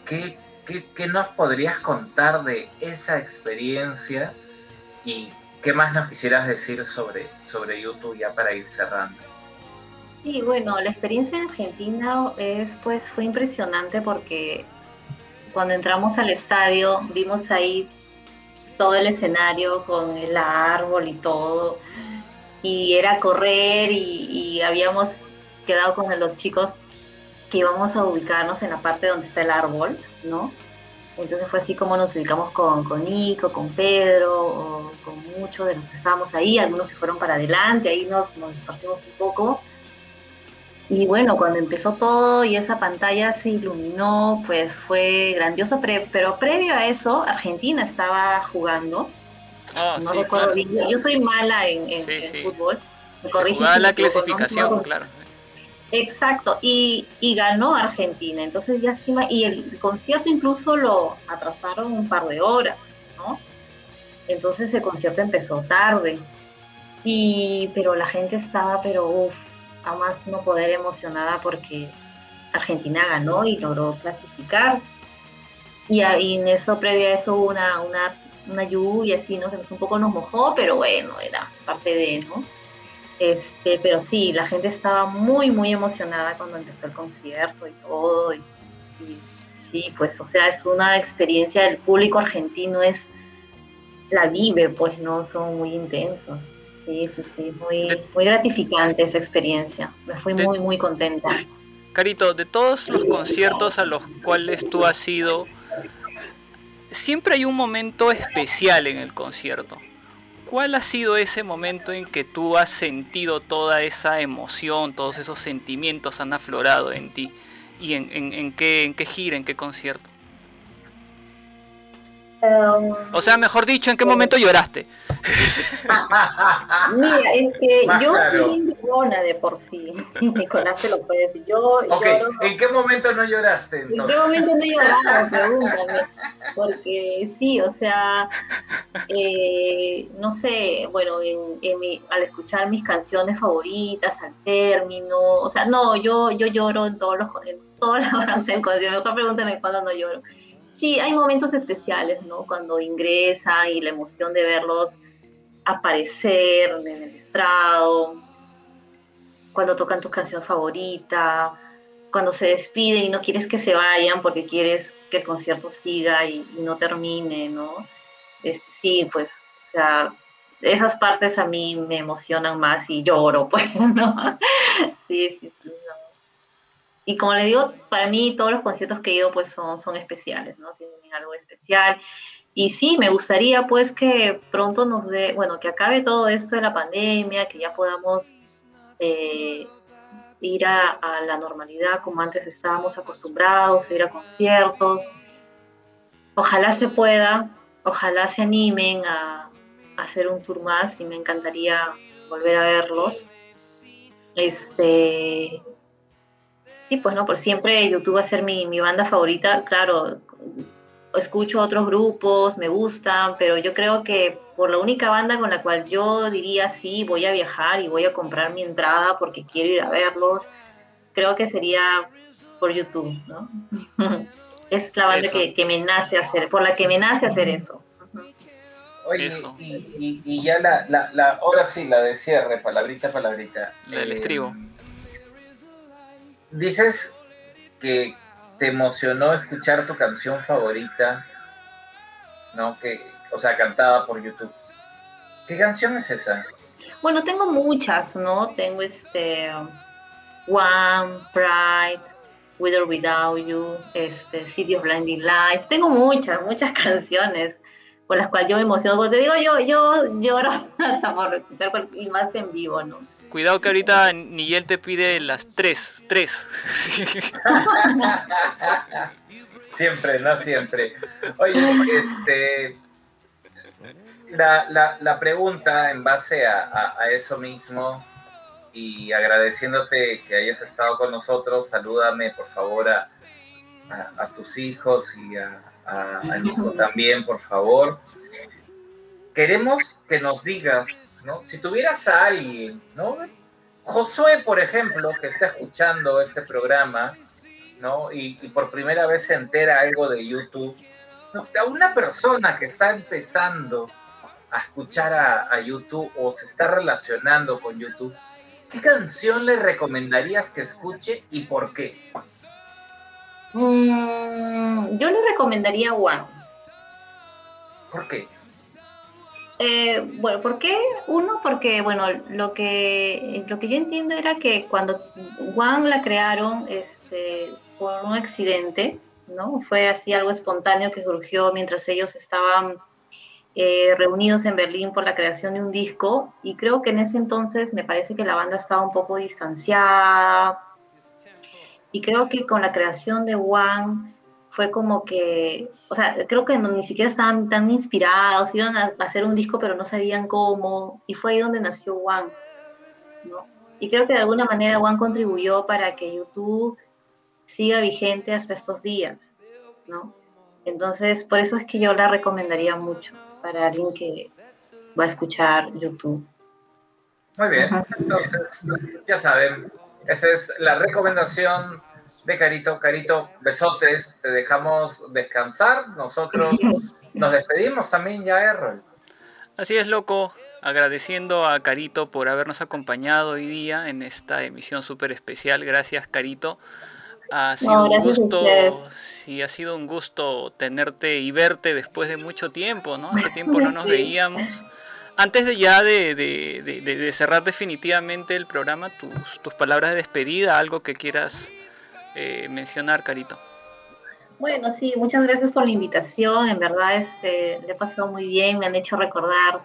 ¿Qué, qué, qué nos podrías contar de esa experiencia y qué más nos quisieras decir sobre, sobre YouTube ya para ir cerrando? Sí, bueno, la experiencia en Argentina es, pues, fue impresionante porque cuando entramos al estadio vimos ahí todo el escenario con el árbol y todo, y era correr y, habíamos quedado con los chicos que íbamos a ubicarnos en la parte donde está el árbol, ¿no? Entonces fue así como nos ubicamos con, con Nico, con Pedro, con muchos de los que estábamos ahí, algunos se fueron para adelante, ahí nos, nos un poco. Y bueno, cuando empezó todo y esa pantalla se iluminó, pues fue grandioso, pre- pero previo a eso, Argentina estaba jugando, Ah, no sí, recuerdo claro. bien, yo, soy mala en, en- Sí, en sí. fútbol, me Se jugaba la clasificación, claro. Exacto, y, y ganó Argentina, entonces ya encima, y el concierto incluso lo atrasaron un par de horas, ¿no? Entonces el concierto empezó tarde, y, pero la gente estaba, pero uff, a más no poder emocionada porque Argentina ganó y logró clasificar. Y, en eso, previo a eso, una, una, una lluvia así, ¿no? Que un poco nos mojó, pero bueno, era parte de, ¿no? Este, pero sí, la gente estaba muy, muy emocionada cuando empezó el concierto y todo. Y, y sí, pues, o sea, es una experiencia, el público argentino es, la vive, pues, ¿no? Son muy intensos. Sí, sí, sí, muy, De- muy gratificante esa experiencia. Me fui De- muy, muy contenta. Carito, de todos los conciertos a los cuales tú has ido, siempre hay un momento especial en el concierto. ¿Cuál ha sido ese momento en que tú has sentido toda esa emoción, todos esos sentimientos han aflorado en ti? ¿Y en, en- en qué, en qué gira, en qué concierto? Um, O sea, mejor dicho, ¿en qué momento lloraste? Mira, es que Más yo claro. soy llorona de por sí. Nicolás te lo puede decir. Yo Ok, lloro. ¿en qué momento no lloraste ¿En qué momento no llorado? Pregúntame. porque sí, o sea, eh, no sé, bueno, en, en mi- al escuchar mis canciones favoritas, al término, o sea, no, yo, yo lloro en todos los, en todas las concierto, mejor pregúntame cuándo no lloro. Sí, hay momentos especiales, ¿no? Cuando ingresan y la emoción de verlos aparecer en el estrado, cuando tocan tu canción favorita, cuando se despiden y no quieres que se vayan porque quieres que el concierto siga y, no termine, ¿no? Sí, pues, o sea, esas partes a mí me emocionan más y lloro, pues, ¿no? Sí, sí, sí. Y como le digo, para mí todos los conciertos que he ido pues son, especiales, ¿no? Tienen algo especial. Y sí, me gustaría pues que pronto nos dé, bueno, que acabe todo esto de la pandemia, que ya podamos eh, ir a, a la normalidad como antes estábamos acostumbrados, ir a conciertos. Ojalá se pueda, ojalá se animen a, a hacer un tour más y me encantaría volver a verlos. Este, sí, pues no, por siempre YouTube va a ser mi, mi banda favorita. Claro, escucho otros grupos, me gustan, pero yo creo que por la única banda con la cual yo diría sí, voy a viajar y voy a comprar mi entrada porque quiero ir a verlos, creo que sería por YouTube, ¿no? es la banda que, que me nace hacer, por la que me nace hacer eso. Oye, Eso. y, y- y ya la, la, la, ahora sí, la de cierre, palabrita, palabrita. La del Eh, estribo. Dices que te emocionó escuchar tu canción favorita, ¿no? Que, o sea, cantada por YouTube. ¿Qué canción es esa? Bueno, tengo muchas, ¿no? Tengo este One, Pride, With or Without You, este, City of Blinding Lights. Tengo muchas, muchas canciones por las cuales yo me emociono. Porque te digo, yo, yo lloro hasta por escuchar y más en vivo, ¿no? Cuidado que ahorita Nigel te pide las tres, tres. Siempre, no siempre. Oye, este. La, la, la pregunta en base a, a- a eso mismo y agradeciéndote que hayas estado con nosotros, salúdame por favor a, a- a tus hijos y a, Nico también, por favor. Queremos que nos digas, ¿no? Si tuvieras a alguien, ¿no? Josué, por ejemplo, que está escuchando este programa, ¿no? Y, por primera vez se entera algo de YouTube. A una persona que está empezando a escuchar a, a YouTube o se está relacionando con YouTube, ¿qué canción le recomendarías que escuche y por qué? Mm, yo le recomendaría One. ¿Por qué? Eh, bueno, ¿por qué? Uno, porque, bueno, lo que, lo que yo entiendo era que cuando One la crearon este, por un accidente, ¿no? Fue así algo espontáneo que surgió mientras ellos estaban eh, reunidos en Berlín por la creación de un disco y creo que en ese entonces me parece que la banda estaba un poco distanciada y creo que con la creación de One fue como que, o sea, creo que no- ni siquiera estaban tan inspirados, iban a, hacer un disco pero no sabían cómo, y fue ahí donde nació One, ¿no? Y creo que de alguna manera One contribuyó para que YouTube siga vigente hasta estos días, ¿no? Entonces, por eso es que yo la recomendaría mucho para alguien que va a escuchar YouTube. Muy bien, entonces ya saben, esa es la recomendación de Carito. Carito, besotes, te dejamos descansar. Nosotros nos despedimos también ya, Errol. Así es, loco. Agradeciendo a Carito por habernos acompañado hoy día en esta emisión súper especial. Gracias, Carito. Ha sido un gusto. Sí, ha sido un gusto tenerte y verte después de mucho tiempo, ¿no? Hace tiempo no nos Sí. veíamos. Antes de ya de, de- de- cerrar definitivamente el programa, tus, tus palabras de despedida, algo que quieras eh, mencionar, Carito. Bueno, sí, muchas gracias por la invitación. En verdad, este, le he pasado muy bien. Me han hecho recordar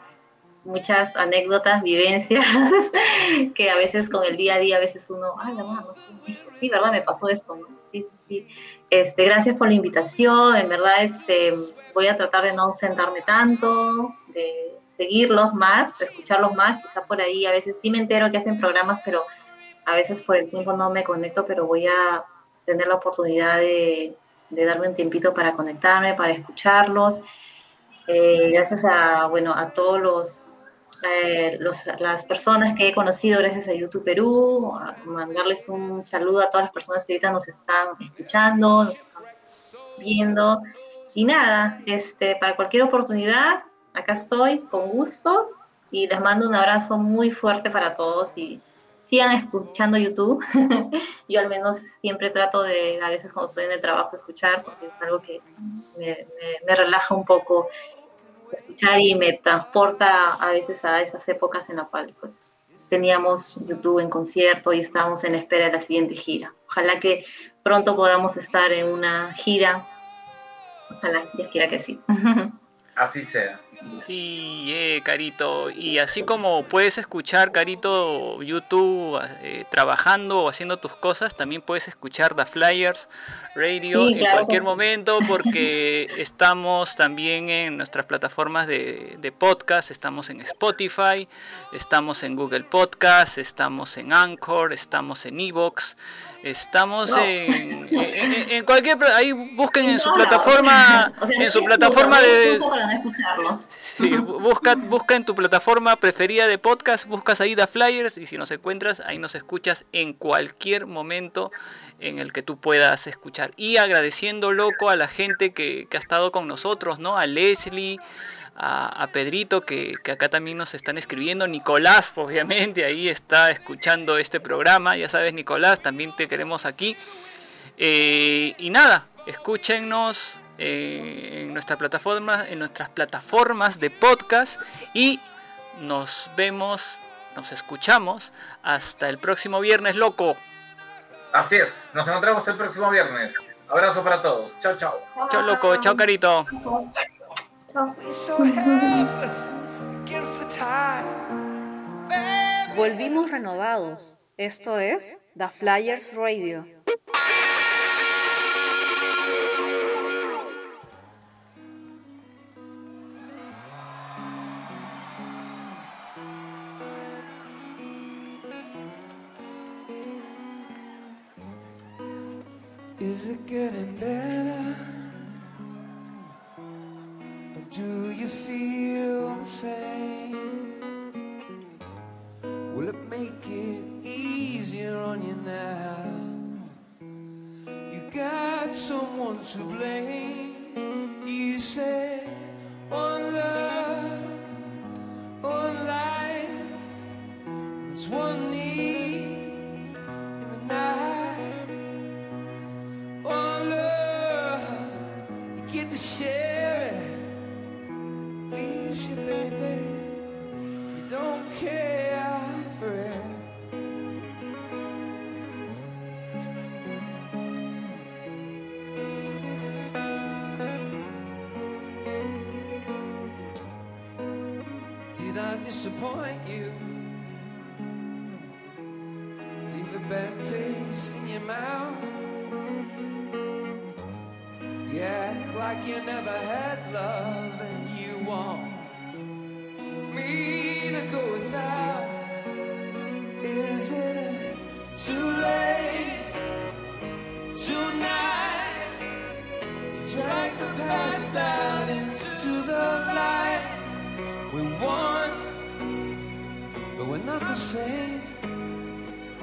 muchas anécdotas, vivencias, que a veces con el día a día, a veces uno, ay, la mano, sí, sí, ¿verdad? Me pasó esto. Sí, sí, sí. Este, gracias por la invitación. En verdad, este, voy a tratar de no sentarme tanto, de seguirlos más, escucharlos más. Quizá por ahí, a veces sí me entero que hacen programas, pero a veces por el tiempo no me conecto, pero voy a tener la oportunidad de, de darme un tiempito para conectarme, para escucharlos. Eh, gracias a, bueno, a todos los, eh, los- las personas que he conocido gracias a YouTube Perú, a mandarles un saludo a todas las personas que ahorita nos están escuchando, nos están viendo. Y nada, este, para cualquier oportunidad, acá estoy, con gusto, y les mando un abrazo muy fuerte para todos y sigan escuchando YouTube. Yo al menos siempre trato de, a veces cuando estoy en el trabajo, escuchar, porque es algo que me, relaja un poco escuchar y me transporta a veces a esas épocas en las cuales pues, teníamos YouTube en concierto y estábamos en espera de la siguiente gira. Ojalá que pronto podamos estar en una gira. Ojalá, Dios quiera que sí. Así sea. Sí, eh, Carito. Y así como puedes escuchar, Carito, YouTube eh, trabajando o haciendo tus cosas, también puedes escuchar The Flyers Radio Sí, en claro cualquier momento porque estamos también en nuestras plataformas de, de podcast, estamos en Spotify, estamos en Google Podcast, estamos en Anchor, estamos en Evox. Estamos No. en, en- cualquier ahí busquen en su plataforma O sea, en su plataforma de, no. Sí, busca, busca en tu plataforma preferida de podcast, buscas ahí The Flyers y si nos encuentras, ahí nos escuchas en cualquier momento en el que tú puedas escuchar. Y agradeciendo, loco, a la gente que, que ha estado con nosotros, ¿no? A Leslie, a, a Pedrito, que, que acá también nos están escribiendo. Nicolás, obviamente, ahí está escuchando este programa. Ya sabes, Nicolás, también te queremos aquí. Eh, y nada, escúchenos eh, en nuestra plataforma, en nuestras plataformas de podcast y nos vemos, nos escuchamos hasta el próximo viernes, loco. Así es. Nos encontramos el próximo viernes. Abrazo para todos. Chao, chao. Chao, loco, chao, carito. Volvimos renovados. Esto es The Flyers Radio. Is it getting better? Do you feel the same? Will it make it easier on you now? You got someone to blame. You said one love, one life, it's one care for it. Did I disappoint you? Leave a bad taste in your mouth? You act like you never had love and you want me to go without. Is it too late tonight to drag the past out into the light? We won, but we're not the same.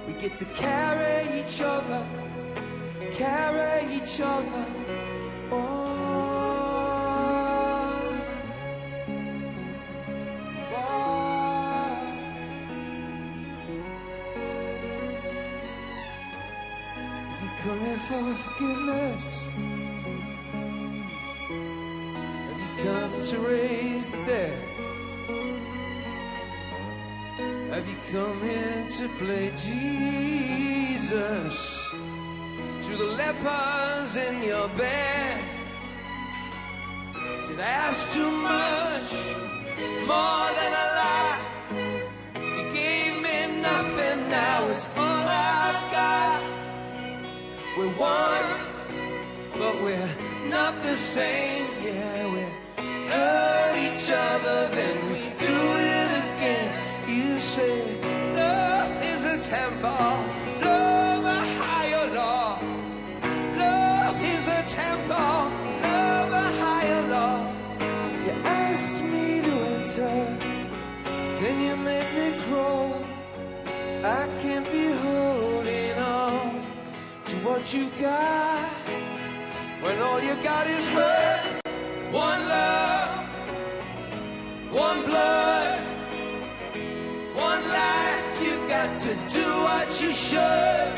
We get to carry each other, carry each other. For forgiveness? Have you come to raise the dead? Have you come here to play Jesus to the lepers in your bed? Did I ask too much? More than a lot? You gave me nothing, now it's all. We're one, but we're not the same. Yeah, we hurt each other, then we do it again. You say love is a temple, what you've got. When all you got is hurt, one love, one blood, one life. You got to do what you should.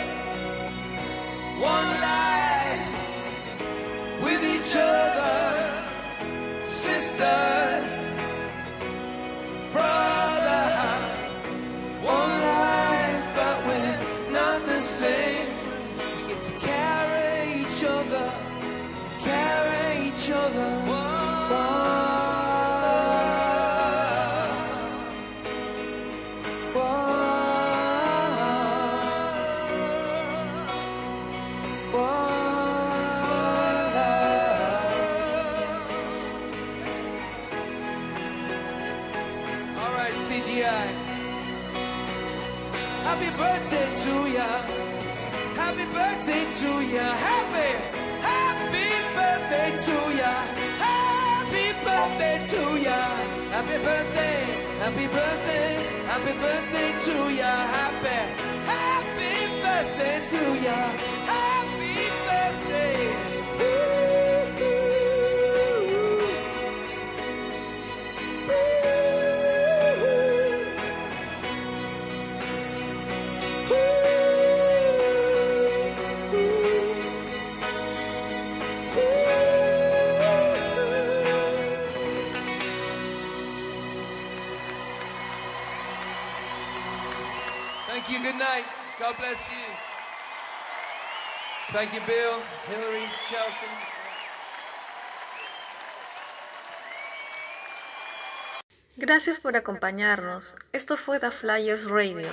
One life with each other, sisters, birthday, happy birthday to ya. Happy, happy birthday to ya. God bless you. Thank you, Bill, Hillary, Chelsea. Gracias por acompañarnos. Esto fue The Flyers Radio.